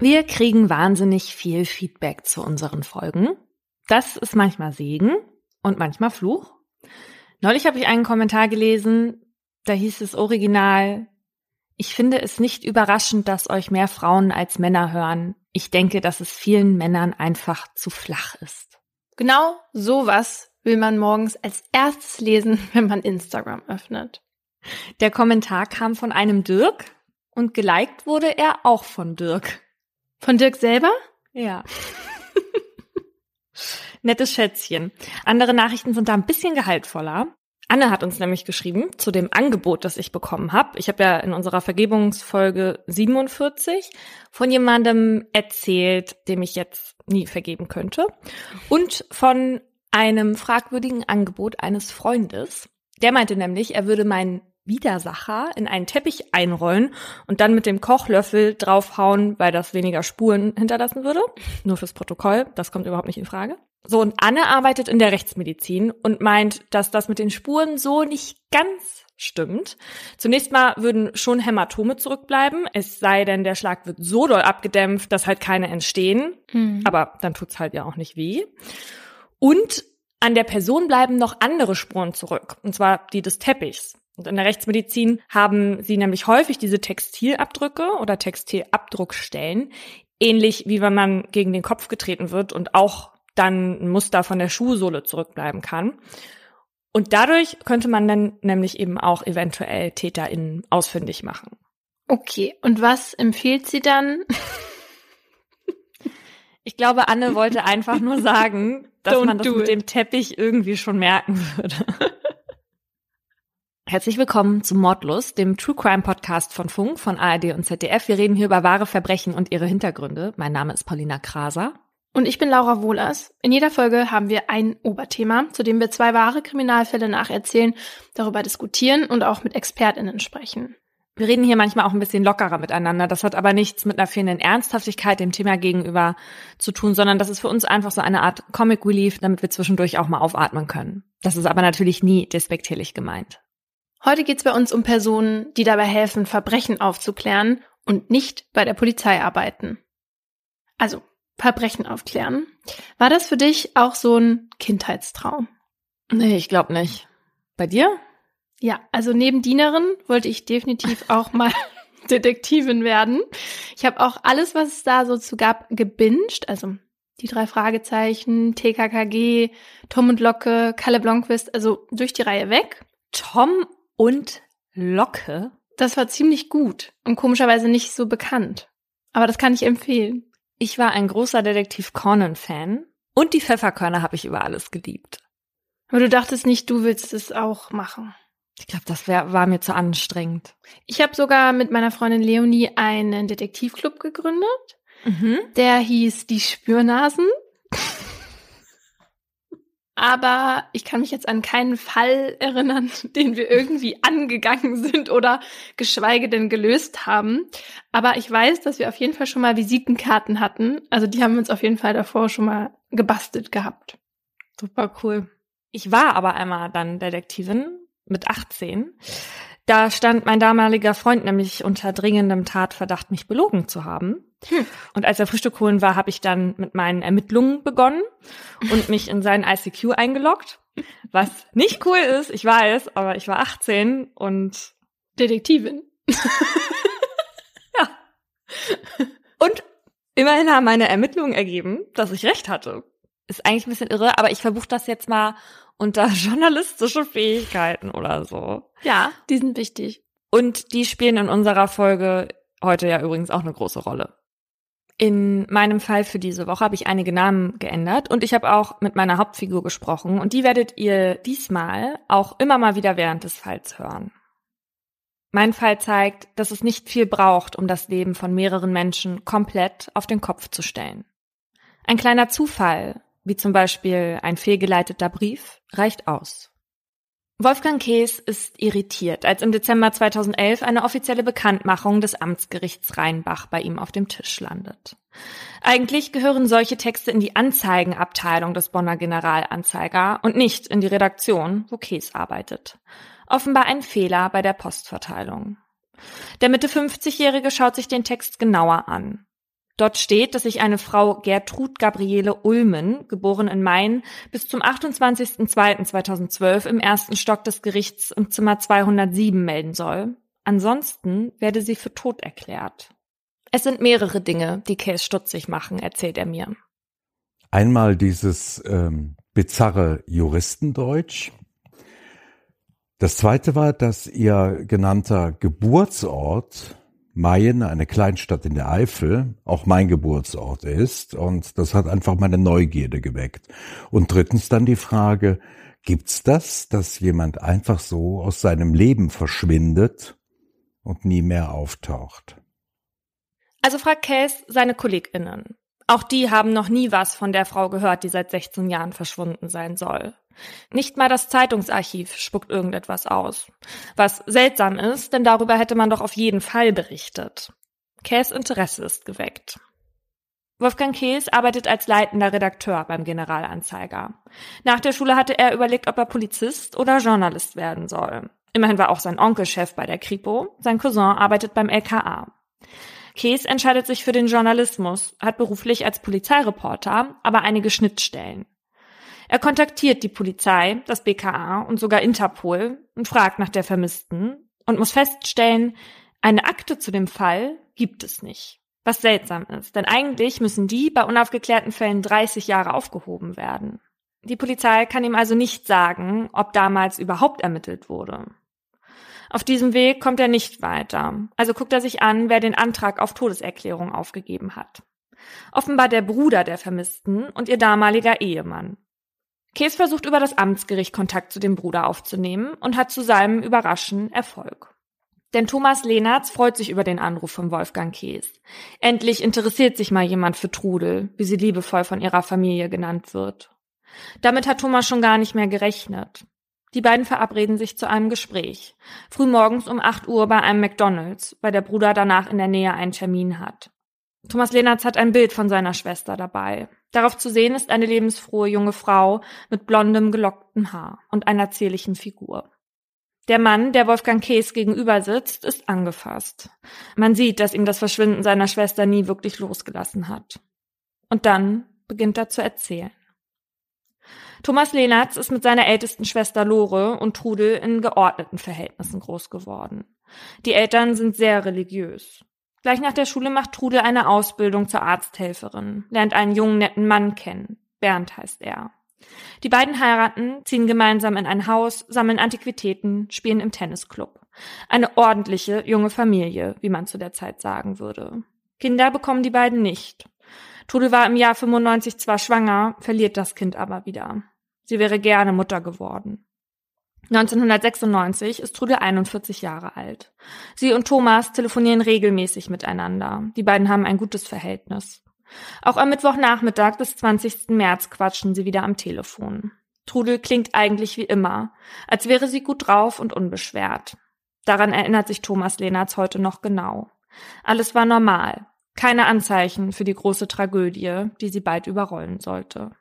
Wir kriegen wahnsinnig viel Feedback zu unseren Folgen. Das ist manchmal Segen und manchmal Fluch. Neulich habe ich einen Kommentar gelesen, da hieß es original, ich finde es nicht überraschend, dass euch mehr Frauen als Männer hören. Ich denke, dass es vielen Männern einfach zu flach ist. Genau sowas will man morgens als erstes lesen, wenn man Instagram öffnet. Der Kommentar kam von einem Dirk und geliked wurde er auch von Dirk. Von Dirk selber? Ja. Nettes Schätzchen. Andere Nachrichten sind da ein bisschen gehaltvoller. Anne hat uns nämlich geschrieben zu dem Angebot, das ich bekommen habe. Ich habe ja in unserer Vergebungsfolge 47 von jemandem erzählt, dem ich jetzt nie vergeben könnte. Und von einem fragwürdigen Angebot eines Freundes. Der meinte nämlich, er würde meinen Widersacher in einen Teppich einrollen und dann mit dem Kochlöffel draufhauen, weil das weniger Spuren hinterlassen würde. Nur fürs Protokoll, das kommt überhaupt nicht in Frage. So, und Anne arbeitet in der Rechtsmedizin und meint, dass das mit den Spuren so nicht ganz stimmt. Zunächst mal würden schon Hämatome zurückbleiben, es sei denn, der Schlag wird so doll abgedämpft, dass halt keine entstehen. Mhm. Aber dann tut's halt ja auch nicht weh. Und an der Person bleiben noch andere Spuren zurück, und zwar die des Teppichs. Und in der Rechtsmedizin haben sie nämlich häufig diese Textilabdrücke oder Textilabdruckstellen, ähnlich wie wenn man gegen den Kopf getreten wird und auch dann ein Muster von der Schuhsohle zurückbleiben kann. Und dadurch könnte man dann nämlich eben auch eventuell TäterInnen ausfindig machen. Okay, und was empfiehlt sie dann? Ich glaube, Anne wollte einfach nur sagen, dass Don't man das mit it. dem Teppich irgendwie schon merken würde. Herzlich willkommen zu Mordlust, dem True Crime Podcast von Funk, von ARD und ZDF. Wir reden hier über wahre Verbrechen und ihre Hintergründe. Mein Name ist Paulina Kraser. Und ich bin Laura Wohlers. In jeder Folge haben wir ein Oberthema, zu dem wir zwei wahre Kriminalfälle nacherzählen, darüber diskutieren und auch mit ExpertInnen sprechen. Wir reden hier manchmal auch ein bisschen lockerer miteinander. Das hat aber nichts mit einer fehlenden Ernsthaftigkeit dem Thema gegenüber zu tun, sondern das ist für uns einfach so eine Art Comic Relief, damit wir zwischendurch auch mal aufatmen können. Das ist aber natürlich nie despektierlich gemeint. Heute geht es bei uns um Personen, die dabei helfen, Verbrechen aufzuklären und nicht bei der Polizei arbeiten. Also Verbrechen aufklären. War das für dich auch so ein Kindheitstraum? Nee, ich glaube nicht. Bei dir? Ja, also neben Dienerin wollte ich definitiv auch mal Detektivin werden. Ich habe auch alles, was es da so zu gab, gebinged. Also die drei Fragezeichen, TKKG, Tom und Locke, Kalle Blomqvist, also durch die Reihe weg. Tom und Locke. Das war ziemlich gut und komischerweise nicht so bekannt. Aber das kann ich empfehlen. Ich war ein großer Detektiv Conan-Fan und die Pfefferkörner habe ich über alles geliebt. Aber du dachtest nicht, du willst es auch machen. Ich glaube, das wär, war mir zu anstrengend. Ich habe sogar mit meiner Freundin Leonie einen Detektivclub gegründet. Mhm. Der hieß Die Spürnasen aber ich kann mich jetzt an keinen Fall erinnern, den wir irgendwie angegangen sind oder geschweige denn gelöst haben. Aber ich weiß, dass wir auf jeden Fall schon mal Visitenkarten hatten. Also die haben wir uns auf jeden Fall davor schon mal gebastelt gehabt. Super cool. Ich war aber einmal dann Detektivin mit 18. Da stand mein damaliger Freund nämlich unter dringendem Tatverdacht, mich belogen zu haben. Hm. Und als er Frühstück holen war, habe ich dann mit meinen Ermittlungen begonnen und mich in seinen ICQ eingeloggt. Was nicht cool ist, ich weiß, aber ich war 18 und Detektivin. ja. Und immerhin haben meine Ermittlungen ergeben, dass ich recht hatte. Ist eigentlich ein bisschen irre, aber ich verbuche das jetzt mal unter journalistische Fähigkeiten oder so. Ja, die sind wichtig. Und die spielen in unserer Folge heute ja übrigens auch eine große Rolle. In meinem Fall für diese Woche habe ich einige Namen geändert und ich habe auch mit meiner Hauptfigur gesprochen und die werdet ihr diesmal auch immer mal wieder während des Falls hören. Mein Fall zeigt, dass es nicht viel braucht, um das Leben von mehreren Menschen komplett auf den Kopf zu stellen. Ein kleiner Zufall, wie zum Beispiel ein fehlgeleiteter Brief, reicht aus. Wolfgang Kees ist irritiert, als im Dezember 2011 eine offizielle Bekanntmachung des Amtsgerichts Rheinbach bei ihm auf dem Tisch landet. Eigentlich gehören solche Texte in die Anzeigenabteilung des Bonner Generalanzeiger und nicht in die Redaktion, wo Kees arbeitet. Offenbar ein Fehler bei der Postverteilung. Der Mitte 50-Jährige schaut sich den Text genauer an. Dort steht, dass sich eine Frau Gertrud Gabriele Ulmen, geboren in Main, bis zum 28.02.2012 im ersten Stock des Gerichts im Zimmer 207 melden soll. Ansonsten werde sie für tot erklärt. Es sind mehrere Dinge, die Case stutzig machen, erzählt er mir. Einmal dieses ähm, bizarre Juristendeutsch. Das zweite war, dass ihr genannter Geburtsort Mayen, eine Kleinstadt in der Eifel, auch mein Geburtsort ist. Und das hat einfach meine Neugierde geweckt. Und drittens dann die Frage, gibt's das, dass jemand einfach so aus seinem Leben verschwindet und nie mehr auftaucht? Also fragt Case seine KollegInnen. Auch die haben noch nie was von der Frau gehört, die seit 16 Jahren verschwunden sein soll. Nicht mal das Zeitungsarchiv spuckt irgendetwas aus. Was seltsam ist, denn darüber hätte man doch auf jeden Fall berichtet. Käs Interesse ist geweckt. Wolfgang Kees arbeitet als leitender Redakteur beim Generalanzeiger. Nach der Schule hatte er überlegt, ob er Polizist oder Journalist werden soll. Immerhin war auch sein Onkel Chef bei der Kripo, sein Cousin arbeitet beim LKA. Kees entscheidet sich für den Journalismus, hat beruflich als Polizeireporter aber einige Schnittstellen. Er kontaktiert die Polizei, das BKA und sogar Interpol und fragt nach der Vermissten und muss feststellen, eine Akte zu dem Fall gibt es nicht. Was seltsam ist, denn eigentlich müssen die bei unaufgeklärten Fällen 30 Jahre aufgehoben werden. Die Polizei kann ihm also nicht sagen, ob damals überhaupt ermittelt wurde. Auf diesem Weg kommt er nicht weiter, also guckt er sich an, wer den Antrag auf Todeserklärung aufgegeben hat. Offenbar der Bruder der Vermissten und ihr damaliger Ehemann. Kees versucht über das Amtsgericht Kontakt zu dem Bruder aufzunehmen und hat zu seinem Überraschen Erfolg. Denn Thomas Lehnertz freut sich über den Anruf von Wolfgang Kees. Endlich interessiert sich mal jemand für Trudel, wie sie liebevoll von ihrer Familie genannt wird. Damit hat Thomas schon gar nicht mehr gerechnet. Die beiden verabreden sich zu einem Gespräch. Frühmorgens um 8 Uhr bei einem McDonalds, weil der Bruder danach in der Nähe einen Termin hat. Thomas Lehnertz hat ein Bild von seiner Schwester dabei. Darauf zu sehen ist eine lebensfrohe junge Frau mit blondem, gelocktem Haar und einer zierlichen Figur. Der Mann, der Wolfgang Kees gegenüber sitzt, ist angefasst. Man sieht, dass ihm das Verschwinden seiner Schwester nie wirklich losgelassen hat. Und dann beginnt er zu erzählen. Thomas Lehnertz ist mit seiner ältesten Schwester Lore und Trudel in geordneten Verhältnissen groß geworden. Die Eltern sind sehr religiös. Gleich nach der Schule macht Trudel eine Ausbildung zur Arzthelferin, lernt einen jungen, netten Mann kennen. Bernd heißt er. Die beiden heiraten, ziehen gemeinsam in ein Haus, sammeln Antiquitäten, spielen im Tennisclub. Eine ordentliche junge Familie, wie man zu der Zeit sagen würde. Kinder bekommen die beiden nicht. Trudel war im Jahr 95 zwar schwanger, verliert das Kind aber wieder. Sie wäre gerne Mutter geworden. 1996 ist Trude 41 Jahre alt. Sie und Thomas telefonieren regelmäßig miteinander. Die beiden haben ein gutes Verhältnis. Auch am Mittwochnachmittag des 20. März quatschen sie wieder am Telefon. Trudel klingt eigentlich wie immer, als wäre sie gut drauf und unbeschwert. Daran erinnert sich Thomas Lehnertz heute noch genau. Alles war normal. Keine Anzeichen für die große Tragödie, die sie bald überrollen sollte.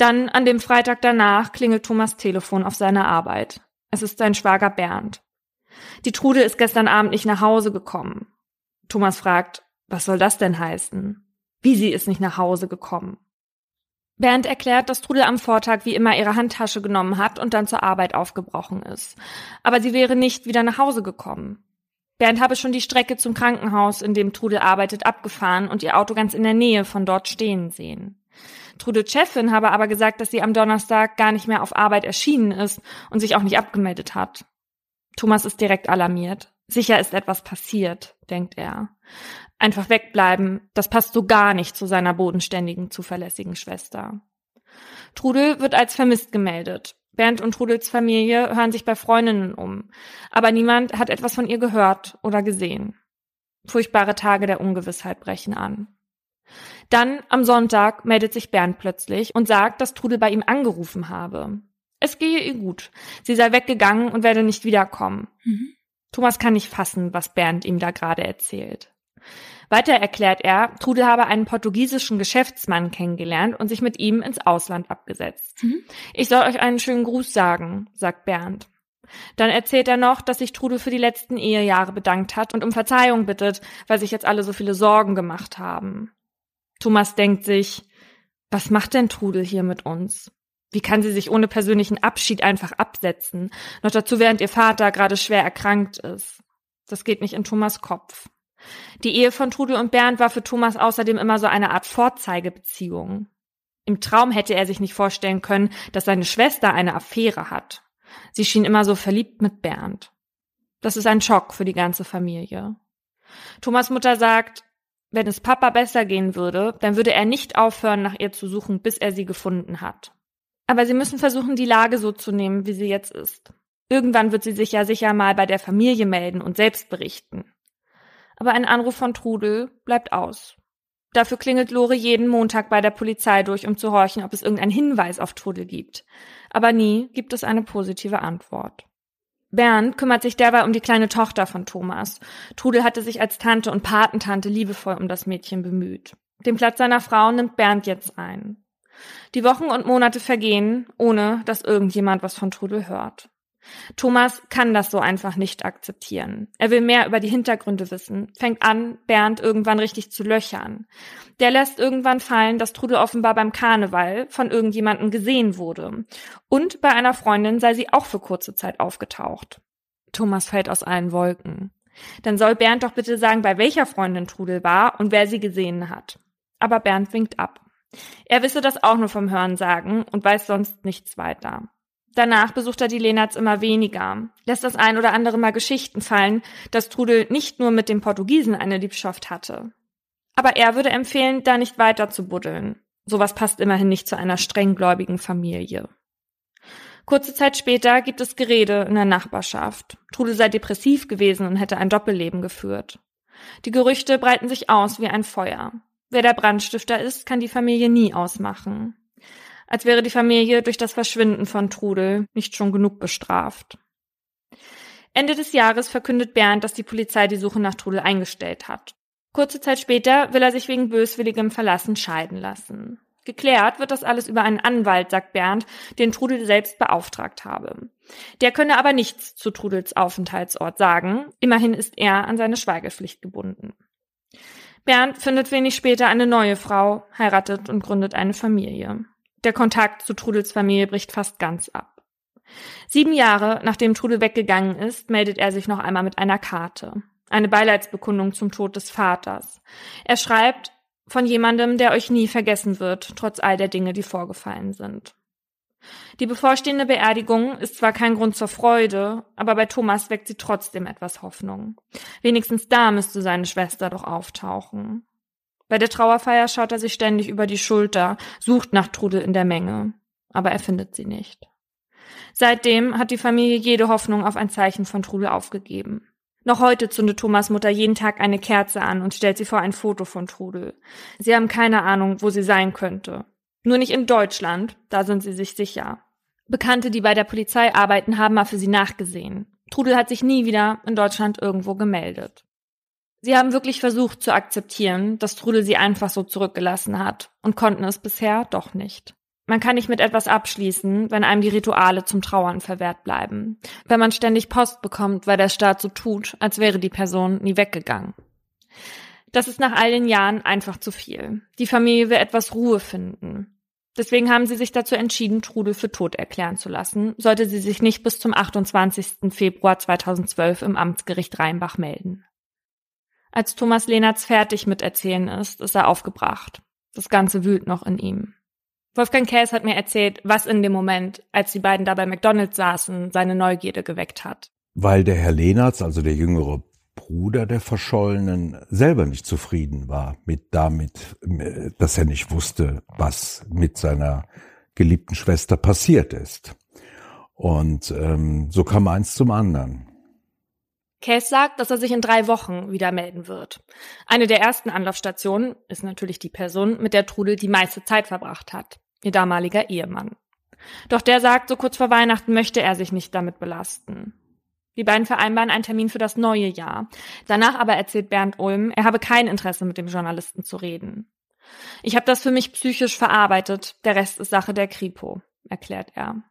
Dann an dem Freitag danach klingelt Thomas Telefon auf seiner Arbeit. Es ist sein Schwager Bernd. Die Trude ist gestern Abend nicht nach Hause gekommen. Thomas fragt, was soll das denn heißen? Wie sie ist nicht nach Hause gekommen. Bernd erklärt, dass Trudel am Vortag wie immer ihre Handtasche genommen hat und dann zur Arbeit aufgebrochen ist. Aber sie wäre nicht wieder nach Hause gekommen. Bernd habe schon die Strecke zum Krankenhaus, in dem Trudel arbeitet, abgefahren und ihr Auto ganz in der Nähe von dort stehen sehen. Trudels Chefin habe aber gesagt, dass sie am Donnerstag gar nicht mehr auf Arbeit erschienen ist und sich auch nicht abgemeldet hat. Thomas ist direkt alarmiert. Sicher ist etwas passiert, denkt er. Einfach wegbleiben, das passt so gar nicht zu seiner bodenständigen, zuverlässigen Schwester. Trudel wird als vermisst gemeldet. Bernd und Trudels Familie hören sich bei Freundinnen um, aber niemand hat etwas von ihr gehört oder gesehen. Furchtbare Tage der Ungewissheit brechen an. Dann am Sonntag meldet sich Bernd plötzlich und sagt, dass Trudel bei ihm angerufen habe. Es gehe ihr gut. Sie sei weggegangen und werde nicht wiederkommen. Mhm. Thomas kann nicht fassen, was Bernd ihm da gerade erzählt. Weiter erklärt er, Trudel habe einen portugiesischen Geschäftsmann kennengelernt und sich mit ihm ins Ausland abgesetzt. Mhm. Ich soll euch einen schönen Gruß sagen, sagt Bernd. Dann erzählt er noch, dass sich Trudel für die letzten Ehejahre bedankt hat und um Verzeihung bittet, weil sich jetzt alle so viele Sorgen gemacht haben. Thomas denkt sich, was macht denn Trudel hier mit uns? Wie kann sie sich ohne persönlichen Abschied einfach absetzen? Noch dazu, während ihr Vater gerade schwer erkrankt ist. Das geht nicht in Thomas Kopf. Die Ehe von Trudel und Bernd war für Thomas außerdem immer so eine Art Vorzeigebeziehung. Im Traum hätte er sich nicht vorstellen können, dass seine Schwester eine Affäre hat. Sie schien immer so verliebt mit Bernd. Das ist ein Schock für die ganze Familie. Thomas Mutter sagt, wenn es Papa besser gehen würde, dann würde er nicht aufhören, nach ihr zu suchen, bis er sie gefunden hat. Aber sie müssen versuchen, die Lage so zu nehmen, wie sie jetzt ist. Irgendwann wird sie sich ja sicher mal bei der Familie melden und selbst berichten. Aber ein Anruf von Trudel bleibt aus. Dafür klingelt Lore jeden Montag bei der Polizei durch, um zu horchen, ob es irgendeinen Hinweis auf Trudel gibt. Aber nie gibt es eine positive Antwort. Bernd kümmert sich derweil um die kleine Tochter von Thomas. Trudel hatte sich als Tante und Patentante liebevoll um das Mädchen bemüht. Den Platz seiner Frau nimmt Bernd jetzt ein. Die Wochen und Monate vergehen, ohne dass irgendjemand was von Trudel hört. Thomas kann das so einfach nicht akzeptieren. Er will mehr über die Hintergründe wissen, fängt an, Bernd irgendwann richtig zu löchern. Der lässt irgendwann fallen, dass Trudel offenbar beim Karneval von irgendjemandem gesehen wurde. Und bei einer Freundin sei sie auch für kurze Zeit aufgetaucht. Thomas fällt aus allen Wolken. Dann soll Bernd doch bitte sagen, bei welcher Freundin Trudel war und wer sie gesehen hat. Aber Bernd winkt ab. Er wisse das auch nur vom Hörensagen und weiß sonst nichts weiter. Danach besucht er die Lenarts immer weniger, lässt das ein oder andere Mal Geschichten fallen, dass Trudel nicht nur mit dem Portugiesen eine Liebschaft hatte. Aber er würde empfehlen, da nicht weiter zu buddeln. Sowas passt immerhin nicht zu einer strenggläubigen Familie. Kurze Zeit später gibt es Gerede in der Nachbarschaft. Trudel sei depressiv gewesen und hätte ein Doppelleben geführt. Die Gerüchte breiten sich aus wie ein Feuer. Wer der Brandstifter ist, kann die Familie nie ausmachen als wäre die Familie durch das Verschwinden von Trudel nicht schon genug bestraft. Ende des Jahres verkündet Bernd, dass die Polizei die Suche nach Trudel eingestellt hat. Kurze Zeit später will er sich wegen böswilligem Verlassen scheiden lassen. Geklärt wird das alles über einen Anwalt, sagt Bernd, den Trudel selbst beauftragt habe. Der könne aber nichts zu Trudels Aufenthaltsort sagen. Immerhin ist er an seine Schweigepflicht gebunden. Bernd findet wenig später eine neue Frau, heiratet und gründet eine Familie. Der Kontakt zu Trudels Familie bricht fast ganz ab. Sieben Jahre nachdem Trudel weggegangen ist, meldet er sich noch einmal mit einer Karte. Eine Beileidsbekundung zum Tod des Vaters. Er schreibt von jemandem, der euch nie vergessen wird, trotz all der Dinge, die vorgefallen sind. Die bevorstehende Beerdigung ist zwar kein Grund zur Freude, aber bei Thomas weckt sie trotzdem etwas Hoffnung. Wenigstens da müsste seine Schwester doch auftauchen. Bei der Trauerfeier schaut er sich ständig über die Schulter, sucht nach Trudel in der Menge, aber er findet sie nicht. Seitdem hat die Familie jede Hoffnung auf ein Zeichen von Trudel aufgegeben. Noch heute zündet Thomas Mutter jeden Tag eine Kerze an und stellt sie vor ein Foto von Trudel. Sie haben keine Ahnung, wo sie sein könnte. Nur nicht in Deutschland, da sind sie sich sicher. Bekannte, die bei der Polizei arbeiten, haben mal für sie nachgesehen. Trudel hat sich nie wieder in Deutschland irgendwo gemeldet. Sie haben wirklich versucht zu akzeptieren, dass Trudel sie einfach so zurückgelassen hat und konnten es bisher doch nicht. Man kann nicht mit etwas abschließen, wenn einem die Rituale zum Trauern verwehrt bleiben. Wenn man ständig Post bekommt, weil der Staat so tut, als wäre die Person nie weggegangen. Das ist nach all den Jahren einfach zu viel. Die Familie will etwas Ruhe finden. Deswegen haben sie sich dazu entschieden, Trudel für tot erklären zu lassen, sollte sie sich nicht bis zum 28. Februar 2012 im Amtsgericht Rheinbach melden. Als Thomas Lehnertz fertig mit Erzählen ist, ist er aufgebracht. Das Ganze wühlt noch in ihm. Wolfgang Käs hat mir erzählt, was in dem Moment, als die beiden da bei McDonalds saßen, seine Neugierde geweckt hat. Weil der Herr Lehnertz, also der jüngere Bruder der Verschollenen, selber nicht zufrieden war mit damit, dass er nicht wusste, was mit seiner geliebten Schwester passiert ist. Und ähm, so kam eins zum anderen. Case sagt, dass er sich in drei Wochen wieder melden wird. Eine der ersten Anlaufstationen ist natürlich die Person, mit der Trudel die meiste Zeit verbracht hat, ihr damaliger Ehemann. Doch der sagt, so kurz vor Weihnachten möchte er sich nicht damit belasten. Die beiden vereinbaren einen Termin für das neue Jahr. Danach aber erzählt Bernd Ulm, er habe kein Interesse, mit dem Journalisten zu reden. Ich habe das für mich psychisch verarbeitet, der Rest ist Sache der Kripo, erklärt er.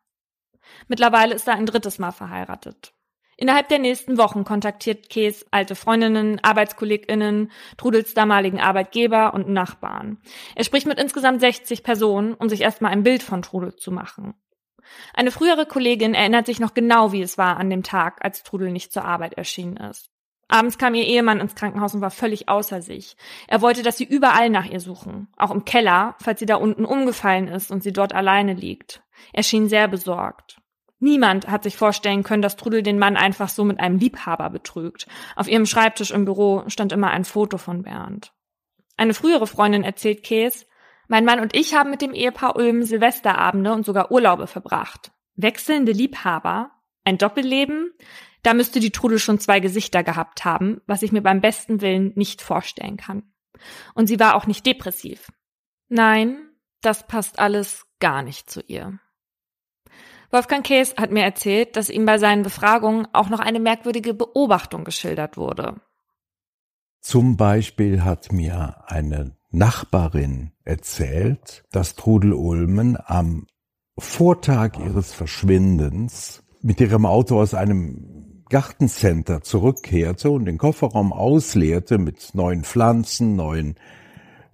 Mittlerweile ist er ein drittes Mal verheiratet. Innerhalb der nächsten Wochen kontaktiert Kees alte Freundinnen, ArbeitskollegInnen, Trudels damaligen Arbeitgeber und Nachbarn. Er spricht mit insgesamt 60 Personen, um sich erstmal ein Bild von Trudel zu machen. Eine frühere Kollegin erinnert sich noch genau, wie es war an dem Tag, als Trudel nicht zur Arbeit erschienen ist. Abends kam ihr Ehemann ins Krankenhaus und war völlig außer sich. Er wollte, dass sie überall nach ihr suchen, auch im Keller, falls sie da unten umgefallen ist und sie dort alleine liegt. Er schien sehr besorgt. Niemand hat sich vorstellen können, dass Trudel den Mann einfach so mit einem Liebhaber betrügt. Auf ihrem Schreibtisch im Büro stand immer ein Foto von Bernd. Eine frühere Freundin erzählt Käs, mein Mann und ich haben mit dem Ehepaar Ulm Silvesterabende und sogar Urlaube verbracht. Wechselnde Liebhaber? Ein Doppelleben? Da müsste die Trudel schon zwei Gesichter gehabt haben, was ich mir beim besten Willen nicht vorstellen kann. Und sie war auch nicht depressiv. Nein, das passt alles gar nicht zu ihr. Wolfgang Kees hat mir erzählt, dass ihm bei seinen Befragungen auch noch eine merkwürdige Beobachtung geschildert wurde. Zum Beispiel hat mir eine Nachbarin erzählt, dass Trudel Ulmen am Vortag ihres Verschwindens mit ihrem Auto aus einem Gartencenter zurückkehrte und den Kofferraum ausleerte mit neuen Pflanzen, neuen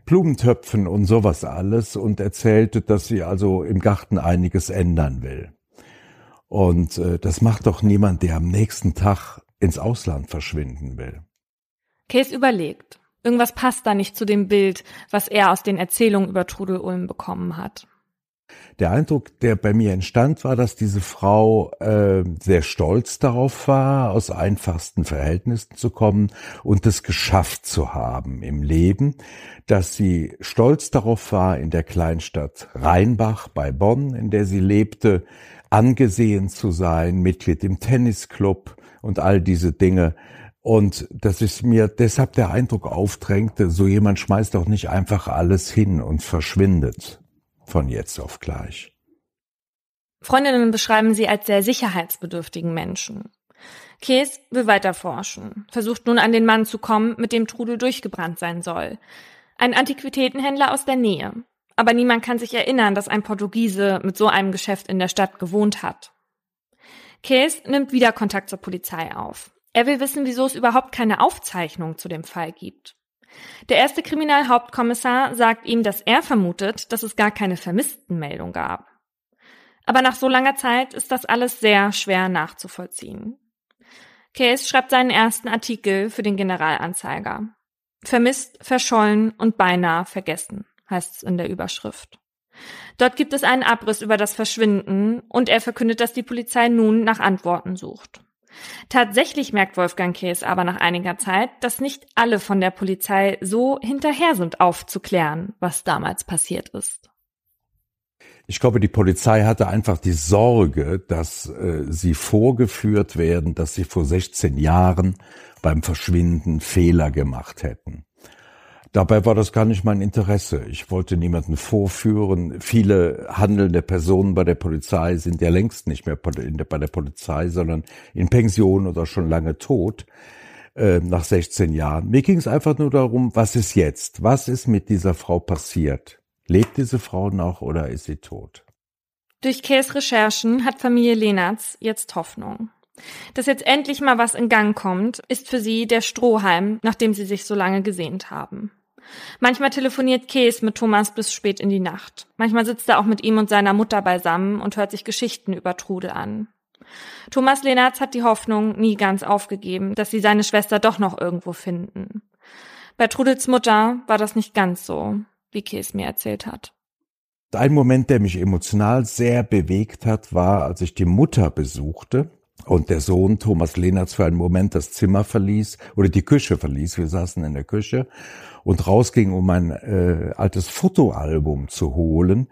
Blumentöpfen und sowas alles und erzählte, dass sie also im Garten einiges ändern will. Und äh, das macht doch niemand, der am nächsten Tag ins Ausland verschwinden will. Case überlegt. Irgendwas passt da nicht zu dem Bild, was er aus den Erzählungen über Trudel Ulm bekommen hat. Der Eindruck, der bei mir entstand, war, dass diese Frau äh, sehr stolz darauf war, aus einfachsten Verhältnissen zu kommen und es geschafft zu haben im Leben, dass sie stolz darauf war, in der Kleinstadt Rheinbach bei Bonn, in der sie lebte, angesehen zu sein, Mitglied im Tennisclub und all diese Dinge. Und dass es mir deshalb der Eindruck aufdrängte, so jemand schmeißt doch nicht einfach alles hin und verschwindet von jetzt auf gleich. Freundinnen beschreiben sie als sehr sicherheitsbedürftigen Menschen. Kees will weiter forschen, versucht nun an den Mann zu kommen, mit dem Trudel durchgebrannt sein soll. Ein Antiquitätenhändler aus der Nähe. Aber niemand kann sich erinnern, dass ein Portugiese mit so einem Geschäft in der Stadt gewohnt hat. Kees nimmt wieder Kontakt zur Polizei auf. Er will wissen, wieso es überhaupt keine Aufzeichnung zu dem Fall gibt. Der erste Kriminalhauptkommissar sagt ihm, dass er vermutet, dass es gar keine Vermisstenmeldung gab. Aber nach so langer Zeit ist das alles sehr schwer nachzuvollziehen. Case schreibt seinen ersten Artikel für den Generalanzeiger. Vermisst, verschollen und beinahe vergessen, heißt es in der Überschrift. Dort gibt es einen Abriss über das Verschwinden und er verkündet, dass die Polizei nun nach Antworten sucht. Tatsächlich merkt Wolfgang Kees aber nach einiger Zeit, dass nicht alle von der Polizei so hinterher sind aufzuklären, was damals passiert ist. Ich glaube, die Polizei hatte einfach die Sorge, dass äh, sie vorgeführt werden, dass sie vor 16 Jahren beim Verschwinden Fehler gemacht hätten. Dabei war das gar nicht mein Interesse. Ich wollte niemanden vorführen. Viele handelnde Personen bei der Polizei sind ja längst nicht mehr bei der Polizei, sondern in Pension oder schon lange tot äh, nach 16 Jahren. Mir ging es einfach nur darum, was ist jetzt? Was ist mit dieser Frau passiert? Lebt diese Frau noch oder ist sie tot? Durch Käs Recherchen hat Familie Lenartz jetzt Hoffnung. Dass jetzt endlich mal was in Gang kommt, ist für sie der Strohhalm, nachdem sie sich so lange gesehnt haben. Manchmal telefoniert Kees mit Thomas bis spät in die Nacht. Manchmal sitzt er auch mit ihm und seiner Mutter beisammen und hört sich Geschichten über Trudel an. Thomas Lenartz hat die Hoffnung nie ganz aufgegeben, dass sie seine Schwester doch noch irgendwo finden. Bei Trudels Mutter war das nicht ganz so, wie Kees mir erzählt hat. Ein Moment, der mich emotional sehr bewegt hat, war, als ich die Mutter besuchte und der Sohn Thomas Lehnertz für einen Moment das Zimmer verließ oder die Küche verließ. Wir saßen in der Küche und rausging, um ein äh, altes Fotoalbum zu holen.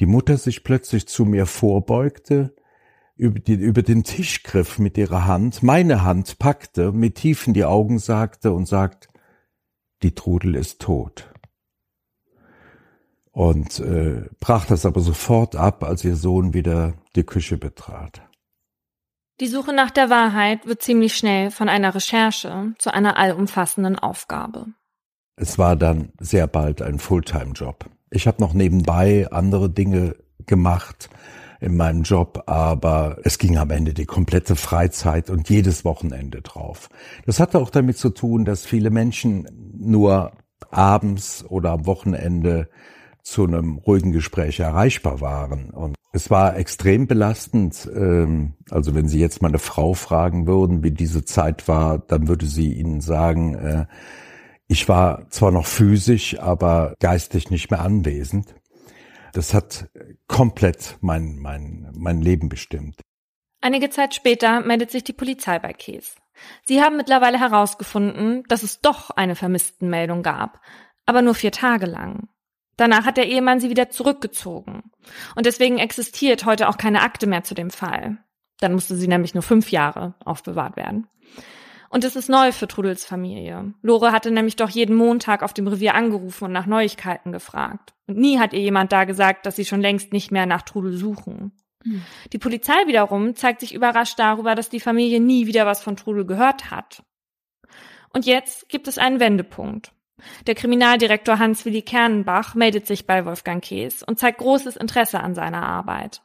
Die Mutter sich plötzlich zu mir vorbeugte, über, die, über den Tisch griff mit ihrer Hand, meine Hand packte, mit tief in die Augen sagte und sagt, die Trudel ist tot. Und äh, brach das aber sofort ab, als ihr Sohn wieder die Küche betrat. Die Suche nach der Wahrheit wird ziemlich schnell von einer Recherche zu einer allumfassenden Aufgabe. Es war dann sehr bald ein Fulltime-Job. Ich habe noch nebenbei andere Dinge gemacht. in meinem Job, aber es ging am Ende die komplette Freizeit und jedes Wochenende drauf. Das hatte auch damit zu tun, dass viele Menschen nur abends oder am Wochenende zu einem ruhigen Gespräch erreichbar waren. Und es war extrem belastend. Ähm, also wenn Sie jetzt mal eine Frau fragen würden, wie diese Zeit war, dann würde sie Ihnen sagen, äh, ich war zwar noch physisch, aber geistig nicht mehr anwesend. Das hat komplett mein, mein, mein Leben bestimmt. Einige Zeit später meldet sich die Polizei bei Kees. Sie haben mittlerweile herausgefunden, dass es doch eine Vermisstenmeldung gab, aber nur vier Tage lang. Danach hat der Ehemann sie wieder zurückgezogen. Und deswegen existiert heute auch keine Akte mehr zu dem Fall. Dann musste sie nämlich nur fünf Jahre aufbewahrt werden. Und es ist neu für Trudels Familie. Lore hatte nämlich doch jeden Montag auf dem Revier angerufen und nach Neuigkeiten gefragt. Und nie hat ihr jemand da gesagt, dass sie schon längst nicht mehr nach Trudel suchen. Mhm. Die Polizei wiederum zeigt sich überrascht darüber, dass die Familie nie wieder was von Trudel gehört hat. Und jetzt gibt es einen Wendepunkt. Der Kriminaldirektor Hans-Willi Kernenbach meldet sich bei Wolfgang Kees und zeigt großes Interesse an seiner Arbeit.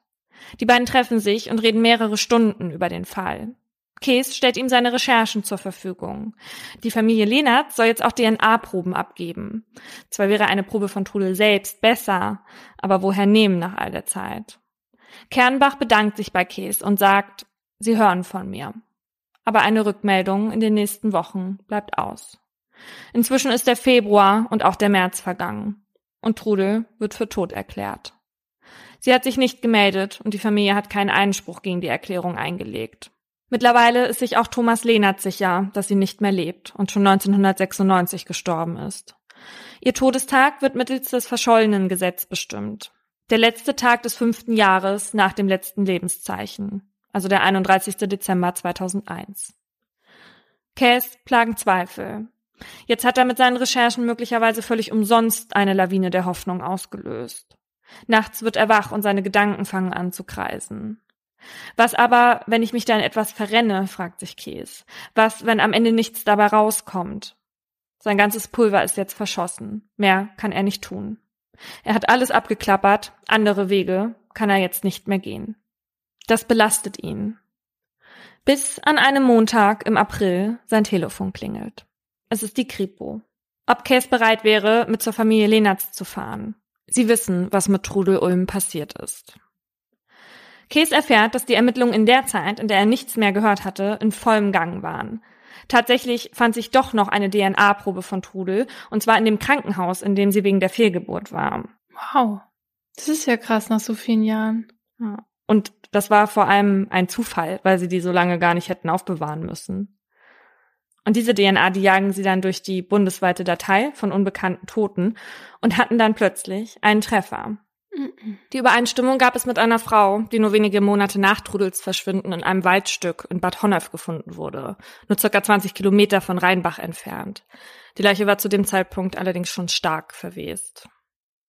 Die beiden treffen sich und reden mehrere Stunden über den Fall. Kees stellt ihm seine Recherchen zur Verfügung. Die Familie Lehnert soll jetzt auch DNA-Proben abgeben. Zwar wäre eine Probe von Trudel selbst besser, aber woher nehmen nach all der Zeit? Kernbach bedankt sich bei Kees und sagt, Sie hören von mir. Aber eine Rückmeldung in den nächsten Wochen bleibt aus. Inzwischen ist der Februar und auch der März vergangen. Und Trudel wird für tot erklärt. Sie hat sich nicht gemeldet und die Familie hat keinen Einspruch gegen die Erklärung eingelegt. Mittlerweile ist sich auch Thomas Lehnert sicher, dass sie nicht mehr lebt und schon 1996 gestorben ist. Ihr Todestag wird mittels des verschollenen Gesetz bestimmt. Der letzte Tag des fünften Jahres nach dem letzten Lebenszeichen, also der 31. Dezember 2001. Cass plagen Zweifel. Jetzt hat er mit seinen Recherchen möglicherweise völlig umsonst eine Lawine der Hoffnung ausgelöst. Nachts wird er wach und seine Gedanken fangen an zu kreisen. Was aber, wenn ich mich dann etwas verrenne, fragt sich Käs. Was, wenn am Ende nichts dabei rauskommt? Sein ganzes Pulver ist jetzt verschossen. Mehr kann er nicht tun. Er hat alles abgeklappert, andere Wege kann er jetzt nicht mehr gehen. Das belastet ihn. Bis an einem Montag im April sein Telefon klingelt. Es ist die Kripo. Ob Case bereit wäre, mit zur Familie Lenatz zu fahren. Sie wissen, was mit Trudel Ulm passiert ist. Case erfährt, dass die Ermittlungen in der Zeit, in der er nichts mehr gehört hatte, in vollem Gang waren. Tatsächlich fand sich doch noch eine DNA-Probe von Trudel, und zwar in dem Krankenhaus, in dem sie wegen der Fehlgeburt war. Wow. Das ist ja krass nach so vielen Jahren. Ja. Und das war vor allem ein Zufall, weil sie die so lange gar nicht hätten aufbewahren müssen. Und diese DNA, die jagen sie dann durch die bundesweite Datei von unbekannten Toten und hatten dann plötzlich einen Treffer. Die Übereinstimmung gab es mit einer Frau, die nur wenige Monate nach Trudels Verschwinden in einem Waldstück in Bad Honnef gefunden wurde, nur circa 20 Kilometer von Rheinbach entfernt. Die Leiche war zu dem Zeitpunkt allerdings schon stark verwest.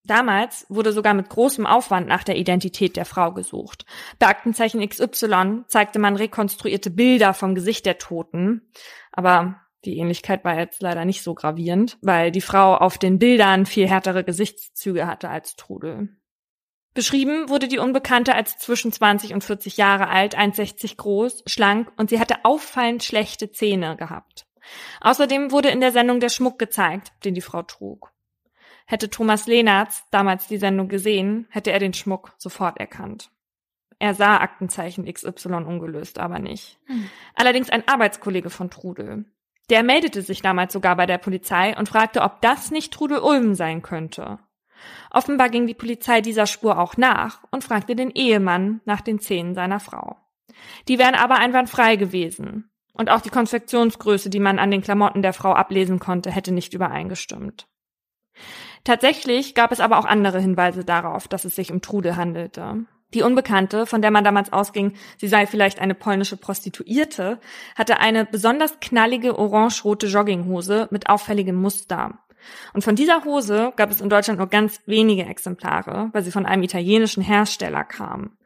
Damals wurde sogar mit großem Aufwand nach der Identität der Frau gesucht. Bei Aktenzeichen XY zeigte man rekonstruierte Bilder vom Gesicht der Toten, aber die Ähnlichkeit war jetzt leider nicht so gravierend, weil die Frau auf den Bildern viel härtere Gesichtszüge hatte als Trudel. Beschrieben wurde die Unbekannte als zwischen 20 und 40 Jahre alt, 1,60 groß, schlank und sie hatte auffallend schlechte Zähne gehabt. Außerdem wurde in der Sendung der Schmuck gezeigt, den die Frau trug. Hätte Thomas Lehnertz damals die Sendung gesehen, hätte er den Schmuck sofort erkannt. Er sah Aktenzeichen XY ungelöst, aber nicht. Hm. Allerdings ein Arbeitskollege von Trudel. Der meldete sich damals sogar bei der Polizei und fragte, ob das nicht Trudel Ulm sein könnte. Offenbar ging die Polizei dieser Spur auch nach und fragte den Ehemann nach den Zähnen seiner Frau. Die wären aber einwandfrei gewesen. Und auch die Konfektionsgröße, die man an den Klamotten der Frau ablesen konnte, hätte nicht übereingestimmt. Tatsächlich gab es aber auch andere Hinweise darauf, dass es sich um Trudel handelte. Die Unbekannte, von der man damals ausging, sie sei vielleicht eine polnische Prostituierte, hatte eine besonders knallige orange-rote Jogginghose mit auffälligem Muster. Und von dieser Hose gab es in Deutschland nur ganz wenige Exemplare, weil sie von einem italienischen Hersteller kam.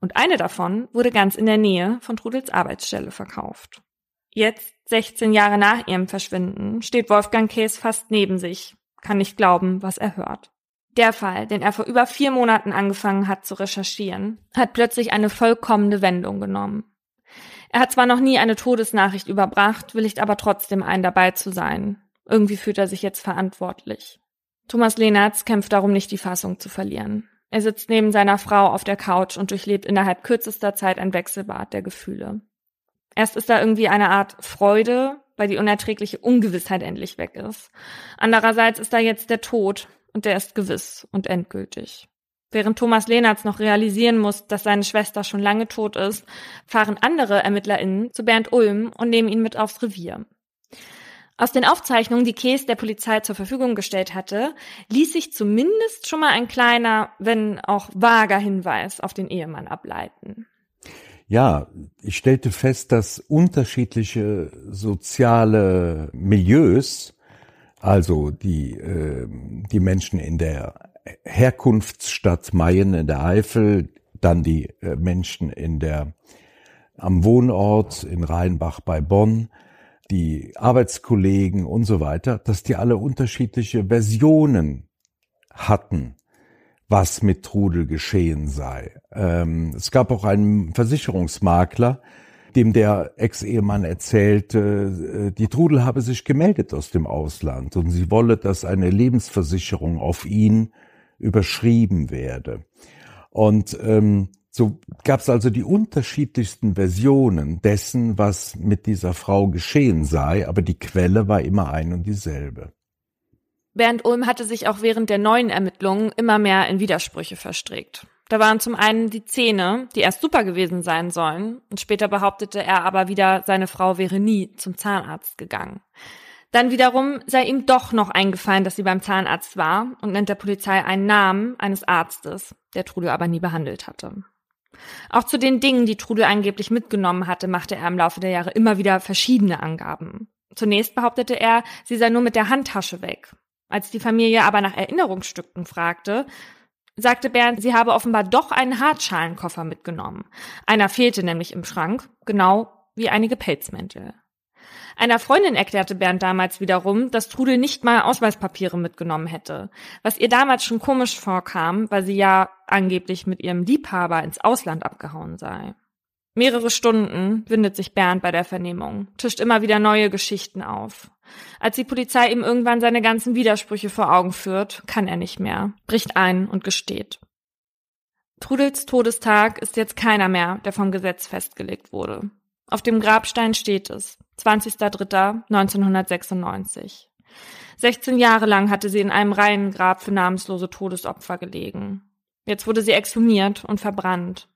Und eine davon wurde ganz in der Nähe von Trudels Arbeitsstelle verkauft. Jetzt, 16 Jahre nach ihrem Verschwinden, steht Wolfgang Käs fast neben sich kann nicht glauben, was er hört. Der Fall, den er vor über vier Monaten angefangen hat zu recherchieren, hat plötzlich eine vollkommene Wendung genommen. Er hat zwar noch nie eine Todesnachricht überbracht, willigt aber trotzdem ein, dabei zu sein. Irgendwie fühlt er sich jetzt verantwortlich. Thomas Lehnertz kämpft darum nicht, die Fassung zu verlieren. Er sitzt neben seiner Frau auf der Couch und durchlebt innerhalb kürzester Zeit ein Wechselbad der Gefühle. Erst ist da irgendwie eine Art Freude, weil die unerträgliche Ungewissheit endlich weg ist. Andererseits ist da jetzt der Tod und der ist gewiss und endgültig. Während Thomas Lehnertz noch realisieren muss, dass seine Schwester schon lange tot ist, fahren andere ErmittlerInnen zu Bernd Ulm und nehmen ihn mit aufs Revier. Aus den Aufzeichnungen, die Kees der Polizei zur Verfügung gestellt hatte, ließ sich zumindest schon mal ein kleiner, wenn auch vager Hinweis auf den Ehemann ableiten. Ja, ich stellte fest, dass unterschiedliche soziale Milieus, also die, äh, die Menschen in der Herkunftsstadt Mayen in der Eifel, dann die äh, Menschen in der, am Wohnort in Rheinbach bei Bonn, die Arbeitskollegen und so weiter, dass die alle unterschiedliche Versionen hatten was mit Trudel geschehen sei. Ähm, es gab auch einen Versicherungsmakler, dem der Ex-Ehemann erzählte, äh, die Trudel habe sich gemeldet aus dem Ausland und sie wolle, dass eine Lebensversicherung auf ihn überschrieben werde. Und ähm, so gab es also die unterschiedlichsten Versionen dessen, was mit dieser Frau geschehen sei, aber die Quelle war immer ein und dieselbe. Bernd Ulm hatte sich auch während der neuen Ermittlungen immer mehr in Widersprüche verstrickt. Da waren zum einen die Zähne, die erst super gewesen sein sollen, und später behauptete er aber wieder, seine Frau wäre nie zum Zahnarzt gegangen. Dann wiederum sei ihm doch noch eingefallen, dass sie beim Zahnarzt war und nennt der Polizei einen Namen eines Arztes, der Trudel aber nie behandelt hatte. Auch zu den Dingen, die Trudel angeblich mitgenommen hatte, machte er im Laufe der Jahre immer wieder verschiedene Angaben. Zunächst behauptete er, sie sei nur mit der Handtasche weg. Als die Familie aber nach Erinnerungsstücken fragte, sagte Bernd, sie habe offenbar doch einen Hartschalenkoffer mitgenommen. Einer fehlte nämlich im Schrank, genau wie einige Pelzmäntel. Einer Freundin erklärte Bernd damals wiederum, dass Trudel nicht mal Ausweispapiere mitgenommen hätte, was ihr damals schon komisch vorkam, weil sie ja angeblich mit ihrem Liebhaber ins Ausland abgehauen sei. Mehrere Stunden windet sich Bernd bei der Vernehmung, tischt immer wieder neue Geschichten auf. Als die Polizei ihm irgendwann seine ganzen Widersprüche vor Augen führt, kann er nicht mehr, bricht ein und gesteht. Trudels Todestag ist jetzt keiner mehr, der vom Gesetz festgelegt wurde. Auf dem Grabstein steht es, 20.03.1996. 16 Jahre lang hatte sie in einem Reihengrab für namenslose Todesopfer gelegen. Jetzt wurde sie exhumiert und verbrannt.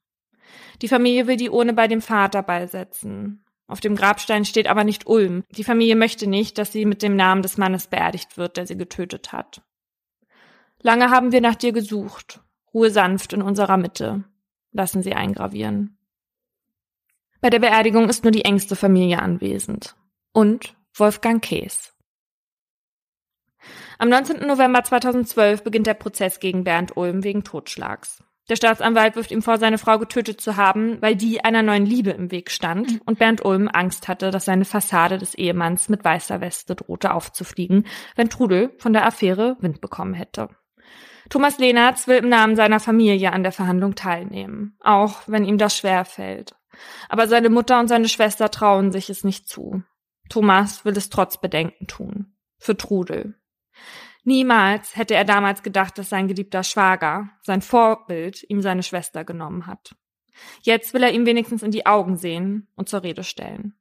Die Familie will die Urne bei dem Vater beisetzen. Auf dem Grabstein steht aber nicht Ulm. Die Familie möchte nicht, dass sie mit dem Namen des Mannes beerdigt wird, der sie getötet hat. Lange haben wir nach dir gesucht. Ruhe sanft in unserer Mitte. Lassen Sie eingravieren. Bei der Beerdigung ist nur die engste Familie anwesend. Und Wolfgang Kees. Am 19. November 2012 beginnt der Prozess gegen Bernd Ulm wegen Totschlags. Der Staatsanwalt wirft ihm vor, seine Frau getötet zu haben, weil die einer neuen Liebe im Weg stand mhm. und Bernd Ulm Angst hatte, dass seine Fassade des Ehemanns mit weißer Weste drohte aufzufliegen, wenn Trudel von der Affäre Wind bekommen hätte. Thomas Lehnertz will im Namen seiner Familie an der Verhandlung teilnehmen, auch wenn ihm das schwer fällt. Aber seine Mutter und seine Schwester trauen sich es nicht zu. Thomas will es trotz Bedenken tun. Für Trudel. Niemals hätte er damals gedacht, dass sein geliebter Schwager, sein Vorbild, ihm seine Schwester genommen hat. Jetzt will er ihm wenigstens in die Augen sehen und zur Rede stellen.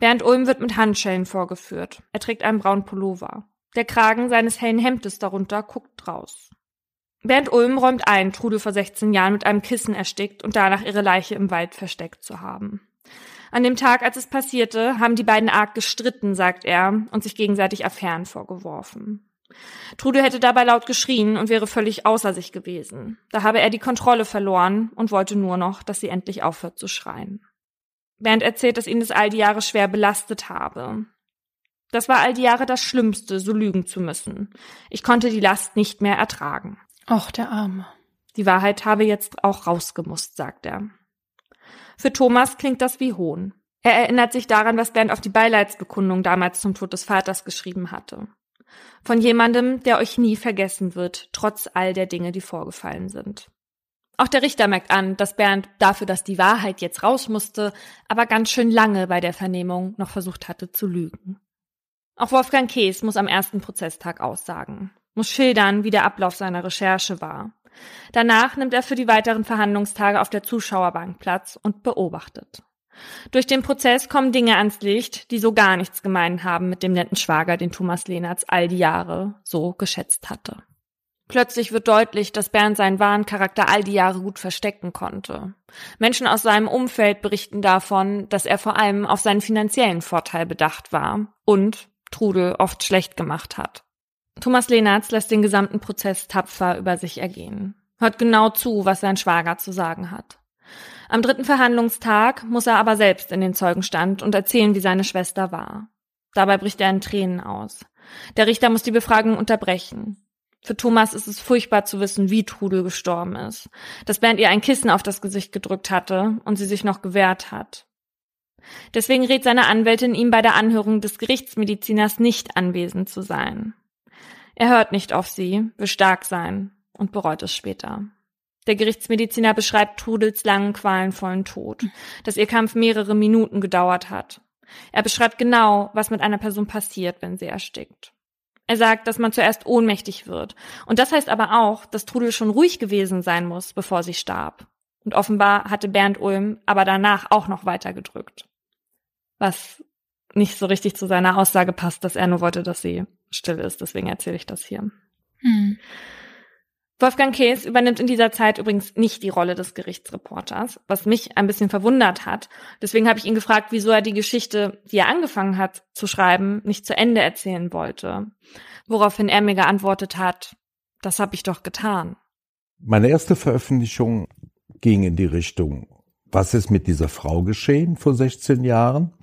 Bernd Ulm wird mit Handschellen vorgeführt. Er trägt einen braunen Pullover. Der Kragen seines hellen Hemdes darunter guckt raus. Bernd Ulm räumt ein, Trudel vor 16 Jahren mit einem Kissen erstickt und danach ihre Leiche im Wald versteckt zu haben. An dem Tag, als es passierte, haben die beiden arg gestritten, sagt er, und sich gegenseitig Affären vorgeworfen. Trude hätte dabei laut geschrien und wäre völlig außer sich gewesen. Da habe er die Kontrolle verloren und wollte nur noch, dass sie endlich aufhört zu schreien. Bernd erzählt, dass ihn das all die Jahre schwer belastet habe. Das war all die Jahre das Schlimmste, so lügen zu müssen. Ich konnte die Last nicht mehr ertragen. Och, der Arme. Die Wahrheit habe jetzt auch rausgemusst, sagt er. Für Thomas klingt das wie Hohn. Er erinnert sich daran, was Bernd auf die Beileidsbekundung damals zum Tod des Vaters geschrieben hatte. Von jemandem, der euch nie vergessen wird, trotz all der Dinge, die vorgefallen sind. Auch der Richter merkt an, dass Bernd dafür, dass die Wahrheit jetzt raus musste, aber ganz schön lange bei der Vernehmung noch versucht hatte zu lügen. Auch Wolfgang Kees muss am ersten Prozesstag aussagen, muss schildern, wie der Ablauf seiner Recherche war. Danach nimmt er für die weiteren Verhandlungstage auf der Zuschauerbank Platz und beobachtet. Durch den Prozess kommen Dinge ans Licht, die so gar nichts gemein haben mit dem netten Schwager, den Thomas Lehnertz all die Jahre so geschätzt hatte. Plötzlich wird deutlich, dass Bernd seinen wahren Charakter all die Jahre gut verstecken konnte. Menschen aus seinem Umfeld berichten davon, dass er vor allem auf seinen finanziellen Vorteil bedacht war und Trudel oft schlecht gemacht hat. Thomas Lehnertz lässt den gesamten Prozess tapfer über sich ergehen. Hört genau zu, was sein Schwager zu sagen hat. Am dritten Verhandlungstag muss er aber selbst in den Zeugenstand und erzählen, wie seine Schwester war. Dabei bricht er in Tränen aus. Der Richter muss die Befragung unterbrechen. Für Thomas ist es furchtbar zu wissen, wie Trudel gestorben ist, dass Bernd ihr ein Kissen auf das Gesicht gedrückt hatte und sie sich noch gewehrt hat. Deswegen rät seine Anwältin ihm bei der Anhörung des Gerichtsmediziners nicht anwesend zu sein. Er hört nicht auf sie, will stark sein und bereut es später. Der Gerichtsmediziner beschreibt Trudels langen, qualenvollen Tod, dass ihr Kampf mehrere Minuten gedauert hat. Er beschreibt genau, was mit einer Person passiert, wenn sie erstickt. Er sagt, dass man zuerst ohnmächtig wird. Und das heißt aber auch, dass Trudel schon ruhig gewesen sein muss, bevor sie starb. Und offenbar hatte Bernd Ulm aber danach auch noch weiter gedrückt. Was nicht so richtig zu seiner Aussage passt, dass er nur wollte, dass sie still ist. Deswegen erzähle ich das hier. Hm. Wolfgang Kees übernimmt in dieser Zeit übrigens nicht die Rolle des Gerichtsreporters, was mich ein bisschen verwundert hat. Deswegen habe ich ihn gefragt, wieso er die Geschichte, die er angefangen hat zu schreiben, nicht zu Ende erzählen wollte. Woraufhin er mir geantwortet hat, das habe ich doch getan. Meine erste Veröffentlichung ging in die Richtung, was ist mit dieser Frau geschehen vor 16 Jahren?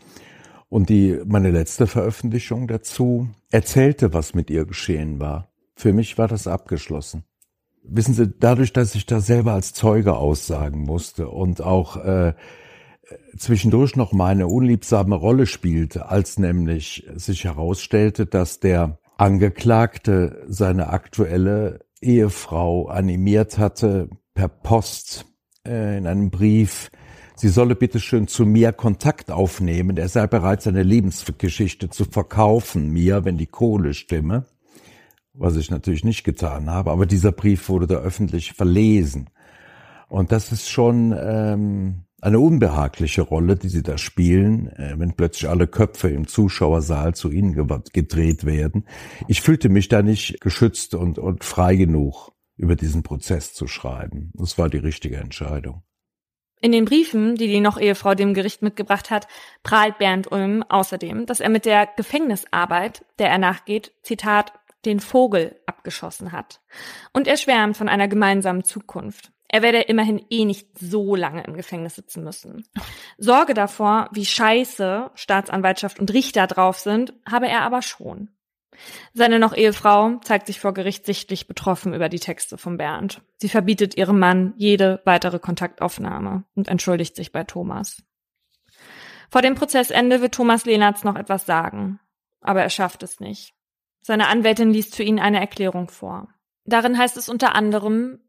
Und die, meine letzte Veröffentlichung dazu erzählte, was mit ihr geschehen war. Für mich war das abgeschlossen. Wissen Sie, dadurch, dass ich da selber als Zeuge aussagen musste und auch äh, zwischendurch noch meine unliebsame Rolle spielte, als nämlich sich herausstellte, dass der Angeklagte seine aktuelle Ehefrau animiert hatte, per Post äh, in einem Brief, sie solle bitte schön zu mir Kontakt aufnehmen, er sei bereit, seine Lebensgeschichte zu verkaufen, mir, wenn die Kohle stimme was ich natürlich nicht getan habe, aber dieser Brief wurde da öffentlich verlesen. Und das ist schon ähm, eine unbehagliche Rolle, die sie da spielen, äh, wenn plötzlich alle Köpfe im Zuschauersaal zu ihnen gedreht werden. Ich fühlte mich da nicht geschützt und, und frei genug, über diesen Prozess zu schreiben. Das war die richtige Entscheidung. In den Briefen, die die noch Ehefrau dem Gericht mitgebracht hat, prahlt Bernd Ulm außerdem, dass er mit der Gefängnisarbeit, der er nachgeht, Zitat, den Vogel abgeschossen hat. Und er schwärmt von einer gemeinsamen Zukunft. Er werde immerhin eh nicht so lange im Gefängnis sitzen müssen. Sorge davor, wie scheiße Staatsanwaltschaft und Richter drauf sind, habe er aber schon. Seine noch Ehefrau zeigt sich vor Gericht sichtlich betroffen über die Texte von Bernd. Sie verbietet ihrem Mann jede weitere Kontaktaufnahme und entschuldigt sich bei Thomas. Vor dem Prozessende wird Thomas Lehnertz noch etwas sagen, aber er schafft es nicht. Seine Anwältin liest für ihn eine Erklärung vor. Darin heißt es unter anderem,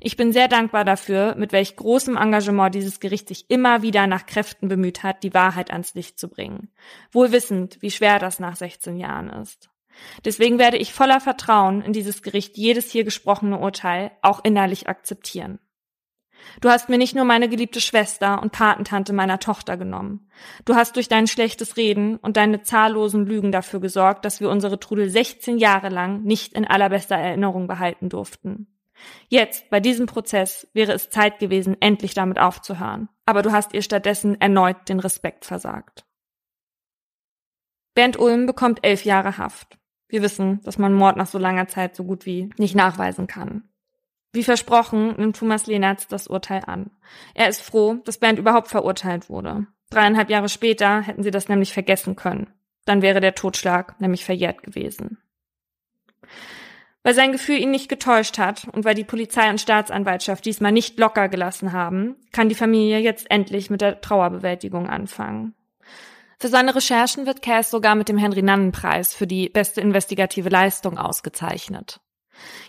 ich bin sehr dankbar dafür, mit welch großem Engagement dieses Gericht sich immer wieder nach Kräften bemüht hat, die Wahrheit ans Licht zu bringen. Wohl wissend, wie schwer das nach 16 Jahren ist. Deswegen werde ich voller Vertrauen in dieses Gericht jedes hier gesprochene Urteil auch innerlich akzeptieren. Du hast mir nicht nur meine geliebte Schwester und Patentante meiner Tochter genommen. Du hast durch dein schlechtes Reden und deine zahllosen Lügen dafür gesorgt, dass wir unsere Trudel 16 Jahre lang nicht in allerbester Erinnerung behalten durften. Jetzt, bei diesem Prozess, wäre es Zeit gewesen, endlich damit aufzuhören. Aber du hast ihr stattdessen erneut den Respekt versagt. Bernd Ulm bekommt elf Jahre Haft. Wir wissen, dass man Mord nach so langer Zeit so gut wie nicht nachweisen kann. Wie versprochen nimmt Thomas Lehnertz das Urteil an. Er ist froh, dass Bernd überhaupt verurteilt wurde. Dreieinhalb Jahre später hätten sie das nämlich vergessen können. Dann wäre der Totschlag nämlich verjährt gewesen. Weil sein Gefühl ihn nicht getäuscht hat und weil die Polizei und Staatsanwaltschaft diesmal nicht locker gelassen haben, kann die Familie jetzt endlich mit der Trauerbewältigung anfangen. Für seine Recherchen wird Cass sogar mit dem Henry-Nannen-Preis für die beste investigative Leistung ausgezeichnet.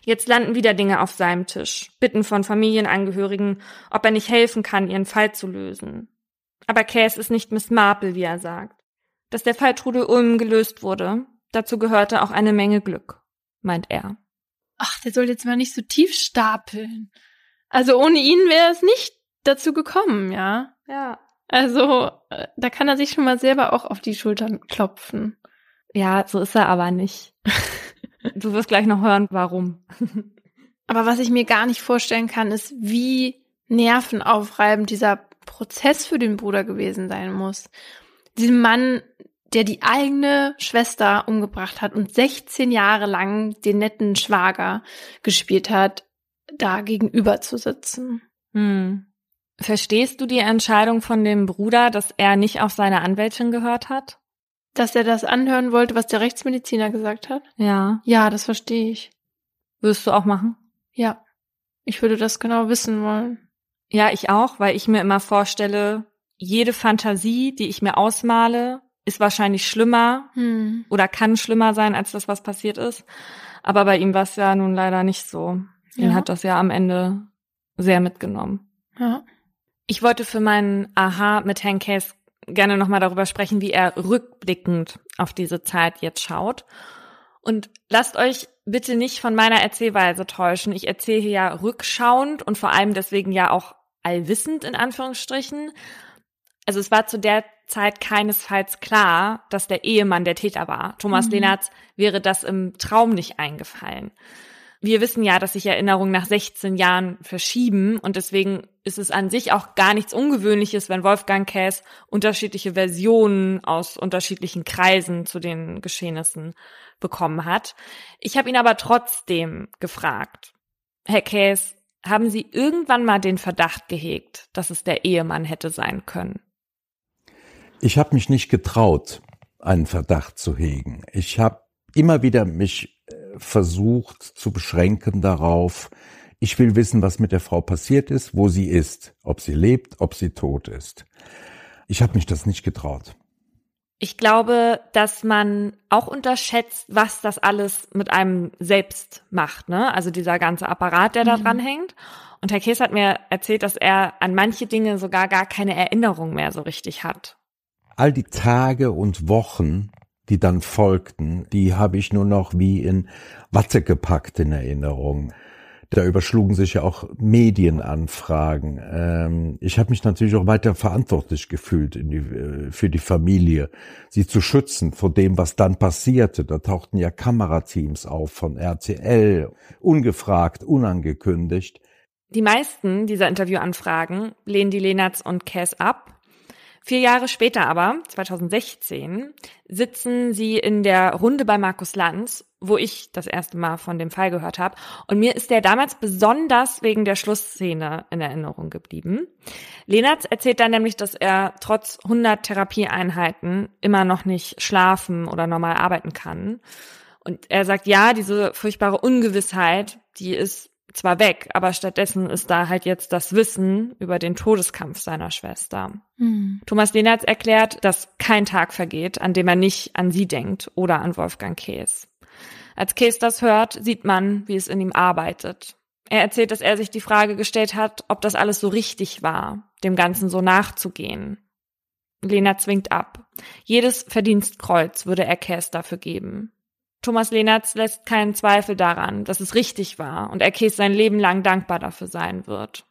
Jetzt landen wieder Dinge auf seinem Tisch, Bitten von Familienangehörigen, ob er nicht helfen kann, ihren Fall zu lösen. Aber Cass ist nicht Miss Marple, wie er sagt. Dass der Fall Trudel Ulm gelöst wurde, dazu gehörte auch eine Menge Glück, meint er. Ach, der soll jetzt mal nicht so tief stapeln. Also ohne ihn wäre es nicht dazu gekommen, ja. Ja. Also, äh, da kann er sich schon mal selber auch auf die Schultern klopfen. Ja, so ist er aber nicht. Du wirst gleich noch hören, warum. Aber was ich mir gar nicht vorstellen kann, ist, wie nervenaufreibend dieser Prozess für den Bruder gewesen sein muss. Diesem Mann, der die eigene Schwester umgebracht hat und 16 Jahre lang den netten Schwager gespielt hat, da gegenüber zu sitzen. Hm. Verstehst du die Entscheidung von dem Bruder, dass er nicht auf seine Anwältin gehört hat? Dass er das anhören wollte, was der Rechtsmediziner gesagt hat? Ja. Ja, das verstehe ich. Würdest du auch machen? Ja. Ich würde das genau wissen wollen. Ja, ich auch, weil ich mir immer vorstelle, jede Fantasie, die ich mir ausmale, ist wahrscheinlich schlimmer Hm. oder kann schlimmer sein als das, was passiert ist. Aber bei ihm war es ja nun leider nicht so. Ihn Ja. hat das ja am Ende sehr mitgenommen. Ja. Ich wollte für meinen Aha mit Hank Case gerne nochmal darüber sprechen, wie er rückblickend auf diese Zeit jetzt schaut. Und lasst euch bitte nicht von meiner Erzählweise täuschen. Ich erzähle hier ja rückschauend und vor allem deswegen ja auch allwissend in Anführungsstrichen. Also es war zu der Zeit keinesfalls klar, dass der Ehemann der Täter war. Thomas Mhm. Lehnertz wäre das im Traum nicht eingefallen. Wir wissen ja, dass sich Erinnerungen nach 16 Jahren verschieben und deswegen ist es an sich auch gar nichts Ungewöhnliches, wenn Wolfgang Käs unterschiedliche Versionen aus unterschiedlichen Kreisen zu den Geschehnissen bekommen hat. Ich habe ihn aber trotzdem gefragt, Herr Käs, haben Sie irgendwann mal den Verdacht gehegt, dass es der Ehemann hätte sein können? Ich habe mich nicht getraut, einen Verdacht zu hegen. Ich habe immer wieder mich versucht zu beschränken darauf, ich will wissen, was mit der Frau passiert ist, wo sie ist, ob sie lebt, ob sie tot ist. Ich habe mich das nicht getraut. Ich glaube, dass man auch unterschätzt, was das alles mit einem selbst macht, ne? Also dieser ganze Apparat, der da Mhm. dran hängt. Und Herr Kees hat mir erzählt, dass er an manche Dinge sogar gar keine Erinnerung mehr so richtig hat. All die Tage und Wochen, die dann folgten, die habe ich nur noch wie in Watte gepackt in Erinnerung. Da überschlugen sich ja auch Medienanfragen. Ähm, ich habe mich natürlich auch weiter verantwortlich gefühlt äh, für die Familie, sie zu schützen vor dem, was dann passierte. Da tauchten ja Kamerateams auf von RTL, ungefragt, unangekündigt. Die meisten dieser Interviewanfragen lehnen die Lenarts und Cass ab. Vier Jahre später aber, 2016, sitzen sie in der Runde bei Markus Lanz, wo ich das erste Mal von dem Fall gehört habe. Und mir ist der damals besonders wegen der Schlussszene in Erinnerung geblieben. Lenartz erzählt dann nämlich, dass er trotz 100 Therapieeinheiten immer noch nicht schlafen oder normal arbeiten kann. Und er sagt, ja, diese furchtbare Ungewissheit, die ist zwar weg, aber stattdessen ist da halt jetzt das Wissen über den Todeskampf seiner Schwester. Hm. Thomas Lehnertz erklärt, dass kein Tag vergeht, an dem er nicht an sie denkt oder an Wolfgang Kees. Als Kees das hört, sieht man, wie es in ihm arbeitet. Er erzählt, dass er sich die Frage gestellt hat, ob das alles so richtig war, dem Ganzen so nachzugehen. Lena zwingt ab. Jedes Verdienstkreuz würde er Kees dafür geben. Thomas Lehnertz lässt keinen Zweifel daran, dass es richtig war und er Kees sein Leben lang dankbar dafür sein wird.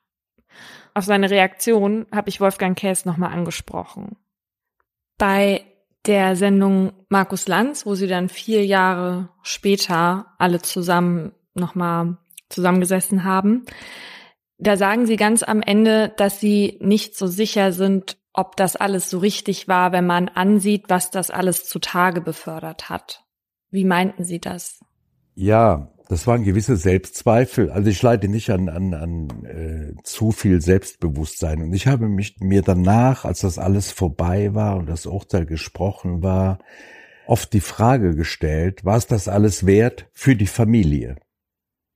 Auf seine Reaktion habe ich Wolfgang Käs nochmal angesprochen. Bei der Sendung Markus Lanz, wo sie dann vier Jahre später alle zusammen nochmal zusammengesessen haben, da sagen sie ganz am Ende, dass sie nicht so sicher sind, ob das alles so richtig war, wenn man ansieht, was das alles zutage befördert hat. Wie meinten Sie das? Ja, das waren gewisse Selbstzweifel. Also ich leide nicht an, an, an äh, zu viel Selbstbewusstsein. Und ich habe mich mir danach, als das alles vorbei war und das Urteil gesprochen war, oft die Frage gestellt, war es das alles wert für die Familie?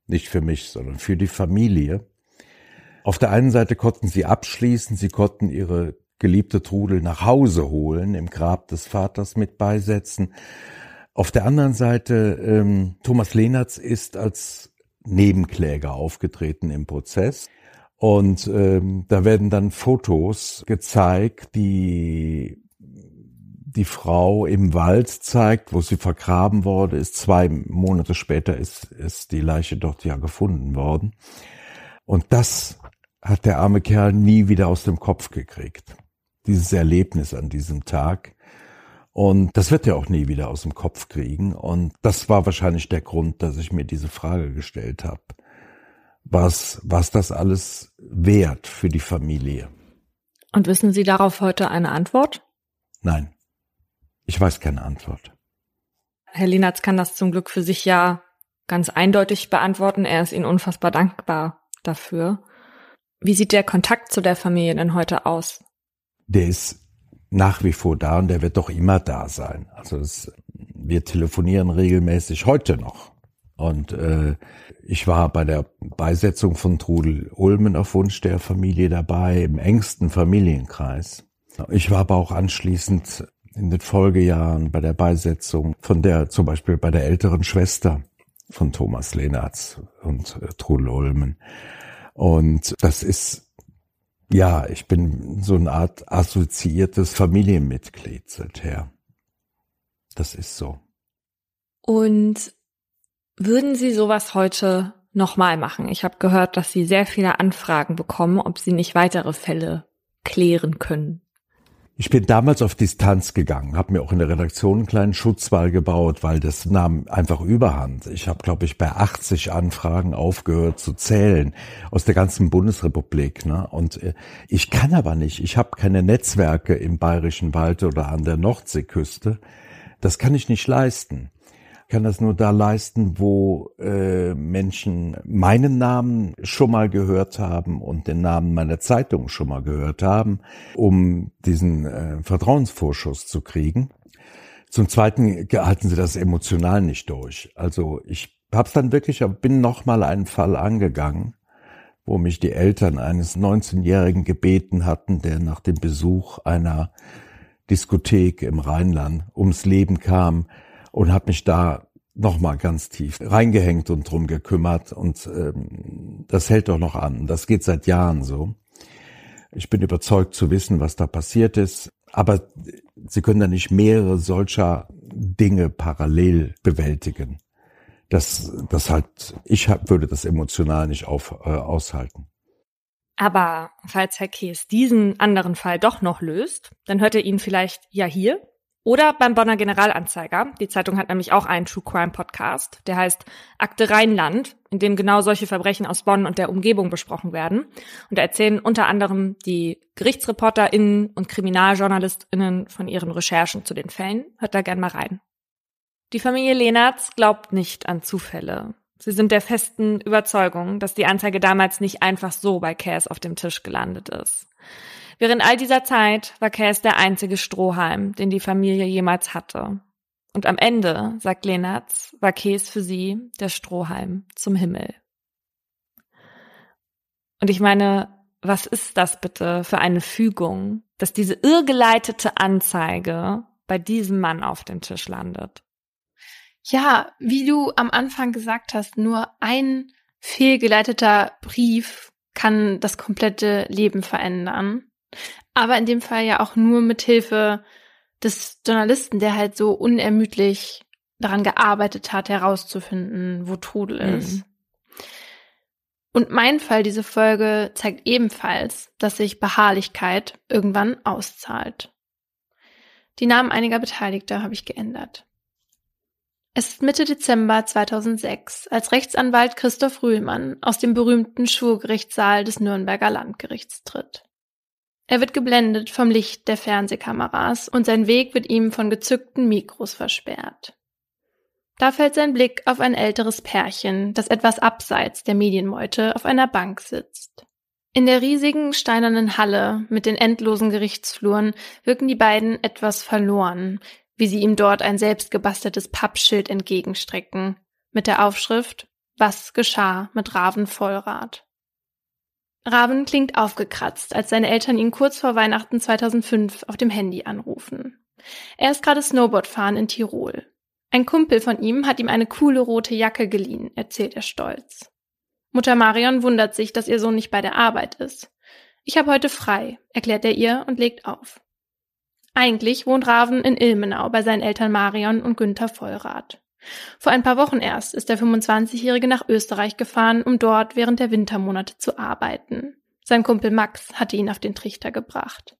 Nicht für mich, sondern für die Familie. Auf der einen Seite konnten sie abschließen, sie konnten ihre geliebte Trudel nach Hause holen, im Grab des Vaters mit beisetzen. Auf der anderen Seite, ähm, Thomas Lehnertz ist als Nebenkläger aufgetreten im Prozess. Und ähm, da werden dann Fotos gezeigt, die die Frau im Wald zeigt, wo sie vergraben wurde, ist zwei Monate später ist, ist die Leiche dort ja gefunden worden. Und das hat der arme Kerl nie wieder aus dem Kopf gekriegt. Dieses Erlebnis an diesem Tag. Und das wird er auch nie wieder aus dem Kopf kriegen. Und das war wahrscheinlich der Grund, dass ich mir diese Frage gestellt habe. Was, was das alles wert für die Familie. Und wissen Sie darauf heute eine Antwort? Nein. Ich weiß keine Antwort. Herr Lienatz kann das zum Glück für sich ja ganz eindeutig beantworten. Er ist Ihnen unfassbar dankbar dafür. Wie sieht der Kontakt zu der Familie denn heute aus? Der ist nach wie vor da und der wird doch immer da sein. Also es, wir telefonieren regelmäßig heute noch. Und äh, ich war bei der Beisetzung von Trudel Ulmen auf Wunsch der Familie dabei, im engsten Familienkreis. Ich war aber auch anschließend in den Folgejahren bei der Beisetzung von der, zum Beispiel bei der älteren Schwester von Thomas Lehnertz und äh, Trudel Ulmen. Und das ist, ja, ich bin so eine Art assoziiertes Familienmitglied seither. Das ist so. Und würden Sie sowas heute nochmal machen? Ich habe gehört, dass Sie sehr viele Anfragen bekommen, ob Sie nicht weitere Fälle klären können. Ich bin damals auf Distanz gegangen, habe mir auch in der Redaktion einen kleinen Schutzwall gebaut, weil das nahm einfach überhand. Ich habe, glaube ich, bei 80 Anfragen aufgehört zu zählen aus der ganzen Bundesrepublik. Ne? Und äh, ich kann aber nicht. Ich habe keine Netzwerke im Bayerischen Wald oder an der Nordseeküste. Das kann ich nicht leisten kann das nur da leisten, wo äh, Menschen meinen Namen schon mal gehört haben und den Namen meiner Zeitung schon mal gehört haben, um diesen äh, Vertrauensvorschuss zu kriegen. Zum Zweiten halten sie das emotional nicht durch. Also ich hab's dann wirklich, bin noch mal einen Fall angegangen, wo mich die Eltern eines 19-Jährigen gebeten hatten, der nach dem Besuch einer Diskothek im Rheinland ums Leben kam, und habe mich da nochmal ganz tief reingehängt und drum gekümmert und ähm, das hält doch noch an. Das geht seit Jahren so. Ich bin überzeugt zu wissen, was da passiert ist, aber Sie können da nicht mehrere solcher Dinge parallel bewältigen. Das, das halt, ich hab, würde das emotional nicht auf, äh, aushalten. Aber falls Herr Kees diesen anderen Fall doch noch löst, dann hört er ihn vielleicht ja hier oder beim Bonner Generalanzeiger. Die Zeitung hat nämlich auch einen True Crime Podcast, der heißt Akte Rheinland, in dem genau solche Verbrechen aus Bonn und der Umgebung besprochen werden. Und da erzählen unter anderem die GerichtsreporterInnen und KriminaljournalistInnen von ihren Recherchen zu den Fällen. Hört da gern mal rein. Die Familie Lehnertz glaubt nicht an Zufälle. Sie sind der festen Überzeugung, dass die Anzeige damals nicht einfach so bei Cass auf dem Tisch gelandet ist. Während all dieser Zeit war Cass der einzige Strohhalm, den die Familie jemals hatte. Und am Ende, sagt Lenatz, war Käs für sie der Strohhalm zum Himmel. Und ich meine, was ist das bitte für eine Fügung, dass diese irrgeleitete Anzeige bei diesem Mann auf dem Tisch landet? Ja, wie du am Anfang gesagt hast, nur ein fehlgeleiteter Brief kann das komplette Leben verändern. Aber in dem Fall ja auch nur mit Hilfe des Journalisten, der halt so unermüdlich daran gearbeitet hat, herauszufinden, wo Trudel mhm. ist. Und mein Fall, diese Folge, zeigt ebenfalls, dass sich Beharrlichkeit irgendwann auszahlt. Die Namen einiger Beteiligter habe ich geändert. Es ist Mitte Dezember 2006, als Rechtsanwalt Christoph Rühlmann aus dem berühmten Schwurgerichtssaal des Nürnberger Landgerichts tritt. Er wird geblendet vom Licht der Fernsehkameras und sein Weg wird ihm von gezückten Mikros versperrt. Da fällt sein Blick auf ein älteres Pärchen, das etwas abseits der Medienmeute auf einer Bank sitzt. In der riesigen steinernen Halle mit den endlosen Gerichtsfluren wirken die beiden etwas verloren, wie sie ihm dort ein selbstgebasteltes Pappschild entgegenstrecken, mit der Aufschrift Was geschah mit Raven Vollrath? Raven klingt aufgekratzt, als seine Eltern ihn kurz vor Weihnachten 2005 auf dem Handy anrufen. Er ist gerade Snowboard fahren in Tirol. Ein Kumpel von ihm hat ihm eine coole rote Jacke geliehen, erzählt er stolz. Mutter Marion wundert sich, dass ihr Sohn nicht bei der Arbeit ist. Ich habe heute frei, erklärt er ihr und legt auf. Eigentlich wohnt Raven in Ilmenau bei seinen Eltern Marion und Günther Vollrath. Vor ein paar Wochen erst ist der 25-Jährige nach Österreich gefahren, um dort während der Wintermonate zu arbeiten. Sein Kumpel Max hatte ihn auf den Trichter gebracht.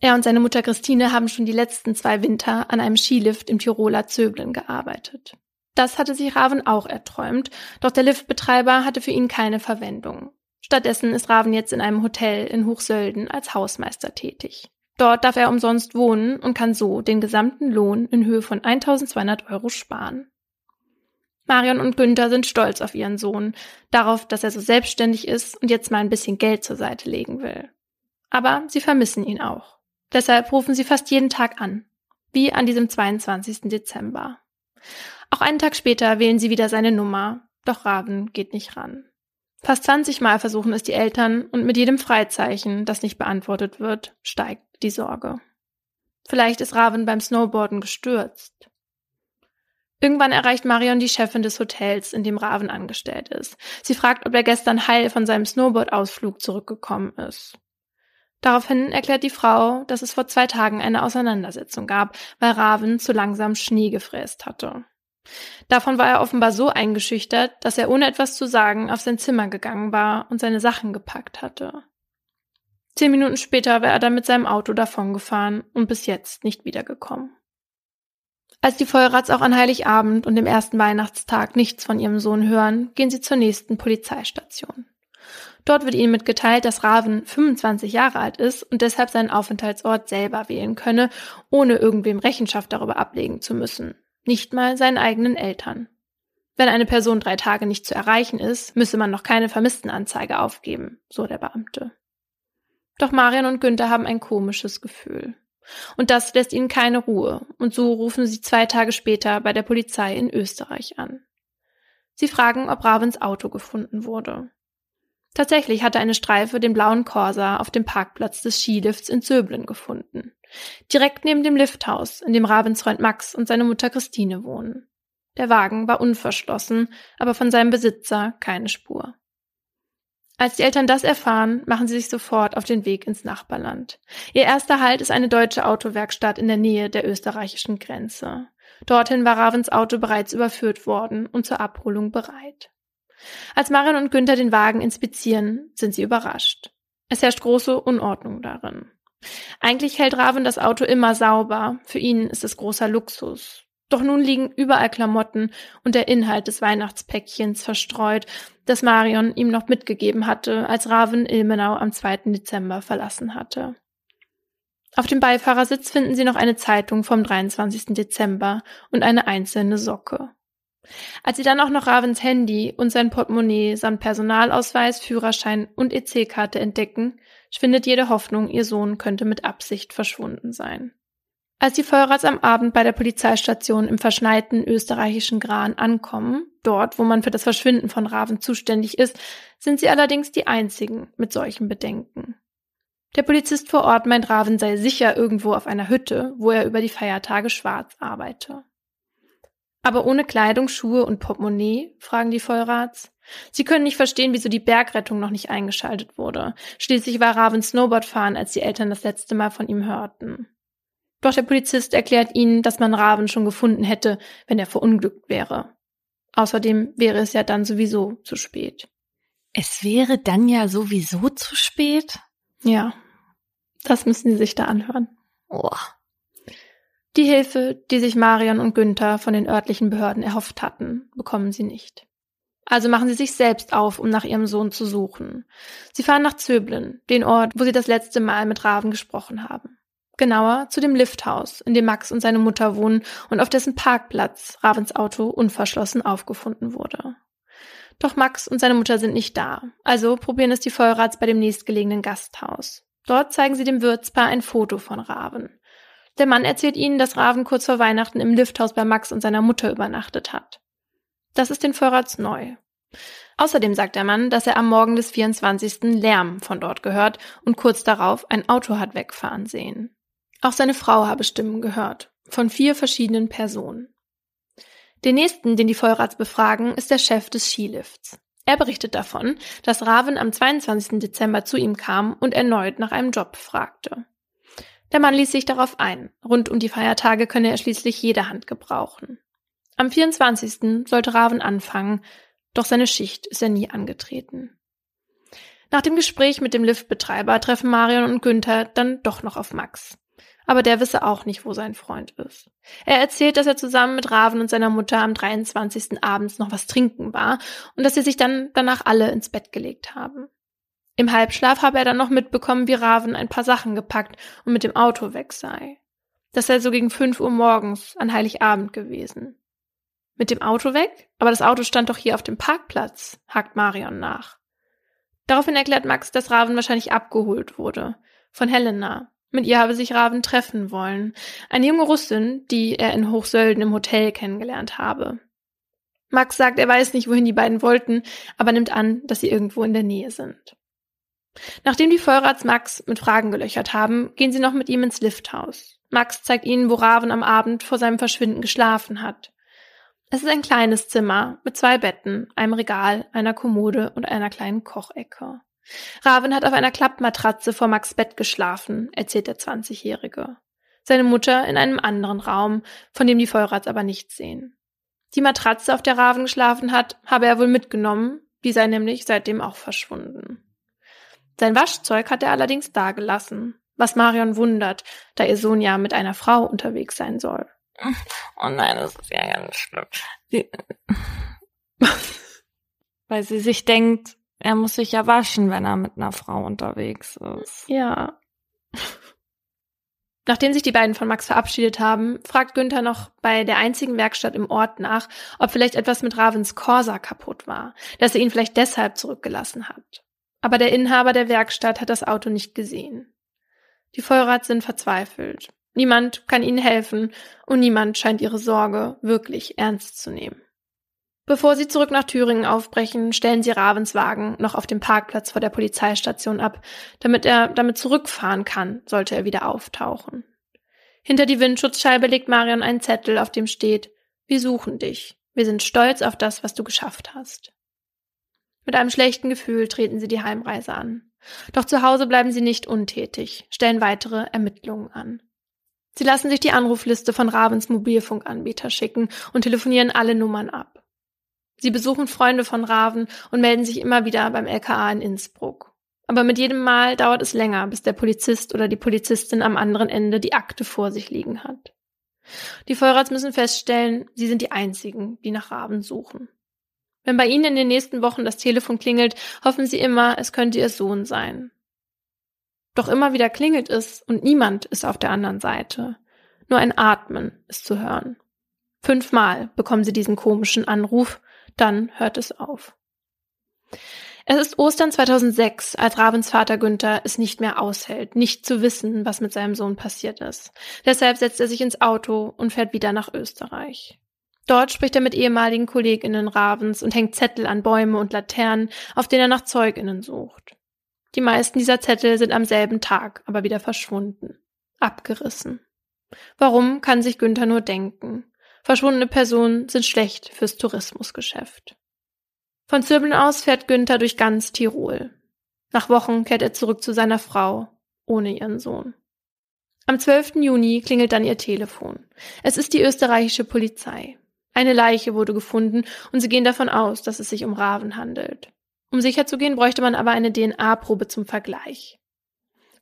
Er und seine Mutter Christine haben schon die letzten zwei Winter an einem Skilift im Tiroler Zöblen gearbeitet. Das hatte sich Raven auch erträumt, doch der Liftbetreiber hatte für ihn keine Verwendung. Stattdessen ist Raven jetzt in einem Hotel in Hochsölden als Hausmeister tätig. Dort darf er umsonst wohnen und kann so den gesamten Lohn in Höhe von 1200 Euro sparen. Marion und Günther sind stolz auf ihren Sohn, darauf, dass er so selbstständig ist und jetzt mal ein bisschen Geld zur Seite legen will. Aber sie vermissen ihn auch. Deshalb rufen sie fast jeden Tag an, wie an diesem 22. Dezember. Auch einen Tag später wählen sie wieder seine Nummer, doch Raven geht nicht ran. Fast 20 Mal versuchen es die Eltern und mit jedem Freizeichen, das nicht beantwortet wird, steigt die Sorge. Vielleicht ist Raven beim Snowboarden gestürzt. Irgendwann erreicht Marion die Chefin des Hotels, in dem Raven angestellt ist. Sie fragt, ob er gestern heil von seinem Snowboard-Ausflug zurückgekommen ist. Daraufhin erklärt die Frau, dass es vor zwei Tagen eine Auseinandersetzung gab, weil Raven zu langsam Schnee gefräst hatte. Davon war er offenbar so eingeschüchtert, dass er ohne etwas zu sagen auf sein Zimmer gegangen war und seine Sachen gepackt hatte. Zehn Minuten später war er dann mit seinem Auto davongefahren und bis jetzt nicht wiedergekommen. Als die Feuerrats auch an Heiligabend und dem ersten Weihnachtstag nichts von ihrem Sohn hören, gehen sie zur nächsten Polizeistation. Dort wird ihnen mitgeteilt, dass Raven 25 Jahre alt ist und deshalb seinen Aufenthaltsort selber wählen könne, ohne irgendwem Rechenschaft darüber ablegen zu müssen nicht mal seinen eigenen Eltern. Wenn eine Person drei Tage nicht zu erreichen ist, müsse man noch keine Vermisstenanzeige aufgeben, so der Beamte. Doch Marion und Günther haben ein komisches Gefühl. Und das lässt ihnen keine Ruhe, und so rufen sie zwei Tage später bei der Polizei in Österreich an. Sie fragen, ob Ravens Auto gefunden wurde. Tatsächlich hatte eine Streife den blauen Corsa auf dem Parkplatz des Skilifts in Söblen gefunden. Direkt neben dem Lifthaus, in dem Ravens Freund Max und seine Mutter Christine wohnen. Der Wagen war unverschlossen, aber von seinem Besitzer keine Spur. Als die Eltern das erfahren, machen sie sich sofort auf den Weg ins Nachbarland. Ihr erster Halt ist eine deutsche Autowerkstatt in der Nähe der österreichischen Grenze. Dorthin war Ravens Auto bereits überführt worden und zur Abholung bereit. Als Marion und Günther den Wagen inspizieren, sind sie überrascht. Es herrscht große Unordnung darin. Eigentlich hält Raven das Auto immer sauber. Für ihn ist es großer Luxus. Doch nun liegen überall Klamotten und der Inhalt des Weihnachtspäckchens verstreut, das Marion ihm noch mitgegeben hatte, als Raven Ilmenau am 2. Dezember verlassen hatte. Auf dem Beifahrersitz finden sie noch eine Zeitung vom 23. Dezember und eine einzelne Socke. Als sie dann auch noch Ravens Handy und sein Portemonnaie samt Personalausweis, Führerschein und EC-Karte entdecken, schwindet jede Hoffnung, ihr Sohn könnte mit Absicht verschwunden sein. Als die Feuerrats am Abend bei der Polizeistation im verschneiten österreichischen Gran ankommen, dort, wo man für das Verschwinden von Raven zuständig ist, sind sie allerdings die einzigen mit solchen Bedenken. Der Polizist vor Ort meint, Raven sei sicher irgendwo auf einer Hütte, wo er über die Feiertage schwarz arbeite. Aber ohne Kleidung, Schuhe und Portemonnaie? fragen die Vollrats. Sie können nicht verstehen, wieso die Bergrettung noch nicht eingeschaltet wurde. Schließlich war Raven Snowboard fahren, als die Eltern das letzte Mal von ihm hörten. Doch der Polizist erklärt ihnen, dass man Raven schon gefunden hätte, wenn er verunglückt wäre. Außerdem wäre es ja dann sowieso zu spät. Es wäre dann ja sowieso zu spät? Ja, das müssen Sie sich da anhören. Oh. Die Hilfe, die sich Marion und Günther von den örtlichen Behörden erhofft hatten, bekommen sie nicht. Also machen sie sich selbst auf, um nach ihrem Sohn zu suchen. Sie fahren nach Zöblen, den Ort, wo sie das letzte Mal mit Raven gesprochen haben. Genauer zu dem Lifthaus, in dem Max und seine Mutter wohnen und auf dessen Parkplatz Ravens Auto unverschlossen aufgefunden wurde. Doch Max und seine Mutter sind nicht da, also probieren es die Feuerrats bei dem nächstgelegenen Gasthaus. Dort zeigen sie dem Wirtspaar ein Foto von Raven. Der Mann erzählt ihnen, dass Raven kurz vor Weihnachten im Lifthaus bei Max und seiner Mutter übernachtet hat. Das ist den Vorrats neu. Außerdem sagt der Mann, dass er am Morgen des 24. Lärm von dort gehört und kurz darauf ein Auto hat wegfahren sehen. Auch seine Frau habe Stimmen gehört, von vier verschiedenen Personen. Den nächsten, den die Vollrats befragen, ist der Chef des Skilifts. Er berichtet davon, dass Raven am 22. Dezember zu ihm kam und erneut nach einem Job fragte. Der Mann ließ sich darauf ein. Rund um die Feiertage könne er schließlich jede Hand gebrauchen. Am 24. sollte Raven anfangen, doch seine Schicht ist er nie angetreten. Nach dem Gespräch mit dem Liftbetreiber treffen Marion und Günther dann doch noch auf Max. Aber der wisse auch nicht, wo sein Freund ist. Er erzählt, dass er zusammen mit Raven und seiner Mutter am 23. abends noch was trinken war und dass sie sich dann danach alle ins Bett gelegt haben. Im Halbschlaf habe er dann noch mitbekommen, wie Raven ein paar Sachen gepackt und mit dem Auto weg sei. Das sei so gegen fünf Uhr morgens an Heiligabend gewesen. Mit dem Auto weg? Aber das Auto stand doch hier auf dem Parkplatz, hakt Marion nach. Daraufhin erklärt Max, dass Raven wahrscheinlich abgeholt wurde. Von Helena. Mit ihr habe sich Raven treffen wollen. Eine junge Russin, die er in Hochsölden im Hotel kennengelernt habe. Max sagt, er weiß nicht, wohin die beiden wollten, aber nimmt an, dass sie irgendwo in der Nähe sind. Nachdem die Vollrats Max mit Fragen gelöchert haben, gehen sie noch mit ihm ins Lifthaus. Max zeigt ihnen, wo Raven am Abend vor seinem Verschwinden geschlafen hat. Es ist ein kleines Zimmer mit zwei Betten, einem Regal, einer Kommode und einer kleinen Kochecke. Raven hat auf einer Klappmatratze vor Max Bett geschlafen, erzählt der 20-Jährige. Seine Mutter in einem anderen Raum, von dem die Vollrats aber nichts sehen. Die Matratze, auf der Raven geschlafen hat, habe er wohl mitgenommen, die sei nämlich seitdem auch verschwunden. Sein Waschzeug hat er allerdings dagelassen, was Marion wundert, da ihr Sohn ja mit einer Frau unterwegs sein soll. Oh nein, das ist ja ganz schlimm. Weil sie sich denkt, er muss sich ja waschen, wenn er mit einer Frau unterwegs ist. Ja. Nachdem sich die beiden von Max verabschiedet haben, fragt Günther noch bei der einzigen Werkstatt im Ort nach, ob vielleicht etwas mit Ravens Corsa kaputt war, dass er ihn vielleicht deshalb zurückgelassen hat. Aber der Inhaber der Werkstatt hat das Auto nicht gesehen. Die Vollrats sind verzweifelt. Niemand kann ihnen helfen und niemand scheint ihre Sorge wirklich ernst zu nehmen. Bevor sie zurück nach Thüringen aufbrechen, stellen sie Ravens Wagen noch auf dem Parkplatz vor der Polizeistation ab, damit er damit zurückfahren kann, sollte er wieder auftauchen. Hinter die Windschutzscheibe legt Marion einen Zettel, auf dem steht, wir suchen dich. Wir sind stolz auf das, was du geschafft hast. Mit einem schlechten Gefühl treten sie die Heimreise an. Doch zu Hause bleiben sie nicht untätig, stellen weitere Ermittlungen an. Sie lassen sich die Anrufliste von Ravens Mobilfunkanbieter schicken und telefonieren alle Nummern ab. Sie besuchen Freunde von Raven und melden sich immer wieder beim LKA in Innsbruck. Aber mit jedem Mal dauert es länger, bis der Polizist oder die Polizistin am anderen Ende die Akte vor sich liegen hat. Die Vollrats müssen feststellen, sie sind die Einzigen, die nach Raven suchen. Wenn bei ihnen in den nächsten Wochen das Telefon klingelt, hoffen sie immer, es könnte ihr Sohn sein. Doch immer wieder klingelt es und niemand ist auf der anderen Seite. Nur ein Atmen ist zu hören. Fünfmal bekommen sie diesen komischen Anruf dann hört es auf. Es ist Ostern 2006, als Ravens Vater Günther es nicht mehr aushält, nicht zu wissen, was mit seinem Sohn passiert ist. Deshalb setzt er sich ins Auto und fährt wieder nach Österreich. Dort spricht er mit ehemaligen Kolleginnen Ravens und hängt Zettel an Bäume und Laternen, auf denen er nach Zeuginnen sucht. Die meisten dieser Zettel sind am selben Tag aber wieder verschwunden, abgerissen. Warum kann sich Günther nur denken? Verschwundene Personen sind schlecht fürs Tourismusgeschäft. Von Zürbeln aus fährt Günther durch ganz Tirol. Nach Wochen kehrt er zurück zu seiner Frau, ohne ihren Sohn. Am 12. Juni klingelt dann ihr Telefon. Es ist die österreichische Polizei. Eine Leiche wurde gefunden und sie gehen davon aus, dass es sich um Raven handelt. Um sicher zu gehen, bräuchte man aber eine DNA-Probe zum Vergleich.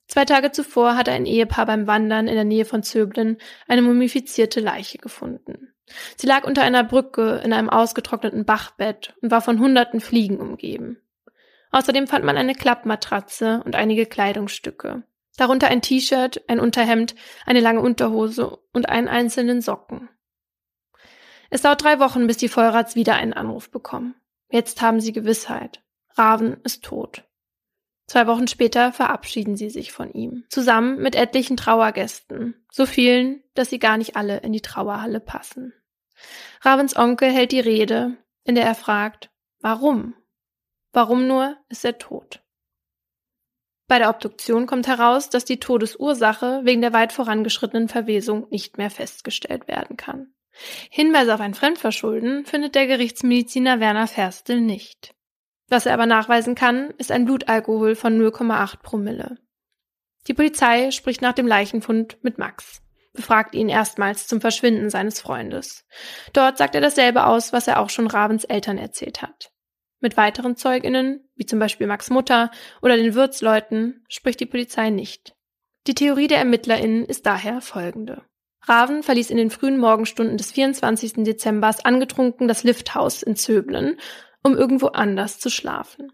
Zwei Tage zuvor hatte ein Ehepaar beim Wandern in der Nähe von Zöblen eine mumifizierte Leiche gefunden. Sie lag unter einer Brücke in einem ausgetrockneten Bachbett und war von hunderten Fliegen umgeben. Außerdem fand man eine Klappmatratze und einige Kleidungsstücke. Darunter ein T-Shirt, ein Unterhemd, eine lange Unterhose und einen einzelnen Socken. Es dauert drei Wochen, bis die Vollrats wieder einen Anruf bekommen. Jetzt haben sie Gewissheit. Raven ist tot. Zwei Wochen später verabschieden sie sich von ihm, zusammen mit etlichen Trauergästen, so vielen, dass sie gar nicht alle in die Trauerhalle passen. Ravens Onkel hält die Rede, in der er fragt, warum? Warum nur ist er tot? Bei der Obduktion kommt heraus, dass die Todesursache wegen der weit vorangeschrittenen Verwesung nicht mehr festgestellt werden kann. Hinweise auf ein Fremdverschulden findet der Gerichtsmediziner Werner Ferstel nicht. Was er aber nachweisen kann, ist ein Blutalkohol von 0,8 Promille. Die Polizei spricht nach dem Leichenfund mit Max, befragt ihn erstmals zum Verschwinden seines Freundes. Dort sagt er dasselbe aus, was er auch schon Ravens Eltern erzählt hat. Mit weiteren Zeuginnen, wie zum Beispiel Max Mutter oder den Wirtsleuten, spricht die Polizei nicht. Die Theorie der ErmittlerInnen ist daher folgende. Raven verließ in den frühen Morgenstunden des 24. Dezembers angetrunken das Lifthaus in Zöblen, um irgendwo anders zu schlafen.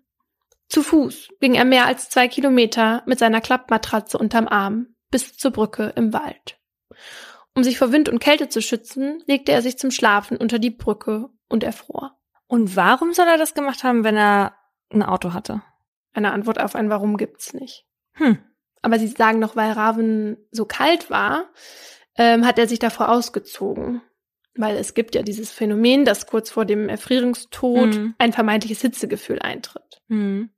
Zu Fuß ging er mehr als zwei Kilometer mit seiner Klappmatratze unterm Arm bis zur Brücke im Wald. Um sich vor Wind und Kälte zu schützen, legte er sich zum Schlafen unter die Brücke und erfror. Und warum soll er das gemacht haben, wenn er ein Auto hatte? Eine Antwort auf ein Warum gibt's nicht. Hm. Aber sie sagen noch, weil Raven so kalt war, ähm, hat er sich davor ausgezogen. Weil es gibt ja dieses Phänomen, dass kurz vor dem Erfrierungstod mhm. ein vermeintliches Hitzegefühl eintritt. Mhm.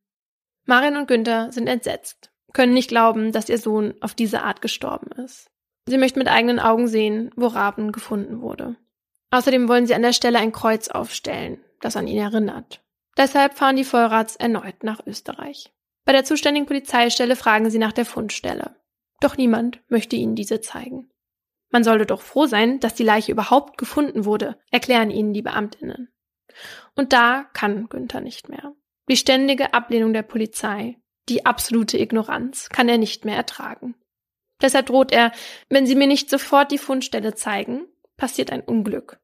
Marion und Günther sind entsetzt, können nicht glauben, dass ihr Sohn auf diese Art gestorben ist. Sie möchten mit eigenen Augen sehen, wo Raben gefunden wurde. Außerdem wollen sie an der Stelle ein Kreuz aufstellen, das an ihn erinnert. Deshalb fahren die Vollrats erneut nach Österreich. Bei der zuständigen Polizeistelle fragen sie nach der Fundstelle. Doch niemand möchte ihnen diese zeigen. Man sollte doch froh sein, dass die Leiche überhaupt gefunden wurde, erklären ihnen die Beamtinnen. Und da kann Günther nicht mehr. Die ständige Ablehnung der Polizei, die absolute Ignoranz kann er nicht mehr ertragen. Deshalb droht er, wenn sie mir nicht sofort die Fundstelle zeigen, passiert ein Unglück.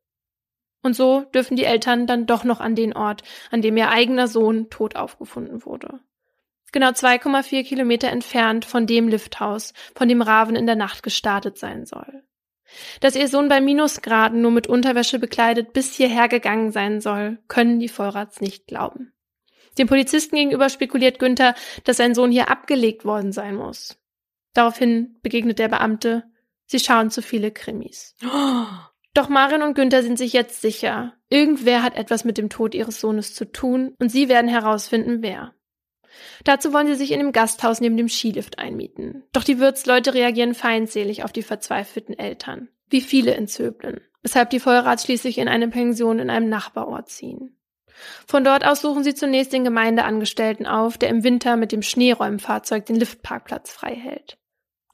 Und so dürfen die Eltern dann doch noch an den Ort, an dem ihr eigener Sohn tot aufgefunden wurde. Genau 2,4 Kilometer entfernt von dem Lifthaus, von dem Raven in der Nacht gestartet sein soll. Dass ihr Sohn bei Minusgraden nur mit Unterwäsche bekleidet bis hierher gegangen sein soll, können die Vollrats nicht glauben. Dem Polizisten gegenüber spekuliert Günther, dass sein Sohn hier abgelegt worden sein muss. Daraufhin begegnet der Beamte, sie schauen zu viele Krimis. Doch Marion und Günther sind sich jetzt sicher, irgendwer hat etwas mit dem Tod ihres Sohnes zu tun und sie werden herausfinden, wer. Dazu wollen sie sich in dem Gasthaus neben dem Skilift einmieten. Doch die Wirtsleute reagieren feindselig auf die verzweifelten Eltern. Wie viele in Zöblen. Weshalb die Vollrats schließlich in eine Pension in einem Nachbarort ziehen. Von dort aus suchen sie zunächst den Gemeindeangestellten auf, der im Winter mit dem Schneeräumfahrzeug den Liftparkplatz frei hält.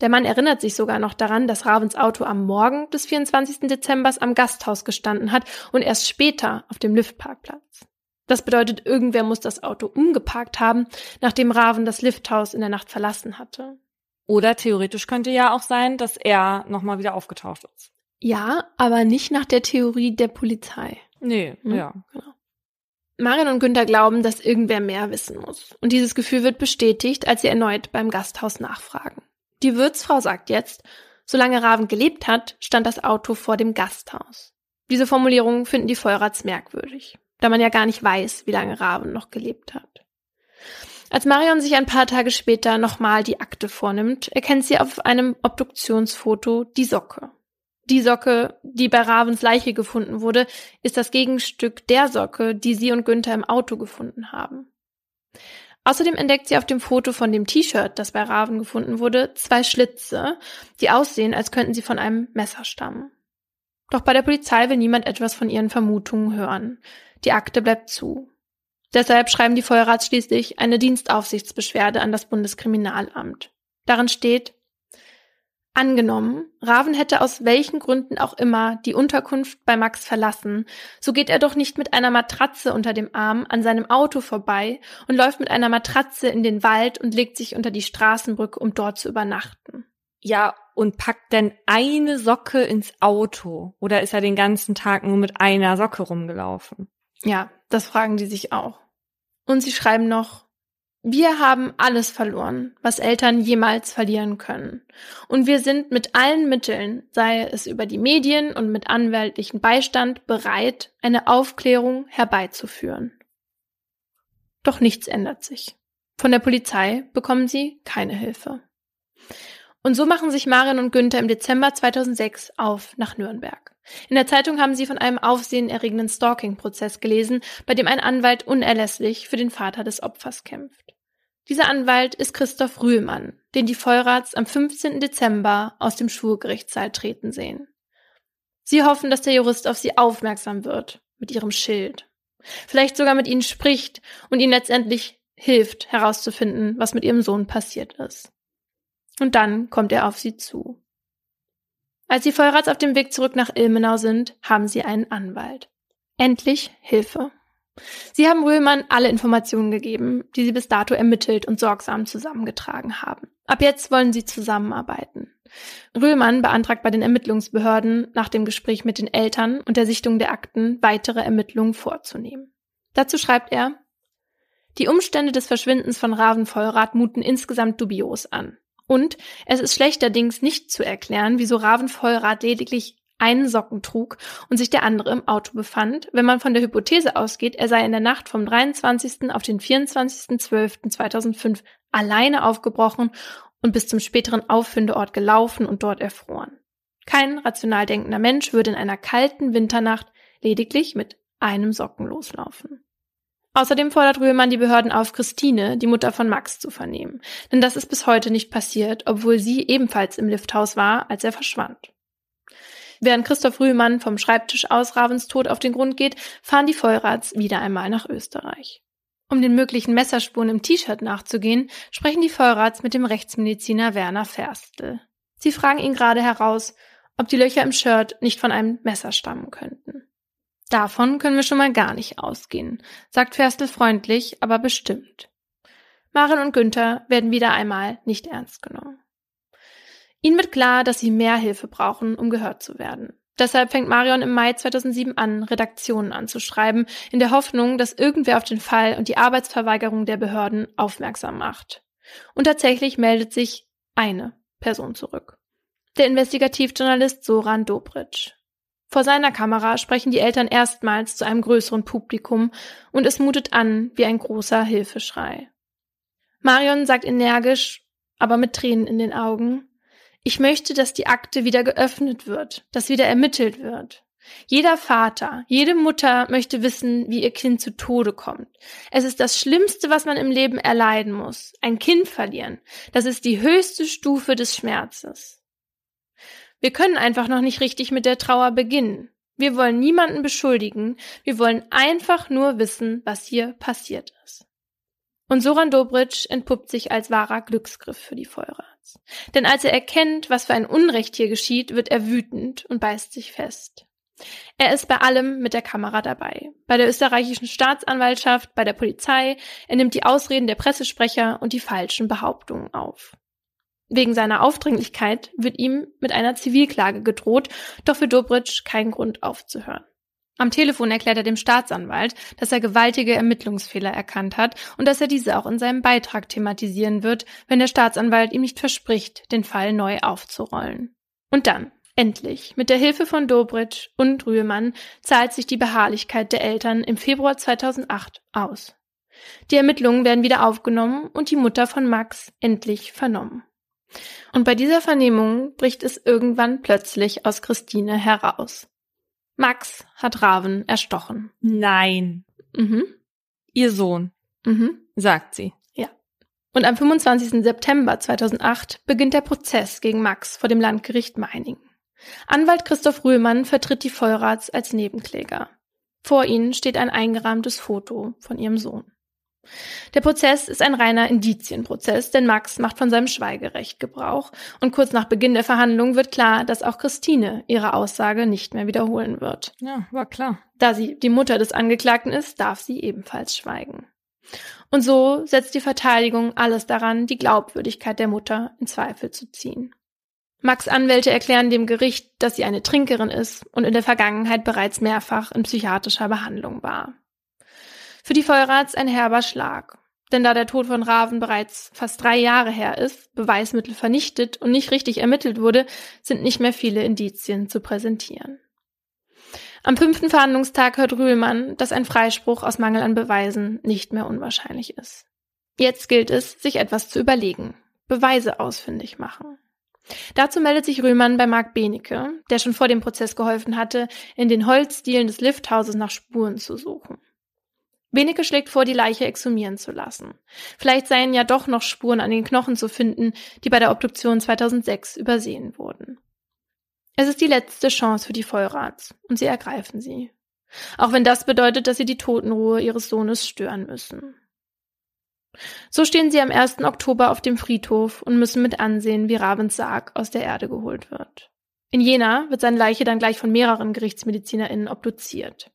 Der Mann erinnert sich sogar noch daran, dass Ravens Auto am Morgen des 24. Dezembers am Gasthaus gestanden hat und erst später auf dem Liftparkplatz. Das bedeutet, irgendwer muss das Auto umgeparkt haben, nachdem Raven das Lifthaus in der Nacht verlassen hatte. Oder theoretisch könnte ja auch sein, dass er nochmal wieder aufgetaucht ist. Ja, aber nicht nach der Theorie der Polizei. Nee, hm? ja. Genau. Marion und Günther glauben, dass irgendwer mehr wissen muss. Und dieses Gefühl wird bestätigt, als sie erneut beim Gasthaus nachfragen. Die Wirtsfrau sagt jetzt, solange Raven gelebt hat, stand das Auto vor dem Gasthaus. Diese Formulierung finden die Vollrats merkwürdig da man ja gar nicht weiß, wie lange Raven noch gelebt hat. Als Marion sich ein paar Tage später nochmal die Akte vornimmt, erkennt sie auf einem Obduktionsfoto die Socke. Die Socke, die bei Ravens Leiche gefunden wurde, ist das Gegenstück der Socke, die sie und Günther im Auto gefunden haben. Außerdem entdeckt sie auf dem Foto von dem T-Shirt, das bei Raven gefunden wurde, zwei Schlitze, die aussehen, als könnten sie von einem Messer stammen. Doch bei der Polizei will niemand etwas von ihren Vermutungen hören. Die Akte bleibt zu. Deshalb schreiben die Feuerrats schließlich eine Dienstaufsichtsbeschwerde an das Bundeskriminalamt. Darin steht, Angenommen, Raven hätte aus welchen Gründen auch immer die Unterkunft bei Max verlassen, so geht er doch nicht mit einer Matratze unter dem Arm an seinem Auto vorbei und läuft mit einer Matratze in den Wald und legt sich unter die Straßenbrücke, um dort zu übernachten. Ja, und packt denn eine Socke ins Auto? Oder ist er den ganzen Tag nur mit einer Socke rumgelaufen? Ja, das fragen die sich auch. Und sie schreiben noch, wir haben alles verloren, was Eltern jemals verlieren können. Und wir sind mit allen Mitteln, sei es über die Medien und mit anwältlichen Beistand, bereit, eine Aufklärung herbeizuführen. Doch nichts ändert sich. Von der Polizei bekommen sie keine Hilfe. Und so machen sich Marion und Günther im Dezember 2006 auf nach Nürnberg. In der Zeitung haben sie von einem aufsehenerregenden Stalking-Prozess gelesen, bei dem ein Anwalt unerlässlich für den Vater des Opfers kämpft. Dieser Anwalt ist Christoph Rühlmann, den die Vollrats am 15. Dezember aus dem Schwurgerichtssaal treten sehen. Sie hoffen, dass der Jurist auf sie aufmerksam wird, mit ihrem Schild. Vielleicht sogar mit ihnen spricht und ihnen letztendlich hilft, herauszufinden, was mit ihrem Sohn passiert ist. Und dann kommt er auf sie zu. Als die Vollrats auf dem Weg zurück nach Ilmenau sind, haben sie einen Anwalt. Endlich Hilfe. Sie haben Röhlmann alle Informationen gegeben, die sie bis dato ermittelt und sorgsam zusammengetragen haben. Ab jetzt wollen sie zusammenarbeiten. Röhlmann beantragt bei den Ermittlungsbehörden nach dem Gespräch mit den Eltern und der Sichtung der Akten weitere Ermittlungen vorzunehmen. Dazu schreibt er, die Umstände des Verschwindens von Raven Vollrath muten insgesamt dubios an. Und es ist schlechterdings nicht zu erklären, wieso Raven Vollrath lediglich einen Socken trug und sich der andere im Auto befand, wenn man von der Hypothese ausgeht, er sei in der Nacht vom 23. auf den 24.12.2005 alleine aufgebrochen und bis zum späteren Auffindeort gelaufen und dort erfroren. Kein rational denkender Mensch würde in einer kalten Winternacht lediglich mit einem Socken loslaufen. Außerdem fordert Rühlmann die Behörden auf, Christine, die Mutter von Max, zu vernehmen. Denn das ist bis heute nicht passiert, obwohl sie ebenfalls im Lifthaus war, als er verschwand. Während Christoph Rühlmann vom Schreibtisch aus Ravens Tod auf den Grund geht, fahren die Vollrats wieder einmal nach Österreich. Um den möglichen Messerspuren im T-Shirt nachzugehen, sprechen die Vollrats mit dem Rechtsmediziner Werner Ferstel. Sie fragen ihn gerade heraus, ob die Löcher im Shirt nicht von einem Messer stammen könnten. Davon können wir schon mal gar nicht ausgehen, sagt Ferstel freundlich, aber bestimmt. Maren und Günther werden wieder einmal nicht ernst genommen. Ihnen wird klar, dass sie mehr Hilfe brauchen, um gehört zu werden. Deshalb fängt Marion im Mai 2007 an, Redaktionen anzuschreiben, in der Hoffnung, dass irgendwer auf den Fall und die Arbeitsverweigerung der Behörden aufmerksam macht. Und tatsächlich meldet sich eine Person zurück. Der Investigativjournalist Soran Dobritsch. Vor seiner Kamera sprechen die Eltern erstmals zu einem größeren Publikum und es mutet an wie ein großer Hilfeschrei. Marion sagt energisch, aber mit Tränen in den Augen, ich möchte, dass die Akte wieder geöffnet wird, dass wieder ermittelt wird. Jeder Vater, jede Mutter möchte wissen, wie ihr Kind zu Tode kommt. Es ist das Schlimmste, was man im Leben erleiden muss. Ein Kind verlieren. Das ist die höchste Stufe des Schmerzes. Wir können einfach noch nicht richtig mit der Trauer beginnen. Wir wollen niemanden beschuldigen, wir wollen einfach nur wissen, was hier passiert ist. Und Soran Dobritsch entpuppt sich als wahrer Glücksgriff für die Vollrats. Denn als er erkennt, was für ein Unrecht hier geschieht, wird er wütend und beißt sich fest. Er ist bei allem mit der Kamera dabei. Bei der österreichischen Staatsanwaltschaft, bei der Polizei, er nimmt die Ausreden der Pressesprecher und die falschen Behauptungen auf. Wegen seiner Aufdringlichkeit wird ihm mit einer Zivilklage gedroht, doch für Dobritsch kein Grund aufzuhören. Am Telefon erklärt er dem Staatsanwalt, dass er gewaltige Ermittlungsfehler erkannt hat und dass er diese auch in seinem Beitrag thematisieren wird, wenn der Staatsanwalt ihm nicht verspricht, den Fall neu aufzurollen. Und dann, endlich, mit der Hilfe von Dobritsch und Rühlmann, zahlt sich die Beharrlichkeit der Eltern im Februar 2008 aus. Die Ermittlungen werden wieder aufgenommen und die Mutter von Max endlich vernommen. Und bei dieser Vernehmung bricht es irgendwann plötzlich aus Christine heraus. Max hat Raven erstochen. Nein. Mhm. Ihr Sohn. Mhm. Sagt sie. Ja. Und am 25. September 2008 beginnt der Prozess gegen Max vor dem Landgericht Meiningen. Anwalt Christoph Rühlmann vertritt die Vollrats als Nebenkläger. Vor ihnen steht ein eingerahmtes Foto von ihrem Sohn. Der Prozess ist ein reiner Indizienprozess, denn Max macht von seinem Schweigerecht Gebrauch. Und kurz nach Beginn der Verhandlung wird klar, dass auch Christine ihre Aussage nicht mehr wiederholen wird. Ja, war klar. Da sie die Mutter des Angeklagten ist, darf sie ebenfalls schweigen. Und so setzt die Verteidigung alles daran, die Glaubwürdigkeit der Mutter in Zweifel zu ziehen. Max Anwälte erklären dem Gericht, dass sie eine Trinkerin ist und in der Vergangenheit bereits mehrfach in psychiatrischer Behandlung war. Für die Vollrats ein herber Schlag. Denn da der Tod von Raven bereits fast drei Jahre her ist, Beweismittel vernichtet und nicht richtig ermittelt wurde, sind nicht mehr viele Indizien zu präsentieren. Am fünften Verhandlungstag hört Rühlmann, dass ein Freispruch aus Mangel an Beweisen nicht mehr unwahrscheinlich ist. Jetzt gilt es, sich etwas zu überlegen. Beweise ausfindig machen. Dazu meldet sich Röhmann bei Marc Benecke, der schon vor dem Prozess geholfen hatte, in den Holzdielen des Lifthauses nach Spuren zu suchen. Benecke schlägt vor, die Leiche exhumieren zu lassen. Vielleicht seien ja doch noch Spuren an den Knochen zu finden, die bei der Obduktion 2006 übersehen wurden. Es ist die letzte Chance für die Vollrats und sie ergreifen sie. Auch wenn das bedeutet, dass sie die Totenruhe ihres Sohnes stören müssen. So stehen sie am 1. Oktober auf dem Friedhof und müssen mit ansehen, wie Ravens Sarg aus der Erde geholt wird. In Jena wird seine Leiche dann gleich von mehreren GerichtsmedizinerInnen obduziert.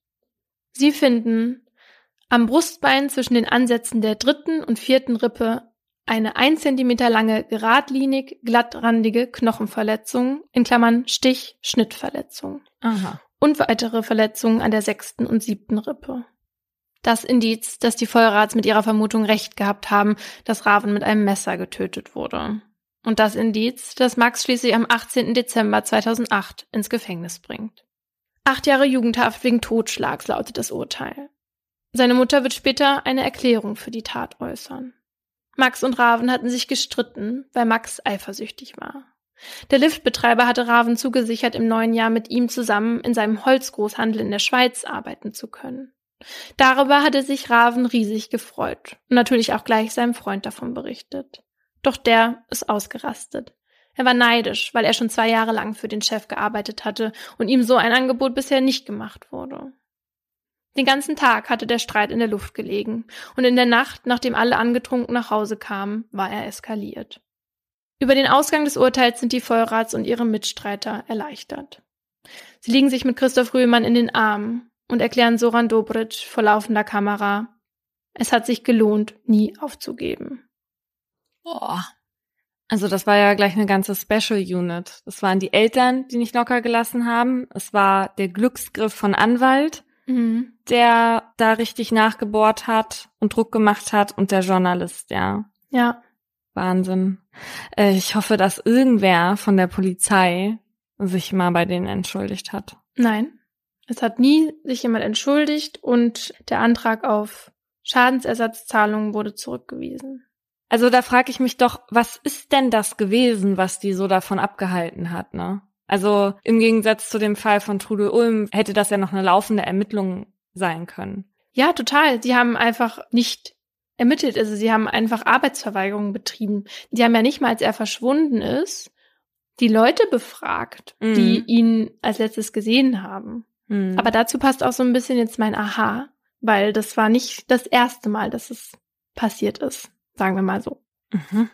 Sie finden am Brustbein zwischen den Ansätzen der dritten und vierten Rippe eine ein Zentimeter lange, geradlinig, glattrandige Knochenverletzung, in Klammern Stich, Schnittverletzung. Aha. Und weitere Verletzungen an der sechsten und siebten Rippe. Das Indiz, dass die Feuerrats mit ihrer Vermutung recht gehabt haben, dass Raven mit einem Messer getötet wurde. Und das Indiz, das Max schließlich am 18. Dezember 2008 ins Gefängnis bringt. Acht Jahre Jugendhaft wegen Totschlags lautet das Urteil. Seine Mutter wird später eine Erklärung für die Tat äußern. Max und Raven hatten sich gestritten, weil Max eifersüchtig war. Der Liftbetreiber hatte Raven zugesichert, im neuen Jahr mit ihm zusammen in seinem Holzgroßhandel in der Schweiz arbeiten zu können. Darüber hatte sich Raven riesig gefreut und natürlich auch gleich seinem Freund davon berichtet. Doch der ist ausgerastet. Er war neidisch, weil er schon zwei Jahre lang für den Chef gearbeitet hatte und ihm so ein Angebot bisher nicht gemacht wurde. Den ganzen Tag hatte der Streit in der Luft gelegen, und in der Nacht, nachdem alle angetrunken nach Hause kamen, war er eskaliert. Über den Ausgang des Urteils sind die Vollrats und ihre Mitstreiter erleichtert. Sie liegen sich mit Christoph Rühlmann in den Armen und erklären Soran Dobric vor laufender Kamera, es hat sich gelohnt, nie aufzugeben. Boah. Also das war ja gleich eine ganze Special Unit. Das waren die Eltern, die nicht locker gelassen haben. Es war der Glücksgriff von Anwalt, mhm. der da richtig nachgebohrt hat und Druck gemacht hat und der Journalist, ja. Ja. Wahnsinn. Äh, ich hoffe, dass irgendwer von der Polizei sich mal bei denen entschuldigt hat. Nein. Es hat nie sich jemand entschuldigt und der Antrag auf Schadensersatzzahlungen wurde zurückgewiesen. Also da frage ich mich doch, was ist denn das gewesen, was die so davon abgehalten hat, ne? Also im Gegensatz zu dem Fall von Trudel Ulm hätte das ja noch eine laufende Ermittlung sein können. Ja, total. Sie haben einfach nicht ermittelt, also sie haben einfach Arbeitsverweigerung betrieben. Die haben ja nicht mal, als er verschwunden ist, die Leute befragt, mhm. die ihn als letztes gesehen haben. Mhm. Aber dazu passt auch so ein bisschen jetzt mein Aha, weil das war nicht das erste Mal, dass es passiert ist, sagen wir mal so. Mhm.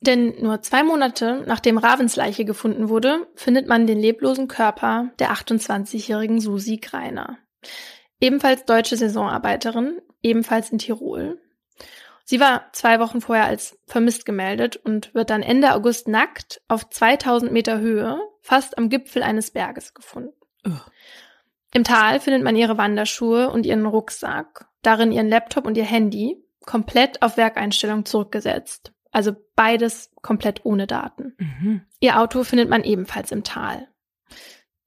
Denn nur zwei Monate nachdem Ravens Leiche gefunden wurde, findet man den leblosen Körper der 28-jährigen Susi Greiner. Ebenfalls deutsche Saisonarbeiterin, ebenfalls in Tirol. Sie war zwei Wochen vorher als vermisst gemeldet und wird dann Ende August nackt auf 2000 Meter Höhe, fast am Gipfel eines Berges gefunden. Ugh. Im Tal findet man ihre Wanderschuhe und ihren Rucksack, darin ihren Laptop und ihr Handy, komplett auf Werkeinstellung zurückgesetzt. Also beides komplett ohne Daten. Mhm. Ihr Auto findet man ebenfalls im Tal.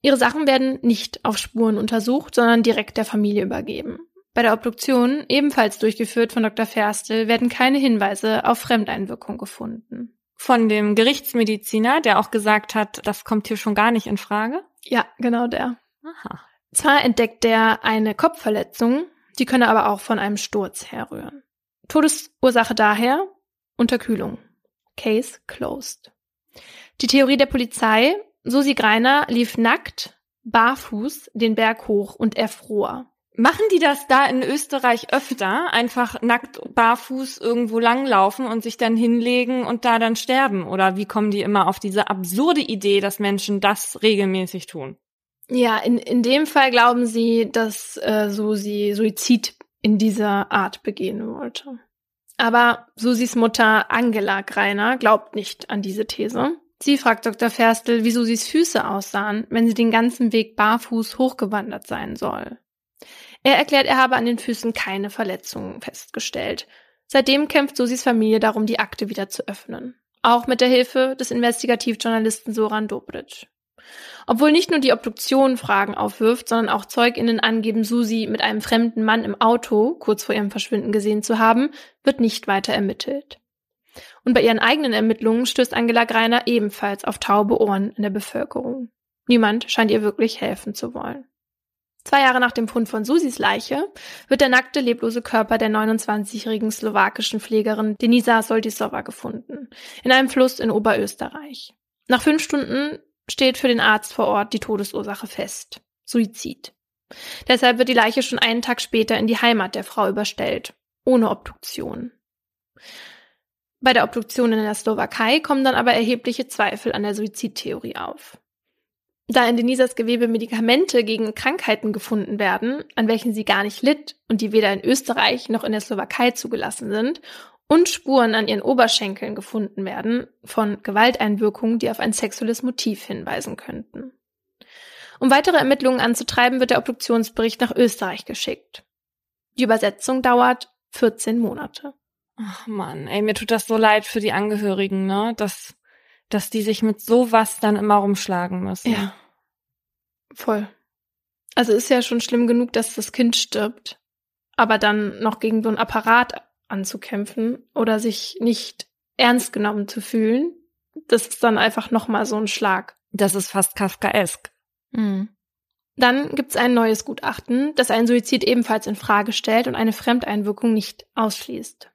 Ihre Sachen werden nicht auf Spuren untersucht, sondern direkt der Familie übergeben. Bei der Obduktion, ebenfalls durchgeführt von Dr. Ferstel, werden keine Hinweise auf Fremdeinwirkung gefunden. Von dem Gerichtsmediziner, der auch gesagt hat, das kommt hier schon gar nicht in Frage? Ja, genau der. Aha. Zwar entdeckt der eine Kopfverletzung, die könne aber auch von einem Sturz herrühren. Todesursache daher Unterkühlung. Case closed. Die Theorie der Polizei, Susi Greiner lief nackt, barfuß den Berg hoch und erfror. Machen die das da in Österreich öfter? Einfach nackt barfuß irgendwo langlaufen und sich dann hinlegen und da dann sterben? Oder wie kommen die immer auf diese absurde Idee, dass Menschen das regelmäßig tun? Ja, in, in dem Fall glauben sie, dass äh, Susi Suizid in dieser Art begehen wollte. Aber Susis Mutter Angela Greiner glaubt nicht an diese These. Sie fragt Dr. Ferstel, wie Susis Füße aussahen, wenn sie den ganzen Weg barfuß hochgewandert sein soll. Er erklärt, er habe an den Füßen keine Verletzungen festgestellt. Seitdem kämpft Susis Familie darum, die Akte wieder zu öffnen. Auch mit der Hilfe des Investigativjournalisten Soran Dobric. Obwohl nicht nur die Obduktion Fragen aufwirft, sondern auch ZeugInnen angeben, Susi mit einem fremden Mann im Auto kurz vor ihrem Verschwinden gesehen zu haben, wird nicht weiter ermittelt. Und bei ihren eigenen Ermittlungen stößt Angela Greiner ebenfalls auf taube Ohren in der Bevölkerung. Niemand scheint ihr wirklich helfen zu wollen. Zwei Jahre nach dem Fund von Susis Leiche wird der nackte, leblose Körper der 29-jährigen slowakischen Pflegerin Denisa Soldisova gefunden, in einem Fluss in Oberösterreich. Nach fünf Stunden steht für den Arzt vor Ort die Todesursache fest. Suizid. Deshalb wird die Leiche schon einen Tag später in die Heimat der Frau überstellt, ohne Obduktion. Bei der Obduktion in der Slowakei kommen dann aber erhebliche Zweifel an der Suizidtheorie auf. Da in Denisas Gewebe Medikamente gegen Krankheiten gefunden werden, an welchen sie gar nicht litt und die weder in Österreich noch in der Slowakei zugelassen sind, und Spuren an ihren Oberschenkeln gefunden werden von Gewalteinwirkungen, die auf ein sexuelles Motiv hinweisen könnten. Um weitere Ermittlungen anzutreiben, wird der Obduktionsbericht nach Österreich geschickt. Die Übersetzung dauert 14 Monate. Ach man, ey, mir tut das so leid für die Angehörigen, ne? Dass, dass die sich mit sowas dann immer rumschlagen müssen. Ja. Voll. Also ist ja schon schlimm genug, dass das Kind stirbt. Aber dann noch gegen so einen Apparat anzukämpfen oder sich nicht ernst genommen zu fühlen, das ist dann einfach nochmal so ein Schlag. Das ist fast Kafkaesk. Mhm. Dann gibt's ein neues Gutachten, das einen Suizid ebenfalls in Frage stellt und eine Fremdeinwirkung nicht ausschließt.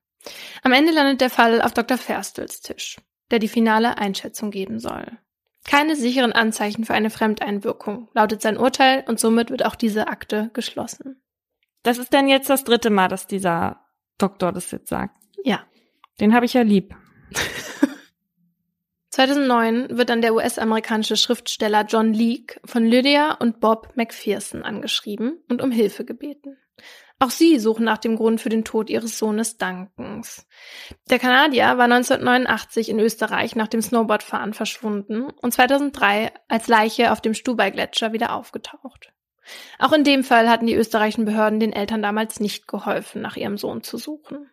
Am Ende landet der Fall auf Dr. Ferstels Tisch, der die finale Einschätzung geben soll. Keine sicheren Anzeichen für eine Fremdeinwirkung, lautet sein Urteil und somit wird auch diese Akte geschlossen. Das ist denn jetzt das dritte Mal, dass dieser Doktor das jetzt sagt. Ja. Den habe ich ja lieb. 2009 wird dann der US-amerikanische Schriftsteller John Leake von Lydia und Bob McPherson angeschrieben und um Hilfe gebeten. Auch sie suchen nach dem Grund für den Tod ihres Sohnes Duncans. Der Kanadier war 1989 in Österreich nach dem Snowboardfahren verschwunden und 2003 als Leiche auf dem Stubai-Gletscher wieder aufgetaucht. Auch in dem Fall hatten die österreichischen Behörden den Eltern damals nicht geholfen, nach ihrem Sohn zu suchen.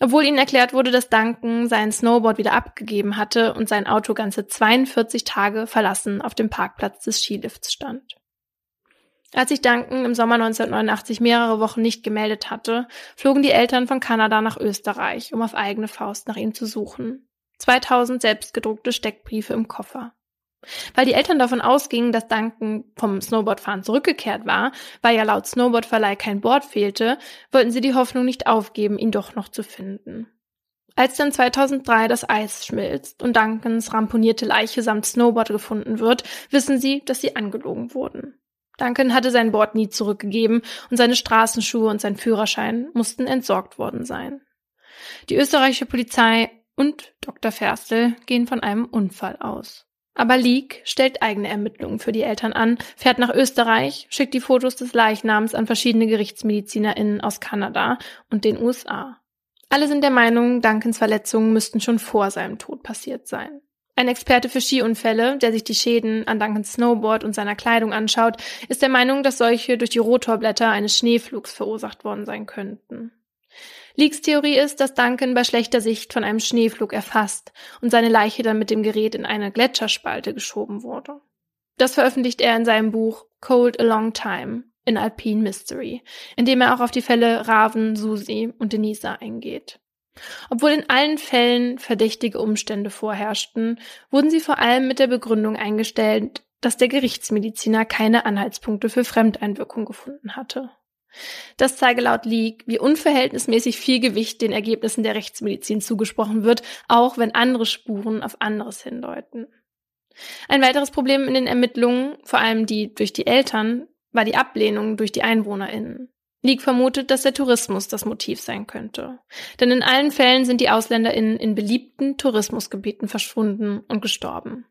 Obwohl ihnen erklärt wurde, dass Duncan sein Snowboard wieder abgegeben hatte und sein Auto ganze 42 Tage verlassen auf dem Parkplatz des Skilifts stand. Als sich Duncan im Sommer 1989 mehrere Wochen nicht gemeldet hatte, flogen die Eltern von Kanada nach Österreich, um auf eigene Faust nach ihm zu suchen. 2000 selbstgedruckte Steckbriefe im Koffer. Weil die Eltern davon ausgingen, dass Duncan vom Snowboardfahren zurückgekehrt war, weil ja laut Snowboardverleih kein Board fehlte, wollten sie die Hoffnung nicht aufgeben, ihn doch noch zu finden. Als dann 2003 das Eis schmilzt und Duncans ramponierte Leiche samt Snowboard gefunden wird, wissen sie, dass sie angelogen wurden. Duncan hatte sein Board nie zurückgegeben und seine Straßenschuhe und sein Führerschein mussten entsorgt worden sein. Die österreichische Polizei und Dr. Ferstel gehen von einem Unfall aus. Aber Leak stellt eigene Ermittlungen für die Eltern an, fährt nach Österreich, schickt die Fotos des Leichnams an verschiedene GerichtsmedizinerInnen aus Kanada und den USA. Alle sind der Meinung, Duncans Verletzungen müssten schon vor seinem Tod passiert sein. Ein Experte für Skiunfälle, der sich die Schäden an Duncans Snowboard und seiner Kleidung anschaut, ist der Meinung, dass solche durch die Rotorblätter eines Schneeflugs verursacht worden sein könnten. Leaks Theorie ist, dass Duncan bei schlechter Sicht von einem Schneeflug erfasst und seine Leiche dann mit dem Gerät in eine Gletscherspalte geschoben wurde. Das veröffentlicht er in seinem Buch Cold a Long Time in Alpine Mystery, in dem er auch auf die Fälle Raven, Susi und Denisa eingeht. Obwohl in allen Fällen verdächtige Umstände vorherrschten, wurden sie vor allem mit der Begründung eingestellt, dass der Gerichtsmediziner keine Anhaltspunkte für Fremdeinwirkung gefunden hatte. Das zeige laut League, wie unverhältnismäßig viel Gewicht den Ergebnissen der Rechtsmedizin zugesprochen wird, auch wenn andere Spuren auf anderes hindeuten. Ein weiteres Problem in den Ermittlungen, vor allem die durch die Eltern, war die Ablehnung durch die EinwohnerInnen. League vermutet, dass der Tourismus das Motiv sein könnte. Denn in allen Fällen sind die AusländerInnen in beliebten Tourismusgebieten verschwunden und gestorben.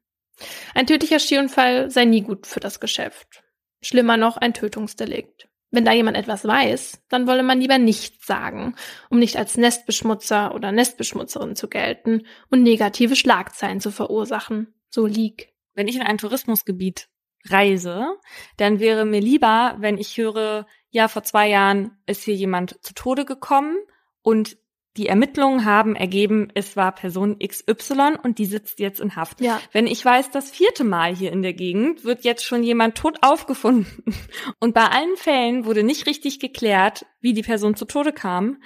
Ein tödlicher Skiunfall sei nie gut für das Geschäft. Schlimmer noch ein Tötungsdelikt. Wenn da jemand etwas weiß, dann wolle man lieber nichts sagen, um nicht als Nestbeschmutzer oder Nestbeschmutzerin zu gelten und negative Schlagzeilen zu verursachen, so League. Wenn ich in ein Tourismusgebiet reise, dann wäre mir lieber, wenn ich höre, ja, vor zwei Jahren ist hier jemand zu Tode gekommen und die Ermittlungen haben ergeben, es war Person XY und die sitzt jetzt in Haft. Ja. Wenn ich weiß, das vierte Mal hier in der Gegend wird jetzt schon jemand tot aufgefunden und bei allen Fällen wurde nicht richtig geklärt, wie die Person zu Tode kam,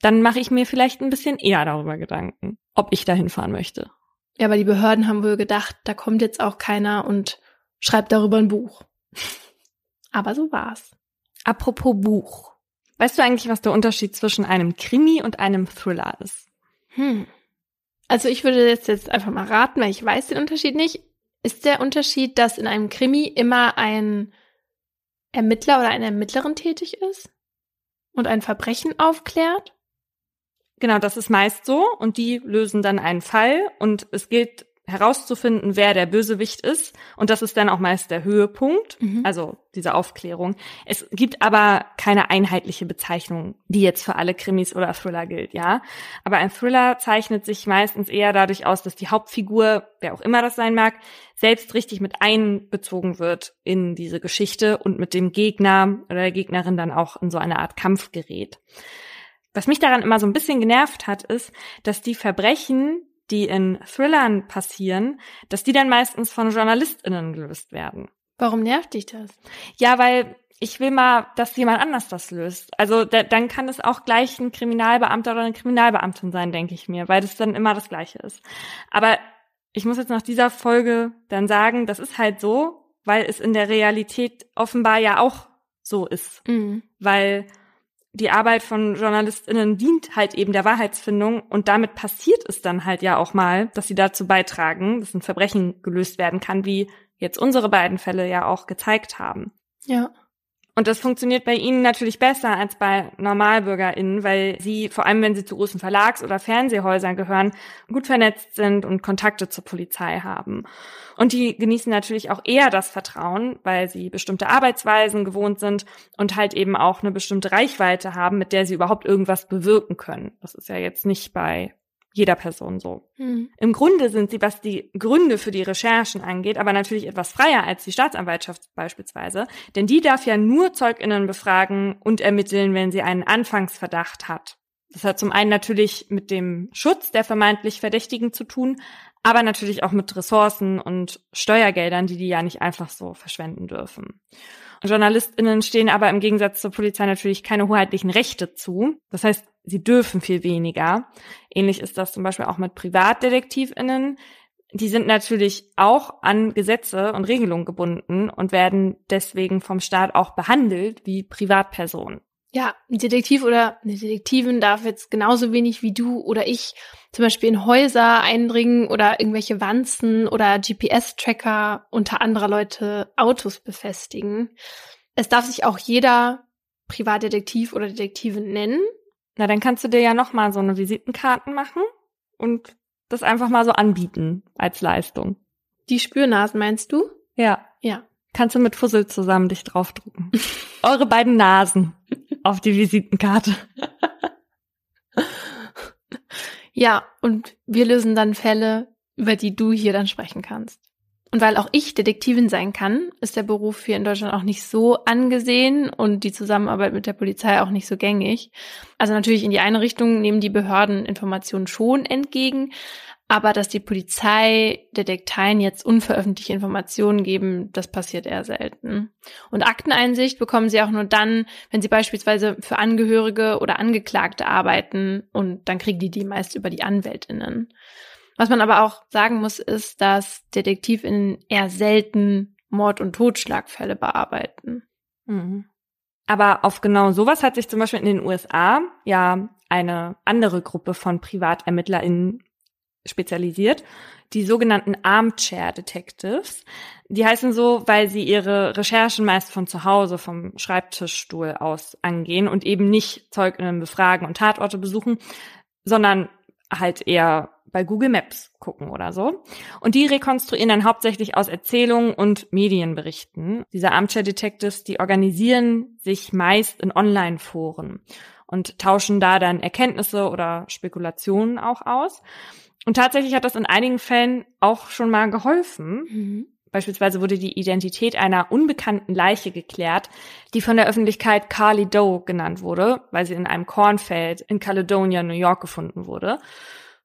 dann mache ich mir vielleicht ein bisschen eher darüber Gedanken. ob ich dahin fahren möchte. Ja, aber die Behörden haben wohl gedacht, da kommt jetzt auch keiner und schreibt darüber ein Buch. aber so war's. Apropos Buch. Weißt du eigentlich, was der Unterschied zwischen einem Krimi und einem Thriller ist? Hm. Also ich würde jetzt, jetzt einfach mal raten, weil ich weiß den Unterschied nicht. Ist der Unterschied, dass in einem Krimi immer ein Ermittler oder eine Ermittlerin tätig ist und ein Verbrechen aufklärt? Genau, das ist meist so und die lösen dann einen Fall und es gilt herauszufinden, wer der Bösewicht ist. Und das ist dann auch meist der Höhepunkt, mhm. also diese Aufklärung. Es gibt aber keine einheitliche Bezeichnung, die jetzt für alle Krimis oder Thriller gilt, ja. Aber ein Thriller zeichnet sich meistens eher dadurch aus, dass die Hauptfigur, wer auch immer das sein mag, selbst richtig mit einbezogen wird in diese Geschichte und mit dem Gegner oder der Gegnerin dann auch in so eine Art Kampf gerät. Was mich daran immer so ein bisschen genervt hat, ist, dass die Verbrechen, die in Thrillern passieren, dass die dann meistens von JournalistInnen gelöst werden. Warum nervt dich das? Ja, weil ich will mal, dass jemand anders das löst. Also da, dann kann es auch gleich ein Kriminalbeamter oder eine Kriminalbeamtin sein, denke ich mir, weil das dann immer das Gleiche ist. Aber ich muss jetzt nach dieser Folge dann sagen, das ist halt so, weil es in der Realität offenbar ja auch so ist. Mhm. Weil die Arbeit von JournalistInnen dient halt eben der Wahrheitsfindung und damit passiert es dann halt ja auch mal, dass sie dazu beitragen, dass ein Verbrechen gelöst werden kann, wie jetzt unsere beiden Fälle ja auch gezeigt haben. Ja. Und das funktioniert bei Ihnen natürlich besser als bei NormalbürgerInnen, weil Sie, vor allem wenn Sie zu großen Verlags- oder Fernsehhäusern gehören, gut vernetzt sind und Kontakte zur Polizei haben. Und die genießen natürlich auch eher das Vertrauen, weil sie bestimmte Arbeitsweisen gewohnt sind und halt eben auch eine bestimmte Reichweite haben, mit der sie überhaupt irgendwas bewirken können. Das ist ja jetzt nicht bei jeder Person so. Mhm. Im Grunde sind sie, was die Gründe für die Recherchen angeht, aber natürlich etwas freier als die Staatsanwaltschaft beispielsweise, denn die darf ja nur Zeuginnen befragen und ermitteln, wenn sie einen Anfangsverdacht hat. Das hat zum einen natürlich mit dem Schutz der vermeintlich Verdächtigen zu tun, aber natürlich auch mit Ressourcen und Steuergeldern, die die ja nicht einfach so verschwenden dürfen. JournalistInnen stehen aber im Gegensatz zur Polizei natürlich keine hoheitlichen Rechte zu. Das heißt, sie dürfen viel weniger. Ähnlich ist das zum Beispiel auch mit PrivatdetektivInnen. Die sind natürlich auch an Gesetze und Regelungen gebunden und werden deswegen vom Staat auch behandelt wie Privatpersonen. Ja, ein Detektiv oder eine Detektivin darf jetzt genauso wenig wie du oder ich zum Beispiel in Häuser eindringen oder irgendwelche Wanzen oder GPS-Tracker unter anderer Leute Autos befestigen. Es darf sich auch jeder Privatdetektiv oder Detektivin nennen. Na, dann kannst du dir ja noch mal so eine Visitenkarten machen und das einfach mal so anbieten als Leistung. Die Spürnasen meinst du? Ja. Ja. Kannst du mit Fussel zusammen dich draufdrucken. Eure beiden Nasen auf die Visitenkarte. ja, und wir lösen dann Fälle, über die du hier dann sprechen kannst. Und weil auch ich Detektivin sein kann, ist der Beruf hier in Deutschland auch nicht so angesehen und die Zusammenarbeit mit der Polizei auch nicht so gängig. Also natürlich in die eine Richtung nehmen die Behörden Informationen schon entgegen, aber dass die Polizei Detekteien jetzt unveröffentlichte Informationen geben, das passiert eher selten. Und Akteneinsicht bekommen sie auch nur dann, wenn sie beispielsweise für Angehörige oder Angeklagte arbeiten und dann kriegen die die meist über die Anwältinnen. Was man aber auch sagen muss, ist, dass Detektivinnen eher selten Mord- und Totschlagfälle bearbeiten. Mhm. Aber auf genau sowas hat sich zum Beispiel in den USA ja eine andere Gruppe von PrivatermittlerInnen spezialisiert, die sogenannten Armchair Detectives. Die heißen so, weil sie ihre Recherchen meist von zu Hause, vom Schreibtischstuhl aus angehen und eben nicht Zeuginnen befragen und Tatorte besuchen, sondern halt eher bei Google Maps gucken oder so. Und die rekonstruieren dann hauptsächlich aus Erzählungen und Medienberichten. Diese Armchair Detectives, die organisieren sich meist in Online-Foren und tauschen da dann Erkenntnisse oder Spekulationen auch aus. Und tatsächlich hat das in einigen Fällen auch schon mal geholfen. Mhm. Beispielsweise wurde die Identität einer unbekannten Leiche geklärt, die von der Öffentlichkeit Carly Doe genannt wurde, weil sie in einem Kornfeld in Caledonia, New York gefunden wurde.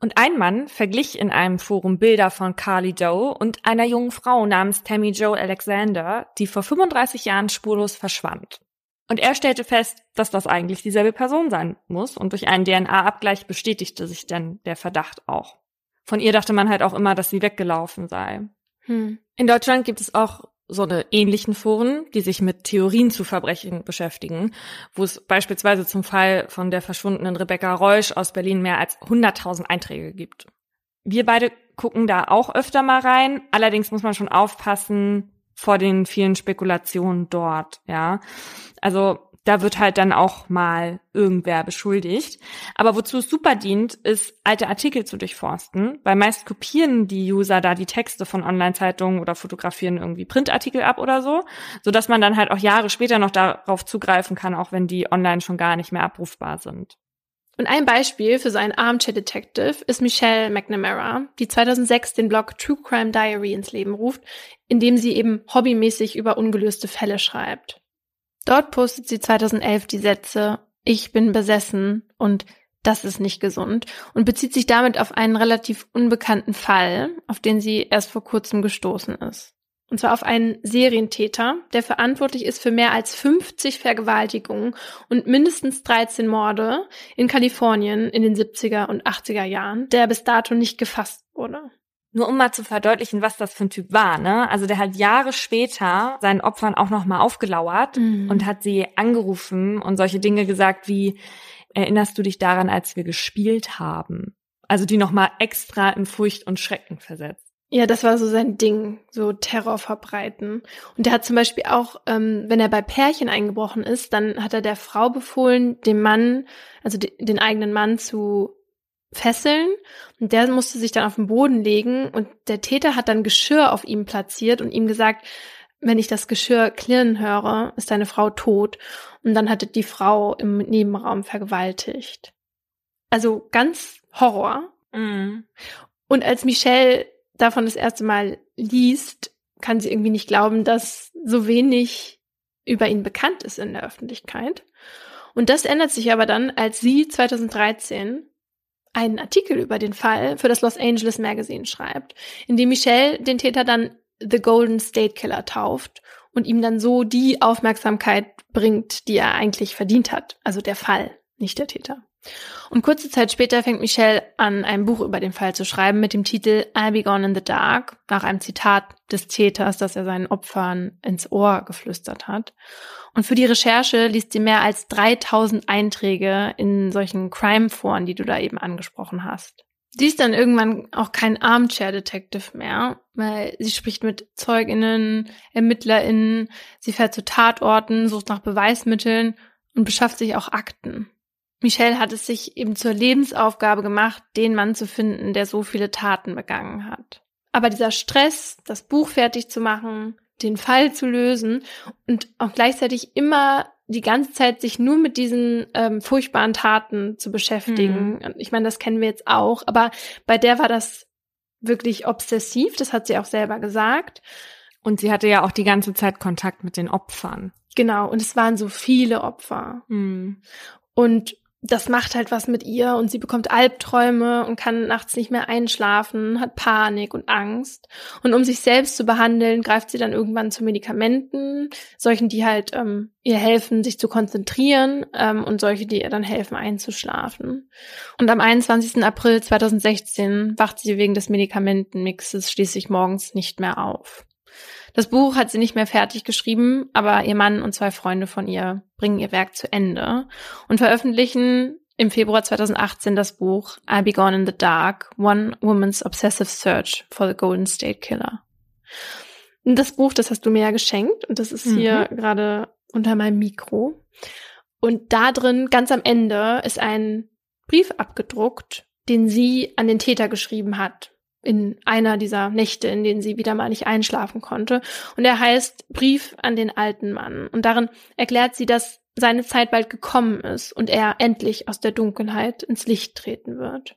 Und ein Mann verglich in einem Forum Bilder von Carly Doe und einer jungen Frau namens Tammy Joe Alexander, die vor 35 Jahren spurlos verschwand. Und er stellte fest, dass das eigentlich dieselbe Person sein muss und durch einen DNA-Abgleich bestätigte sich dann der Verdacht auch. Von ihr dachte man halt auch immer, dass sie weggelaufen sei. Hm. In Deutschland gibt es auch so eine ähnlichen Foren, die sich mit Theorien zu Verbrechen beschäftigen, wo es beispielsweise zum Fall von der verschwundenen Rebecca Reusch aus Berlin mehr als 100.000 Einträge gibt. Wir beide gucken da auch öfter mal rein. Allerdings muss man schon aufpassen vor den vielen Spekulationen dort, ja. Also da wird halt dann auch mal irgendwer beschuldigt. Aber wozu es super dient, ist, alte Artikel zu durchforsten, weil meist kopieren die User da die Texte von Online-Zeitungen oder fotografieren irgendwie Printartikel ab oder so, so dass man dann halt auch Jahre später noch darauf zugreifen kann, auch wenn die online schon gar nicht mehr abrufbar sind. Und ein Beispiel für so einen Armchair Detective ist Michelle McNamara, die 2006 den Blog True Crime Diary ins Leben ruft, in dem sie eben hobbymäßig über ungelöste Fälle schreibt. Dort postet sie 2011 die Sätze, ich bin besessen und das ist nicht gesund und bezieht sich damit auf einen relativ unbekannten Fall, auf den sie erst vor kurzem gestoßen ist. Und zwar auf einen Serientäter, der verantwortlich ist für mehr als 50 Vergewaltigungen und mindestens 13 Morde in Kalifornien in den 70er und 80er Jahren, der bis dato nicht gefasst wurde. Nur um mal zu verdeutlichen, was das für ein Typ war, ne? Also der hat Jahre später seinen Opfern auch nochmal aufgelauert Mhm. und hat sie angerufen und solche Dinge gesagt wie, erinnerst du dich daran, als wir gespielt haben? Also die nochmal extra in Furcht und Schrecken versetzt. Ja, das war so sein Ding, so Terror verbreiten. Und der hat zum Beispiel auch, ähm, wenn er bei Pärchen eingebrochen ist, dann hat er der Frau befohlen, dem Mann, also de den eigenen Mann zu fesseln. Und der musste sich dann auf den Boden legen und der Täter hat dann Geschirr auf ihm platziert und ihm gesagt, wenn ich das Geschirr klirren höre, ist deine Frau tot. Und dann hatte die Frau im Nebenraum vergewaltigt. Also ganz Horror. Mhm. Und als Michelle davon das erste Mal liest, kann sie irgendwie nicht glauben, dass so wenig über ihn bekannt ist in der Öffentlichkeit. Und das ändert sich aber dann, als sie 2013 einen Artikel über den Fall für das Los Angeles Magazine schreibt, in dem Michelle den Täter dann The Golden State Killer tauft und ihm dann so die Aufmerksamkeit bringt, die er eigentlich verdient hat. Also der Fall, nicht der Täter. Und kurze Zeit später fängt Michelle an, ein Buch über den Fall zu schreiben mit dem Titel I'll Be Gone in the Dark, nach einem Zitat des Täters, das er seinen Opfern ins Ohr geflüstert hat. Und für die Recherche liest sie mehr als 3000 Einträge in solchen Crime-Foren, die du da eben angesprochen hast. Sie ist dann irgendwann auch kein Armchair-Detective mehr, weil sie spricht mit Zeuginnen, ErmittlerInnen, sie fährt zu Tatorten, sucht nach Beweismitteln und beschafft sich auch Akten. Michelle hat es sich eben zur Lebensaufgabe gemacht, den Mann zu finden, der so viele Taten begangen hat. Aber dieser Stress, das Buch fertig zu machen, den Fall zu lösen und auch gleichzeitig immer die ganze Zeit sich nur mit diesen ähm, furchtbaren Taten zu beschäftigen. Mhm. Ich meine, das kennen wir jetzt auch, aber bei der war das wirklich obsessiv, das hat sie auch selber gesagt. Und sie hatte ja auch die ganze Zeit Kontakt mit den Opfern. Genau, und es waren so viele Opfer. Mhm. Und das macht halt was mit ihr und sie bekommt Albträume und kann nachts nicht mehr einschlafen, hat Panik und Angst. Und um sich selbst zu behandeln, greift sie dann irgendwann zu Medikamenten, solchen, die halt ähm, ihr helfen, sich zu konzentrieren ähm, und solche, die ihr dann helfen, einzuschlafen. Und am 21. April 2016 wacht sie wegen des Medikamentenmixes schließlich morgens nicht mehr auf. Das Buch hat sie nicht mehr fertig geschrieben, aber ihr Mann und zwei Freunde von ihr bringen ihr Werk zu Ende und veröffentlichen im Februar 2018 das Buch I'll Be Gone in the Dark, One Woman's Obsessive Search for the Golden State Killer. Das Buch, das hast du mir ja geschenkt und das ist mhm. hier gerade unter meinem Mikro. Und da drin, ganz am Ende, ist ein Brief abgedruckt, den sie an den Täter geschrieben hat, in einer dieser Nächte, in denen sie wieder mal nicht einschlafen konnte. Und er heißt Brief an den alten Mann. Und darin erklärt sie, dass seine Zeit bald gekommen ist und er endlich aus der Dunkelheit ins Licht treten wird.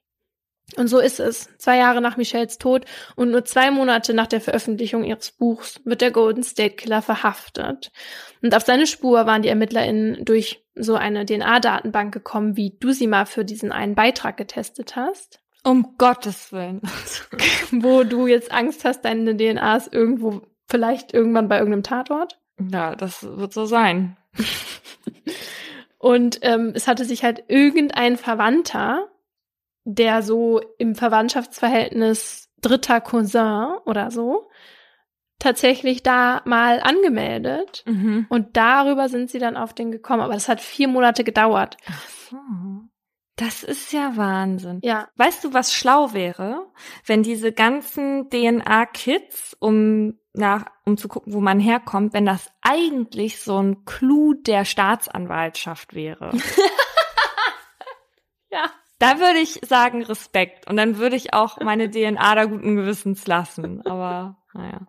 Und so ist es. Zwei Jahre nach Michelles Tod und nur zwei Monate nach der Veröffentlichung ihres Buchs wird der Golden State Killer verhaftet. Und auf seine Spur waren die ErmittlerInnen durch so eine DNA-Datenbank gekommen, wie du sie mal für diesen einen Beitrag getestet hast. Um Gottes Willen. Wo du jetzt Angst hast, deine DNA ist irgendwo, vielleicht irgendwann bei irgendeinem Tatort? Ja, das wird so sein. Und ähm, es hatte sich halt irgendein Verwandter der so im Verwandtschaftsverhältnis dritter Cousin oder so tatsächlich da mal angemeldet Mhm. und darüber sind sie dann auf den gekommen. Aber das hat vier Monate gedauert. Ach so. Das ist ja Wahnsinn. Ja, Weißt du, was schlau wäre, wenn diese ganzen DNA-Kits, um nach, um zu gucken, wo man herkommt, wenn das eigentlich so ein Clou der Staatsanwaltschaft wäre. ja. Da würde ich sagen Respekt und dann würde ich auch meine DNA da guten Gewissens lassen. Aber naja.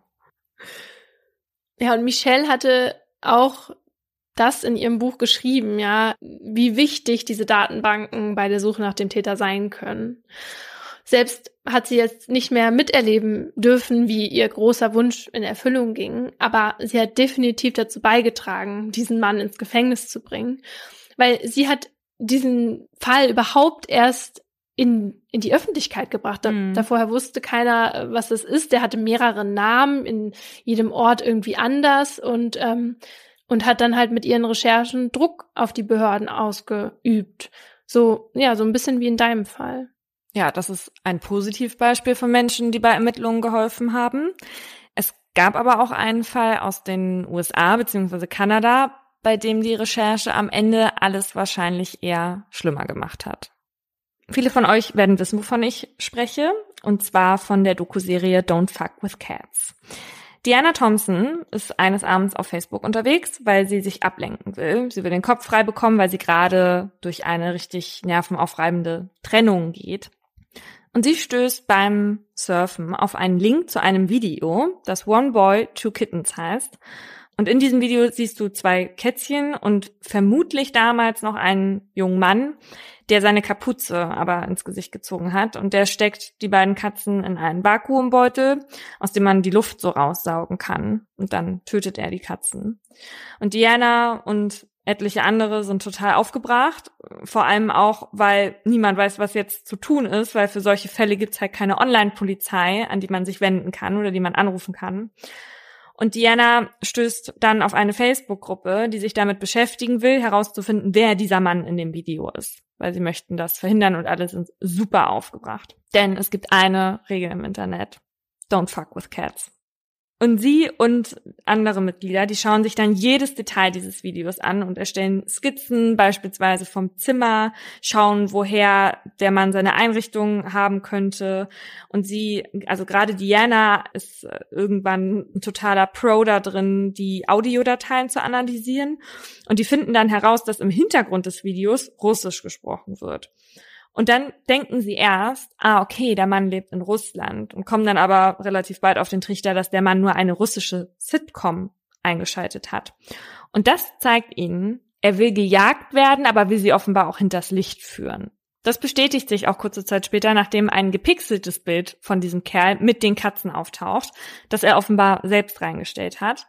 Ja, und Michelle hatte auch das in ihrem Buch geschrieben, ja, wie wichtig diese Datenbanken bei der Suche nach dem Täter sein können. Selbst hat sie jetzt nicht mehr miterleben dürfen, wie ihr großer Wunsch in Erfüllung ging, aber sie hat definitiv dazu beigetragen, diesen Mann ins Gefängnis zu bringen, weil sie hat diesen Fall überhaupt erst in, in die Öffentlichkeit gebracht. Da, Mhm. da vorher wusste keiner, was das ist. Der hatte mehrere Namen, in jedem Ort irgendwie anders und, ähm, und hat dann halt mit ihren Recherchen Druck auf die Behörden ausgeübt. So, ja, so ein bisschen wie in deinem Fall. Ja, das ist ein Positivbeispiel von Menschen, die bei Ermittlungen geholfen haben. Es gab aber auch einen Fall aus den USA bzw. Kanada, bei dem die Recherche am Ende alles wahrscheinlich eher schlimmer gemacht hat. Viele von euch werden wissen, wovon ich spreche, und zwar von der Doku-Serie Don't Fuck with Cats. Diana Thompson ist eines Abends auf Facebook unterwegs, weil sie sich ablenken will. Sie will den Kopf frei bekommen, weil sie gerade durch eine richtig nervenaufreibende Trennung geht. Und sie stößt beim Surfen auf einen Link zu einem Video, das One Boy, Two Kittens heißt. Und in diesem Video siehst du zwei Kätzchen und vermutlich damals noch einen jungen Mann, der seine Kapuze aber ins Gesicht gezogen hat. Und der steckt die beiden Katzen in einen Vakuumbeutel, aus dem man die Luft so raussaugen kann. Und dann tötet er die Katzen. Und Diana und etliche andere sind total aufgebracht. Vor allem auch, weil niemand weiß, was jetzt zu tun ist, weil für solche Fälle gibt's halt keine Online-Polizei, an die man sich wenden kann oder die man anrufen kann. Und Diana stößt dann auf eine Facebook-Gruppe, die sich damit beschäftigen will, herauszufinden, wer dieser Mann in dem Video ist. Weil sie möchten das verhindern und alle sind super aufgebracht. Denn es gibt eine Regel im Internet. Don't fuck with cats. Und sie und andere Mitglieder, die schauen sich dann jedes Detail dieses Videos an und erstellen Skizzen, beispielsweise vom Zimmer, schauen, woher der Mann seine Einrichtung haben könnte. Und sie, also gerade Diana ist äh, irgendwann ein totaler Pro da drin, die Audiodateien zu analysieren. Und die finden dann heraus, dass im Hintergrund des Videos Russisch gesprochen wird. Und dann denken sie erst, ah, okay, der Mann lebt in Russland und kommen dann aber relativ bald auf den Trichter, dass der Mann nur eine russische Sitcom eingeschaltet hat. Und das zeigt ihnen, er will gejagt werden, aber will sie offenbar auch hinters Licht führen. Das bestätigt sich auch kurze Zeit später, nachdem ein gepixeltes Bild von diesem Kerl mit den Katzen auftaucht, das er offenbar selbst reingestellt hat.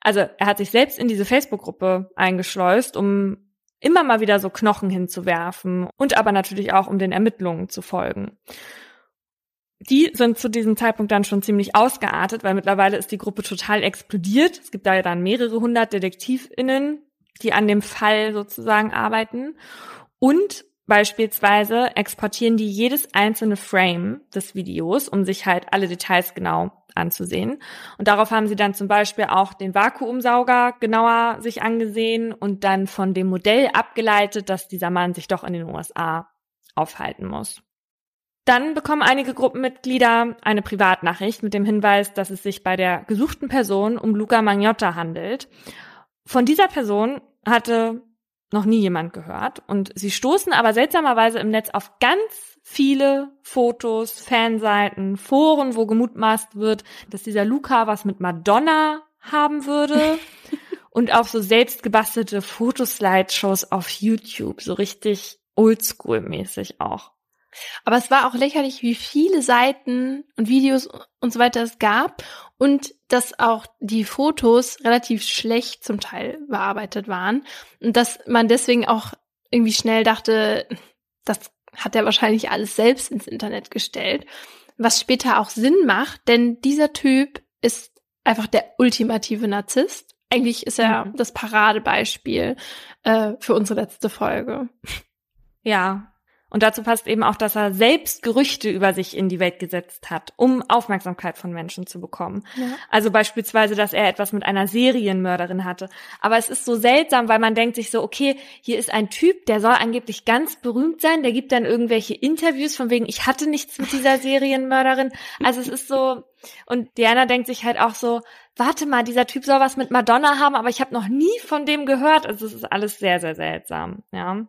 Also er hat sich selbst in diese Facebook-Gruppe eingeschleust, um immer mal wieder so Knochen hinzuwerfen und aber natürlich auch, um den Ermittlungen zu folgen. Die sind zu diesem Zeitpunkt dann schon ziemlich ausgeartet, weil mittlerweile ist die Gruppe total explodiert. Es gibt da ja dann mehrere hundert DetektivInnen, die an dem Fall sozusagen arbeiten. Und beispielsweise exportieren die jedes einzelne Frame des Videos, um sich halt alle Details genau anzusehen. Und darauf haben sie dann zum Beispiel auch den Vakuumsauger genauer sich angesehen und dann von dem Modell abgeleitet, dass dieser Mann sich doch in den USA aufhalten muss. Dann bekommen einige Gruppenmitglieder eine Privatnachricht mit dem Hinweis, dass es sich bei der gesuchten Person um Luca Magnotta handelt. Von dieser Person hatte noch nie jemand gehört und sie stoßen aber seltsamerweise im Netz auf ganz viele Fotos, Fanseiten, Foren, wo gemutmaßt wird, dass dieser Luca was mit Madonna haben würde und auf so selbst gebastelte Fotoslideshows auf YouTube, so richtig oldschool-mäßig auch. Aber es war auch lächerlich, wie viele Seiten und Videos und so weiter es gab und dass auch die Fotos relativ schlecht zum Teil bearbeitet waren und dass man deswegen auch irgendwie schnell dachte, das hat er wahrscheinlich alles selbst ins Internet gestellt, was später auch Sinn macht, denn dieser Typ ist einfach der ultimative Narzisst. Eigentlich ist er Mhm. das Paradebeispiel äh, für unsere letzte Folge. Ja. Und dazu passt eben auch, dass er selbst Gerüchte über sich in die Welt gesetzt hat, um Aufmerksamkeit von Menschen zu bekommen. Ja. Also beispielsweise, dass er etwas mit einer Serienmörderin hatte. Aber es ist so seltsam, weil man denkt sich so, okay, hier ist ein Typ, der soll angeblich ganz berühmt sein, der gibt dann irgendwelche Interviews von wegen, ich hatte nichts mit dieser Serienmörderin. Also es ist so, und Diana denkt sich halt auch so, warte mal, dieser Typ soll was mit Madonna haben, aber ich habe noch nie von dem gehört. Also es ist alles sehr, sehr seltsam, ja.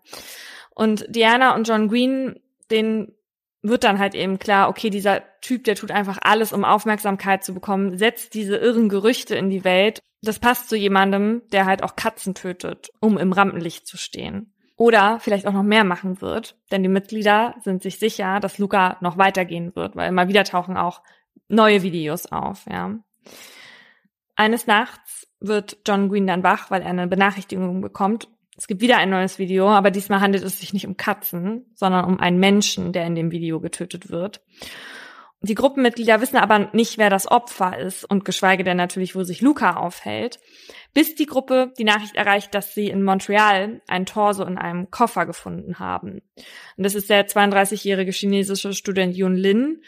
Und Diana und John Green, den wird dann halt eben klar, okay, dieser Typ, der tut einfach alles, um Aufmerksamkeit zu bekommen, setzt diese irren Gerüchte in die Welt. Das passt zu jemandem, der halt auch Katzen tötet, um im Rampenlicht zu stehen. Oder vielleicht auch noch mehr machen wird, denn die Mitglieder sind sich sicher, dass Luca noch weitergehen wird, weil immer wieder tauchen auch neue Videos auf, ja. Eines Nachts wird John Green dann wach, weil er eine Benachrichtigung bekommt es gibt wieder ein neues Video, aber diesmal handelt es sich nicht um Katzen, sondern um einen Menschen, der in dem Video getötet wird. Die Gruppenmitglieder wissen aber nicht, wer das Opfer ist und geschweige denn natürlich, wo sich Luca aufhält, bis die Gruppe die Nachricht erreicht, dass sie in Montreal ein Torso in einem Koffer gefunden haben. Und das ist der 32-jährige chinesische Student Yun Lin.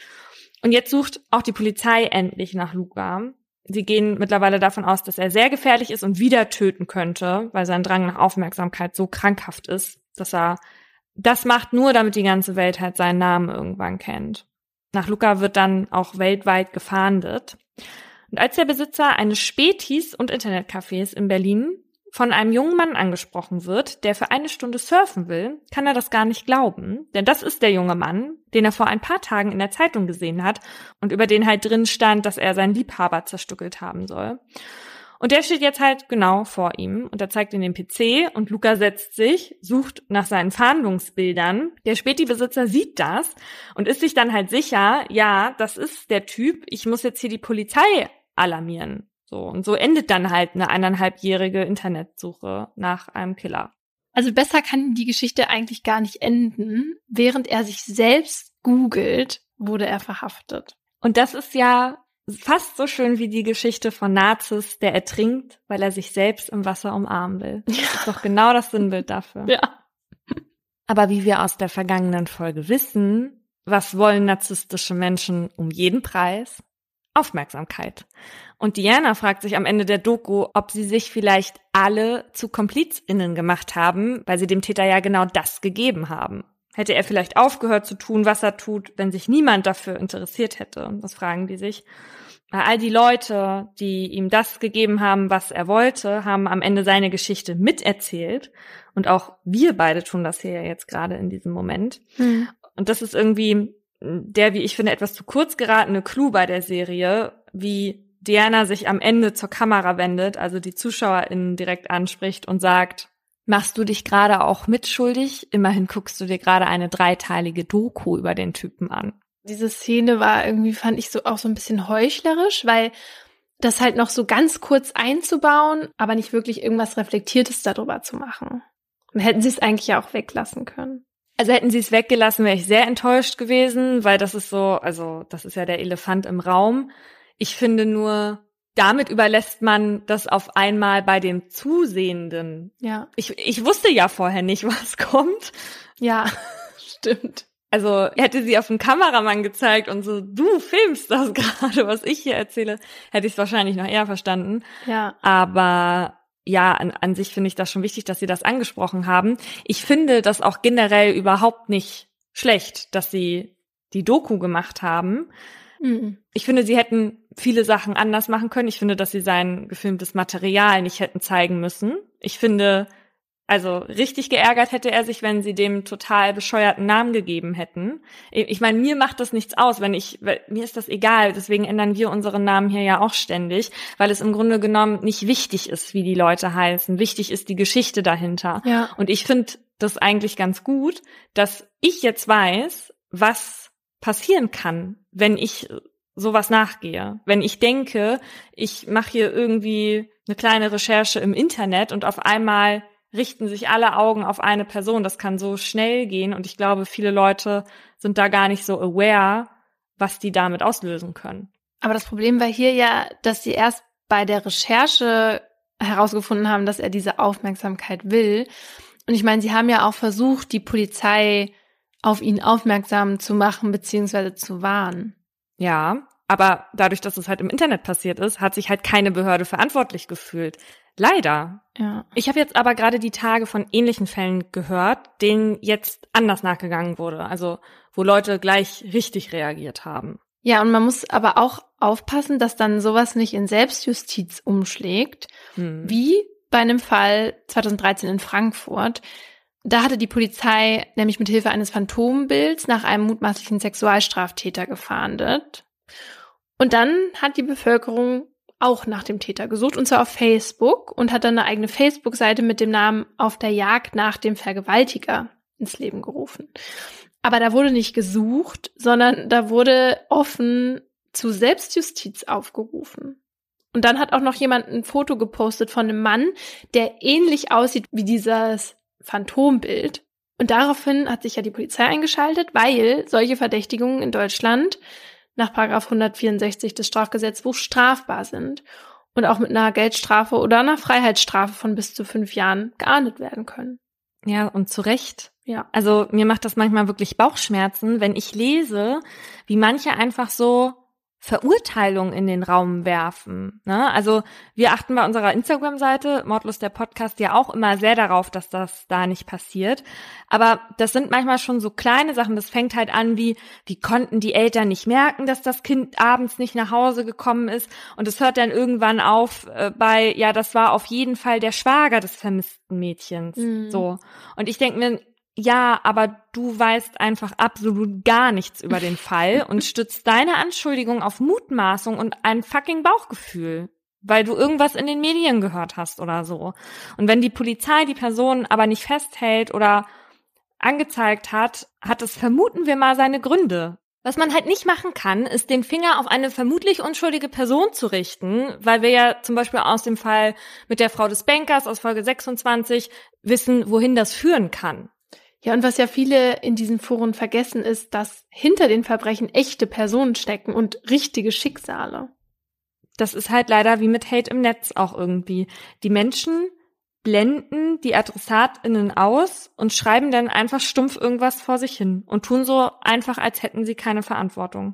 Und jetzt sucht auch die Polizei endlich nach Luca. Sie gehen mittlerweile davon aus, dass er sehr gefährlich ist und wieder töten könnte, weil sein Drang nach Aufmerksamkeit so krankhaft ist, dass er das macht nur, damit die ganze Welt halt seinen Namen irgendwann kennt. Nach Luca wird dann auch weltweit gefahndet. Und als der Besitzer eines Spätis und Internetcafés in Berlin von einem jungen Mann angesprochen wird, der für eine Stunde surfen will, kann er das gar nicht glauben, denn das ist der junge Mann, den er vor ein paar Tagen in der Zeitung gesehen hat und über den halt drin stand, dass er seinen Liebhaber zerstückelt haben soll. Und der steht jetzt halt genau vor ihm und er zeigt ihm den PC und Luca setzt sich, sucht nach seinen Fahndungsbildern. Der Späti-Besitzer sieht das und ist sich dann halt sicher, ja, das ist der Typ, ich muss jetzt hier die Polizei alarmieren. So, und so endet dann halt eine eineinhalbjährige Internetsuche nach einem Killer. Also besser kann die Geschichte eigentlich gar nicht enden. Während er sich selbst googelt, wurde er verhaftet. Und das ist ja fast so schön wie die Geschichte von Nazis, der ertrinkt, weil er sich selbst im Wasser umarmen will. Das ist doch genau das Sinnbild dafür. Ja. Aber wie wir aus der vergangenen Folge wissen, was wollen narzisstische Menschen um jeden Preis? Aufmerksamkeit. Und Diana fragt sich am Ende der Doku, ob sie sich vielleicht alle zu KomplizInnen gemacht haben, weil sie dem Täter ja genau das gegeben haben. Hätte er vielleicht aufgehört zu tun, was er tut, wenn sich niemand dafür interessiert hätte? Das fragen die sich. All die Leute, die ihm das gegeben haben, was er wollte, haben am Ende seine Geschichte miterzählt. Und auch wir beide tun das hier jetzt gerade in diesem Moment. Hm. Und das ist irgendwie der, wie ich finde, etwas zu kurz geratene Clou bei der Serie, wie Diana sich am Ende zur Kamera wendet, also die ZuschauerInnen direkt anspricht und sagt, machst du dich gerade auch mitschuldig? Immerhin guckst du dir gerade eine dreiteilige Doku über den Typen an. Diese Szene war irgendwie, fand ich so auch so ein bisschen heuchlerisch, weil das halt noch so ganz kurz einzubauen, aber nicht wirklich irgendwas Reflektiertes darüber zu machen. Und hätten sie es eigentlich ja auch weglassen können. Also hätten sie es weggelassen, wäre ich sehr enttäuscht gewesen, weil das ist so, also das ist ja der Elefant im Raum. Ich finde nur, damit überlässt man das auf einmal bei dem Zusehenden. Ja. Ich, ich wusste ja vorher nicht, was kommt. Ja, stimmt. Also hätte sie auf den Kameramann gezeigt und so, du filmst das gerade, was ich hier erzähle, hätte ich es wahrscheinlich noch eher verstanden. Ja. Aber ja, an, an sich finde ich das schon wichtig, dass Sie das angesprochen haben. Ich finde das auch generell überhaupt nicht schlecht, dass Sie die Doku gemacht haben. Mhm. Ich finde, Sie hätten viele Sachen anders machen können. Ich finde, dass Sie sein gefilmtes Material nicht hätten zeigen müssen. Ich finde, also richtig geärgert hätte er sich, wenn sie dem total bescheuerten Namen gegeben hätten. Ich meine, mir macht das nichts aus, wenn ich, mir ist das egal. Deswegen ändern wir unseren Namen hier ja auch ständig, weil es im Grunde genommen nicht wichtig ist, wie die Leute heißen. Wichtig ist die Geschichte dahinter. Ja. Und ich finde das eigentlich ganz gut, dass ich jetzt weiß, was passieren kann, wenn ich sowas nachgehe. Wenn ich denke, ich mache hier irgendwie eine kleine Recherche im Internet und auf einmal richten sich alle Augen auf eine Person. Das kann so schnell gehen und ich glaube, viele Leute sind da gar nicht so aware, was die damit auslösen können. Aber das Problem war hier ja, dass sie erst bei der Recherche herausgefunden haben, dass er diese Aufmerksamkeit will. Und ich meine, sie haben ja auch versucht, die Polizei auf ihn aufmerksam zu machen bzw. zu warnen. Ja, aber dadurch, dass es halt im Internet passiert ist, hat sich halt keine Behörde verantwortlich gefühlt. Leider. Ja. Ich habe jetzt aber gerade die Tage von ähnlichen Fällen gehört, denen jetzt anders nachgegangen wurde. Also wo Leute gleich richtig reagiert haben. Ja, und man muss aber auch aufpassen, dass dann sowas nicht in Selbstjustiz umschlägt, Hm. wie bei einem Fall 2013 in Frankfurt. Da hatte die Polizei nämlich mit Hilfe eines Phantombilds nach einem mutmaßlichen Sexualstraftäter gefahndet. Und dann hat die Bevölkerung auch nach dem Täter gesucht, und zwar auf Facebook, und hat dann eine eigene Facebook-Seite mit dem Namen Auf der Jagd nach dem Vergewaltiger ins Leben gerufen. Aber da wurde nicht gesucht, sondern da wurde offen zu Selbstjustiz aufgerufen. Und dann hat auch noch jemand ein Foto gepostet von einem Mann, der ähnlich aussieht wie dieses Phantombild. Und daraufhin hat sich ja die Polizei eingeschaltet, weil solche Verdächtigungen in Deutschland nach Paragraph 164 des Strafgesetzbuchs strafbar sind und auch mit einer Geldstrafe oder einer Freiheitsstrafe von bis zu fünf Jahren geahndet werden können. Ja, und zu Recht. Ja. Also mir macht das manchmal wirklich Bauchschmerzen, wenn ich lese, wie manche einfach so Verurteilungen in den Raum werfen. Ne? Also wir achten bei unserer Instagram-Seite, Mordlos der Podcast, ja auch immer sehr darauf, dass das da nicht passiert. Aber das sind manchmal schon so kleine Sachen. Das fängt halt an wie, wie konnten die Eltern nicht merken, dass das Kind abends nicht nach Hause gekommen ist. Und es hört dann irgendwann auf äh, bei, ja, das war auf jeden Fall der Schwager des vermissten Mädchens. Mhm. So. Und ich denke mir, ja, aber du weißt einfach absolut gar nichts über den Fall und stützt deine Anschuldigung auf Mutmaßung und ein fucking Bauchgefühl, weil du irgendwas in den Medien gehört hast oder so. Und wenn die Polizei die Person aber nicht festhält oder angezeigt hat, hat es vermuten wir mal seine Gründe. Was man halt nicht machen kann, ist den Finger auf eine vermutlich unschuldige Person zu richten, weil wir ja zum Beispiel aus dem Fall mit der Frau des Bankers aus Folge 26 wissen, wohin das führen kann. Ja, und was ja viele in diesen Foren vergessen ist, dass hinter den Verbrechen echte Personen stecken und richtige Schicksale. Das ist halt leider wie mit Hate im Netz auch irgendwie. Die Menschen blenden die AdressatInnen aus und schreiben dann einfach stumpf irgendwas vor sich hin und tun so einfach, als hätten sie keine Verantwortung.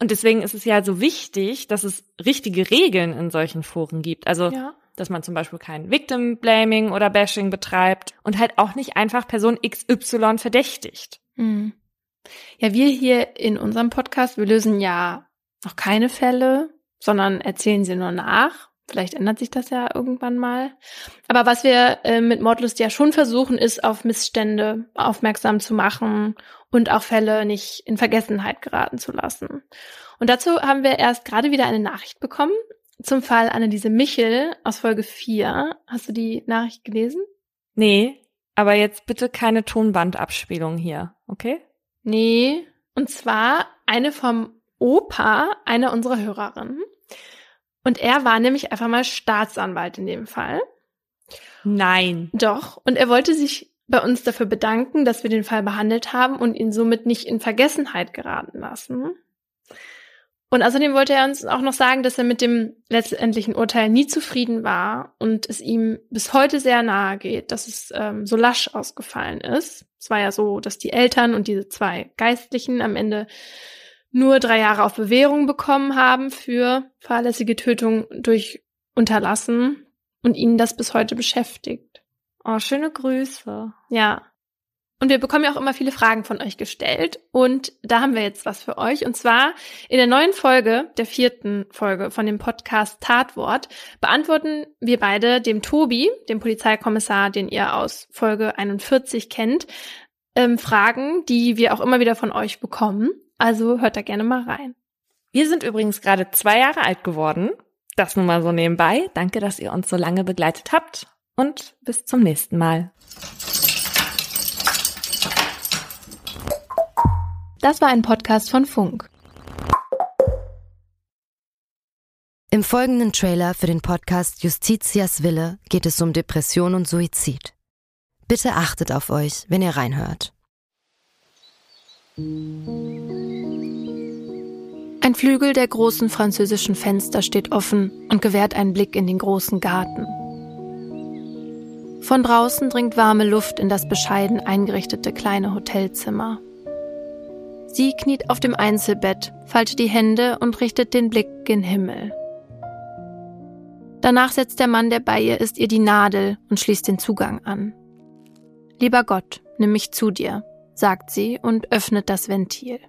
Und deswegen ist es ja so wichtig, dass es richtige Regeln in solchen Foren gibt. Also, Ja. Dass man zum Beispiel kein Victim Blaming oder Bashing betreibt und halt auch nicht einfach Person XY verdächtigt. Hm. Ja, wir hier in unserem Podcast, wir lösen ja noch keine Fälle, sondern erzählen sie nur nach. Vielleicht ändert sich das ja irgendwann mal. Aber was wir äh, mit Mordlust ja schon versuchen, ist auf Missstände aufmerksam zu machen und auch Fälle nicht in Vergessenheit geraten zu lassen. Und dazu haben wir erst gerade wieder eine Nachricht bekommen zum Fall Anneliese Michel aus Folge 4. Hast du die Nachricht gelesen? Nee, aber jetzt bitte keine Tonbandabspielung hier, okay? Nee, und zwar eine vom Opa einer unserer Hörerinnen. Und er war nämlich einfach mal Staatsanwalt in dem Fall. Nein. Doch. Und er wollte sich bei uns dafür bedanken, dass wir den Fall behandelt haben und ihn somit nicht in Vergessenheit geraten lassen. Und außerdem wollte er uns auch noch sagen, dass er mit dem letztendlichen Urteil nie zufrieden war und es ihm bis heute sehr nahe geht, dass es ähm, so lasch ausgefallen ist. Es war ja so, dass die Eltern und diese zwei Geistlichen am Ende nur drei Jahre auf Bewährung bekommen haben für fahrlässige Tötung durch Unterlassen und ihnen das bis heute beschäftigt. Oh, schöne Grüße. Ja. Und wir bekommen ja auch immer viele Fragen von euch gestellt. Und da haben wir jetzt was für euch. Und zwar in der neuen Folge, der vierten Folge von dem Podcast Tatwort, beantworten wir beide dem Tobi, dem Polizeikommissar, den ihr aus Folge 41 kennt, ähm, Fragen, die wir auch immer wieder von euch bekommen. Also hört da gerne mal rein. Wir sind übrigens gerade zwei Jahre alt geworden. Das nun mal so nebenbei. Danke, dass ihr uns so lange begleitet habt. Und bis zum nächsten Mal. Das war ein Podcast von Funk. Im folgenden Trailer für den Podcast Justitias Wille geht es um Depression und Suizid. Bitte achtet auf euch, wenn ihr reinhört. Ein Flügel der großen französischen Fenster steht offen und gewährt einen Blick in den großen Garten. Von draußen dringt warme Luft in das bescheiden eingerichtete kleine Hotelzimmer. Sie kniet auf dem Einzelbett, faltet die Hände und richtet den Blick gen Himmel. Danach setzt der Mann, der bei ihr ist, ihr die Nadel und schließt den Zugang an. Lieber Gott, nimm mich zu dir, sagt sie und öffnet das Ventil.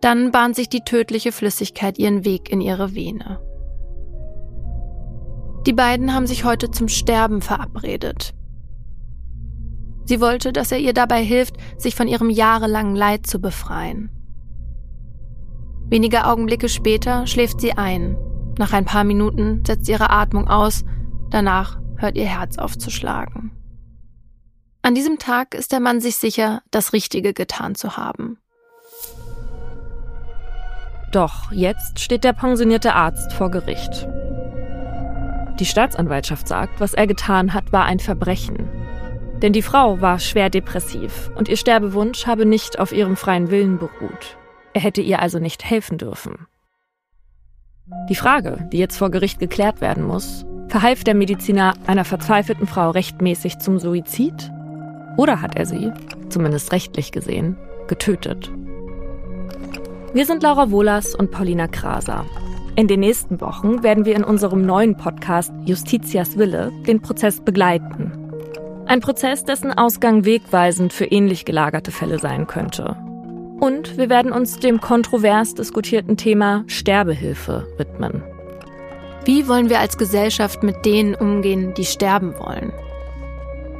Dann bahnt sich die tödliche Flüssigkeit ihren Weg in ihre Vene. Die beiden haben sich heute zum Sterben verabredet. Sie wollte, dass er ihr dabei hilft, sich von ihrem jahrelangen Leid zu befreien. Wenige Augenblicke später schläft sie ein. Nach ein paar Minuten setzt ihre Atmung aus, danach hört ihr Herz aufzuschlagen. An diesem Tag ist der Mann sich sicher, das Richtige getan zu haben. Doch jetzt steht der pensionierte Arzt vor Gericht. Die Staatsanwaltschaft sagt, was er getan hat, war ein Verbrechen. Denn die Frau war schwer depressiv und ihr Sterbewunsch habe nicht auf ihrem freien Willen beruht. Er hätte ihr also nicht helfen dürfen. Die Frage, die jetzt vor Gericht geklärt werden muss, verhalf der Mediziner einer verzweifelten Frau rechtmäßig zum Suizid? Oder hat er sie, zumindest rechtlich gesehen, getötet? Wir sind Laura Wohlers und Paulina Kraser. In den nächsten Wochen werden wir in unserem neuen Podcast Justitias Wille den Prozess begleiten ein Prozess, dessen Ausgang wegweisend für ähnlich gelagerte Fälle sein könnte. Und wir werden uns dem kontrovers diskutierten Thema Sterbehilfe widmen. Wie wollen wir als Gesellschaft mit denen umgehen, die sterben wollen?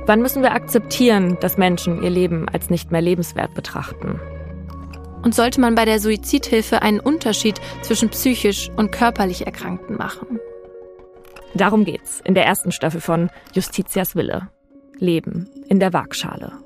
Wann müssen wir akzeptieren, dass Menschen ihr Leben als nicht mehr lebenswert betrachten? Und sollte man bei der Suizidhilfe einen Unterschied zwischen psychisch und körperlich Erkrankten machen? Darum geht's in der ersten Staffel von Justitias Wille. Leben in der Waagschale.